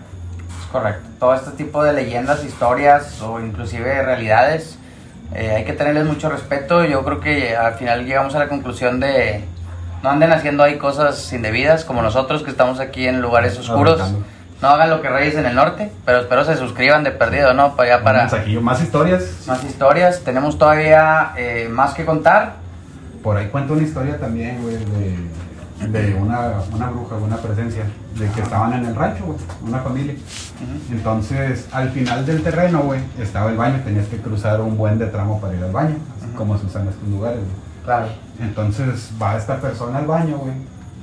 Es correcto. Todo este tipo de leyendas, historias o inclusive realidades, eh, hay que tenerles mucho respeto. Yo creo que al final llegamos a la conclusión de no anden haciendo ahí cosas indebidas como nosotros que estamos aquí en lugares oscuros. Arrancando. No hagan lo que Reyes en el Norte, pero espero se suscriban de perdido, ¿no? Para allá Un para. Más historias. más historias. Tenemos todavía eh, más que contar. Por ahí cuenta una historia también, güey, de, de una, una bruja, una presencia, de que estaban en el rancho, güey, una familia. Entonces, al final del terreno, güey, estaba el baño, tenías que cruzar un buen de tramo para ir al baño, así como se usan estos lugares, güey. Claro. Entonces, va esta persona al baño, güey,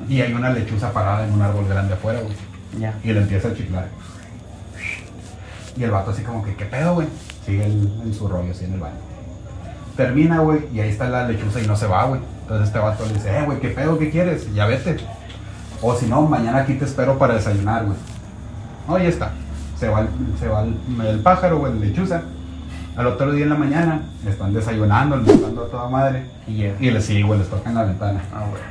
y hay una lechuza parada en un árbol grande afuera, güey, Ya. y le empieza a chiflar. Y el vato así como que, ¿qué pedo, güey? Sigue el- en su rollo, así en el baño. Termina, güey, y ahí está la lechuza y no se va, güey. Entonces este vato le dice, eh, güey, ¿qué pedo? ¿Qué quieres? Ya vete. O si no, mañana aquí te espero para desayunar, güey. No, ya está. Se va, el, se va el, el pájaro, güey, la lechuza. Al otro día en la mañana están desayunando, almorzando a toda madre. Y les sí, güey, les tocan la ventana. Ah, güey.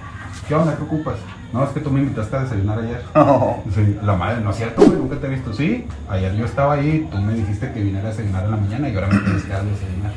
¿Qué onda? ¿Qué ocupas? No, es que tú me invitaste a desayunar ayer. Sí, la madre, no es cierto, güey, nunca te he visto. Sí, ayer yo estaba ahí, tú me dijiste que viniera a desayunar en la mañana y ahora me tienes que dar a desayunar.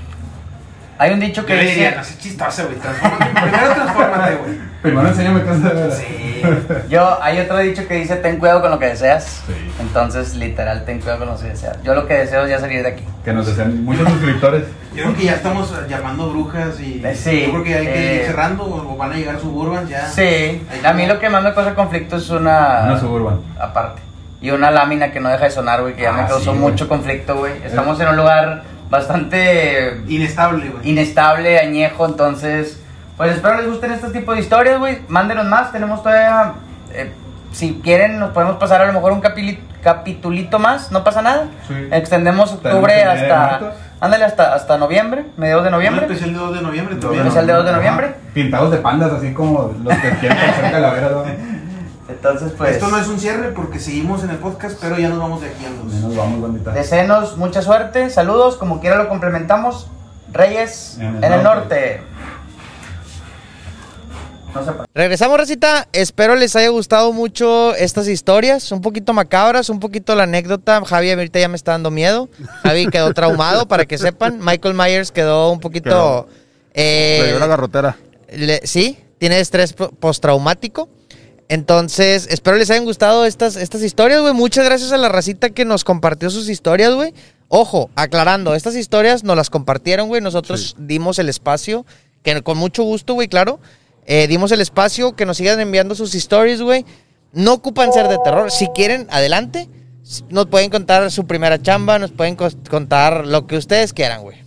Hay un dicho que Yo le dice... diría, no sé chistoso, güey. transfórmate. Primero transfórmate, güey. Primero enséñame hacer de verdad. Sí. Yo, hay otro dicho que dice, ten cuidado con lo que deseas. Sí. Entonces, literal, ten cuidado con lo que deseas. Yo lo que deseo es ya salir de aquí. Que nos desean muchos suscriptores. Yo creo que ya estamos llamando brujas y Eh, sí, yo creo que hay que ir eh, cerrando o van a llegar suburbans ya. Sí, a mí como- lo que más me causa conflicto es una... Una suburban. Aparte. Y una lámina que no deja de sonar, güey, que ya Ah, me causó sí, güey. mucho conflicto, güey. Estamos en un lugar bastante Inestable, güey. inestable, añejo, entonces... Pues espero les gusten este tipo de historias, güey. Mándenos más, tenemos todavía... eh, si quieren, nos podemos pasar a lo mejor un capili- capitulito más, no pasa nada. Sí. Extendemos octubre hasta... Ándale, hasta, hasta noviembre, mediados de Un noviembre. especial de 2 de noviembre Dos también. Especial de dos de Ajá. noviembre. Pintados de pandas, así como los que quieren hacer calaveras. ¿no? Entonces, pues... Esto no es un cierre porque seguimos en el podcast, pero ya nos vamos de aquí, amigos. Nos vamos, bandita. Desenos mucha suerte, saludos, como quiera lo complementamos. Reyes en el, norte. No. Regresamos, Recita. Espero les haya gustado mucho estas historias. Un poquito macabras, un poquito la anécdota. Javi ahorita ya me está dando miedo. Javi quedó traumado, para que sepan. Michael Myers quedó un poquito... eh, Le dio la garrotera. le- sí, tiene estrés po- postraumático. Entonces, espero les hayan gustado estas, estas historias, güey. Muchas gracias a la racita que nos compartió sus historias, güey. Ojo, aclarando, estas historias nos las compartieron, güey. Nosotros dimos el espacio, que con mucho gusto, güey, claro. Eh, dimos el espacio, que nos sigan enviando sus stories, güey. No ocupan ser de terror. Si quieren, adelante. Nos pueden contar su primera chamba, nos pueden contar lo que ustedes quieran, güey.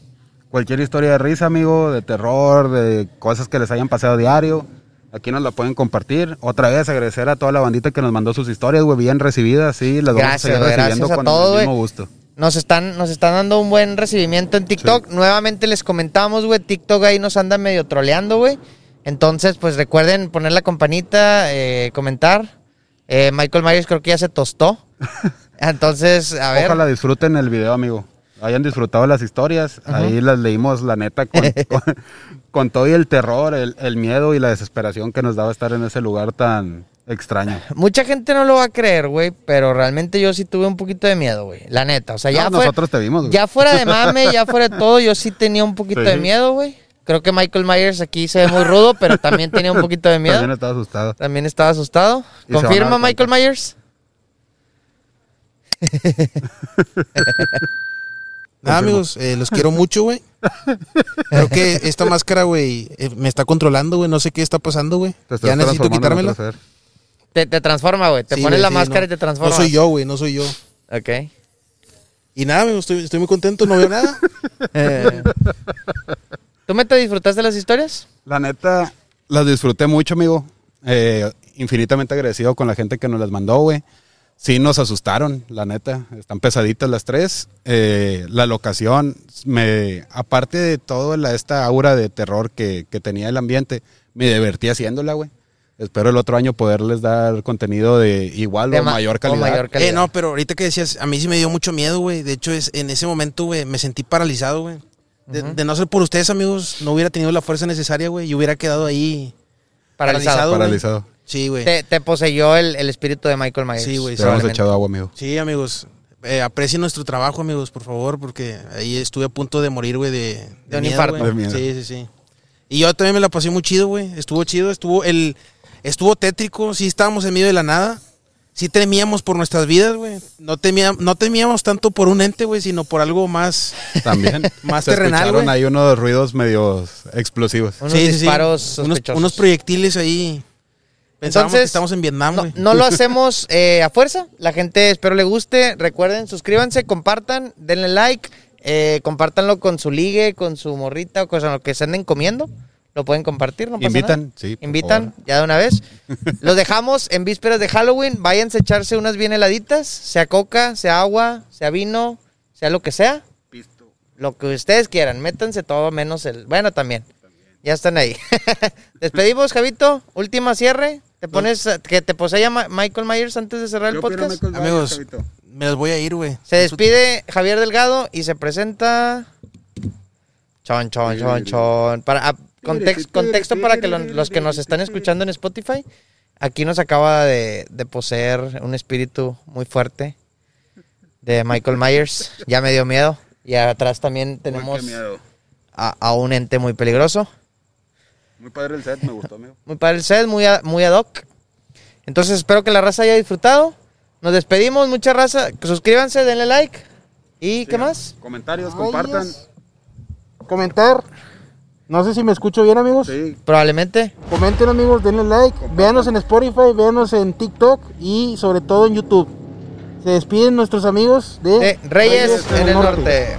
Cualquier historia de risa, amigo, de terror, de cosas que les hayan pasado diario. Aquí nos la pueden compartir. Otra vez agradecer a toda la bandita que nos mandó sus historias, güey, bien recibidas, sí, las vamos Gracias, a seguir recibiendo a con el mismo gusto. Nos están, nos están dando un buen recibimiento en TikTok. Nuevamente les comentamos, güey. TikTok ahí nos anda medio troleando, güey. Entonces, pues recuerden poner la campanita, eh, comentar. Eh, Michael Myers creo que ya se tostó. Entonces, a ver. Ojalá disfruten el video, amigo. Hayan disfrutado las historias. Ahí las leímos, la neta, con, con- con todo y el terror, el, el miedo y la desesperación que nos daba estar en ese lugar tan, Extraño. Mucha gente no lo va a creer, güey, pero realmente yo sí tuve un poquito de miedo, güey. La neta, o sea, ya No, fue- nosotros te vimos, güey. Ya fuera de mame, ya fuera de todo, yo sí tenía un poquito Sí. de miedo, güey. Creo que Michael Myers aquí se ve muy rudo, pero también tenía un poquito de miedo. También estaba asustado. También estaba asustado. ¿Confirma Michael. Myers? Nada, amigos, eh, los quiero mucho, güey. Creo que esta máscara, güey, eh, me está controlando, güey. No sé qué está pasando, güey. Te estás Ya necesito transformando en quitármela. otro ser. Te, te transforma, güey. Te Sí, pones güey, la sí, máscara no. y te transforma. No soy yo, güey, no soy yo. Ok. Y nada, amigos, estoy, estoy muy contento, no veo nada. Eh, ¿Tú me te disfrutaste las historias? La neta, las disfruté mucho, amigo. Eh, infinitamente agradecido con la gente que nos las mandó, güey. Sí nos asustaron, la neta. Están pesaditas las tres. Eh, la locación, me, aparte de toda la, esta aura de terror que, que tenía el ambiente, me divertí haciéndola, güey. Espero el otro año poderles dar contenido de igual De o ma- mayor o calidad. mayor calidad. Eh, no, pero ahorita que decías, a mí sí me dio mucho miedo, güey. De hecho, es, en ese momento, güey, me sentí paralizado, güey. De, de no ser por ustedes, amigos, no hubiera tenido la fuerza necesaria, güey. Y hubiera quedado ahí Paralizado. Paralizado. Sí, güey. Te, te poseyó el, el espíritu de Michael Myers. Sí, güey, Te hemos echado agua, amigo. Sí, amigos. Eh, aprecien nuestro trabajo, amigos, por favor, porque ahí estuve a punto de morir, güey, de, De un miedo, infarto. De miedo. Sí, sí, sí. Y yo también me la pasé muy chido, güey. Estuvo chido, estuvo el estuvo tétrico, sí estábamos en medio de la nada. Sí temíamos por nuestras vidas, güey. No, temía- no temíamos tanto por un ente, güey, sino por algo más... También. Más Se terrenal, güey. ahí unos ruidos medios explosivos. Unos Sí, sí, sí. disparos Unos, unos proyectiles ahí. Pensábamos Entonces, que estamos en Vietnam, No, güey. no lo hacemos eh, a fuerza. La gente espero le guste. Recuerden, suscríbanse, compartan, denle like, eh, compártanlo con su ligue, con su morrita o con lo que se anden comiendo. Lo pueden compartir, no pasa Invitan, nada. sí, por Invitan, favor. ya de una vez. Los dejamos en vísperas de Halloween. Váyanse a echarse unas bien heladitas, sea coca, sea agua, sea vino, sea lo que sea. Lo que ustedes quieran, métanse todo menos el. Bueno, también. Ya están ahí. Despedimos, Javito. Última cierre. Te pones que te posea Michael Myers antes de cerrar el podcast. Amigos, me las voy a ir, güey. Se despide Javier Delgado y se presenta. Chon, chon, chon, chon. Para, ah, context- contexto para que lo- los que nos están escuchando en Spotify. Aquí nos acaba de, de poseer un espíritu muy fuerte de Michael Myers. Ya me dio miedo. Y atrás también tenemos a, a un ente muy peligroso. Muy padre el set, me gustó, amigo. Muy padre el set, muy, a- muy ad hoc. Entonces espero que la raza haya disfrutado. Nos despedimos, mucha raza. Suscríbanse, denle like. ¿Y qué más? Comentarios, compartan. Comentar. No sé si me escucho bien, amigos. Sí, Probablemente. Comenten, amigos, denle like. Véanos en Spotify, véanos en TikTok y sobre todo en YouTube. Se despiden nuestros amigos de, De Reyes en el norte.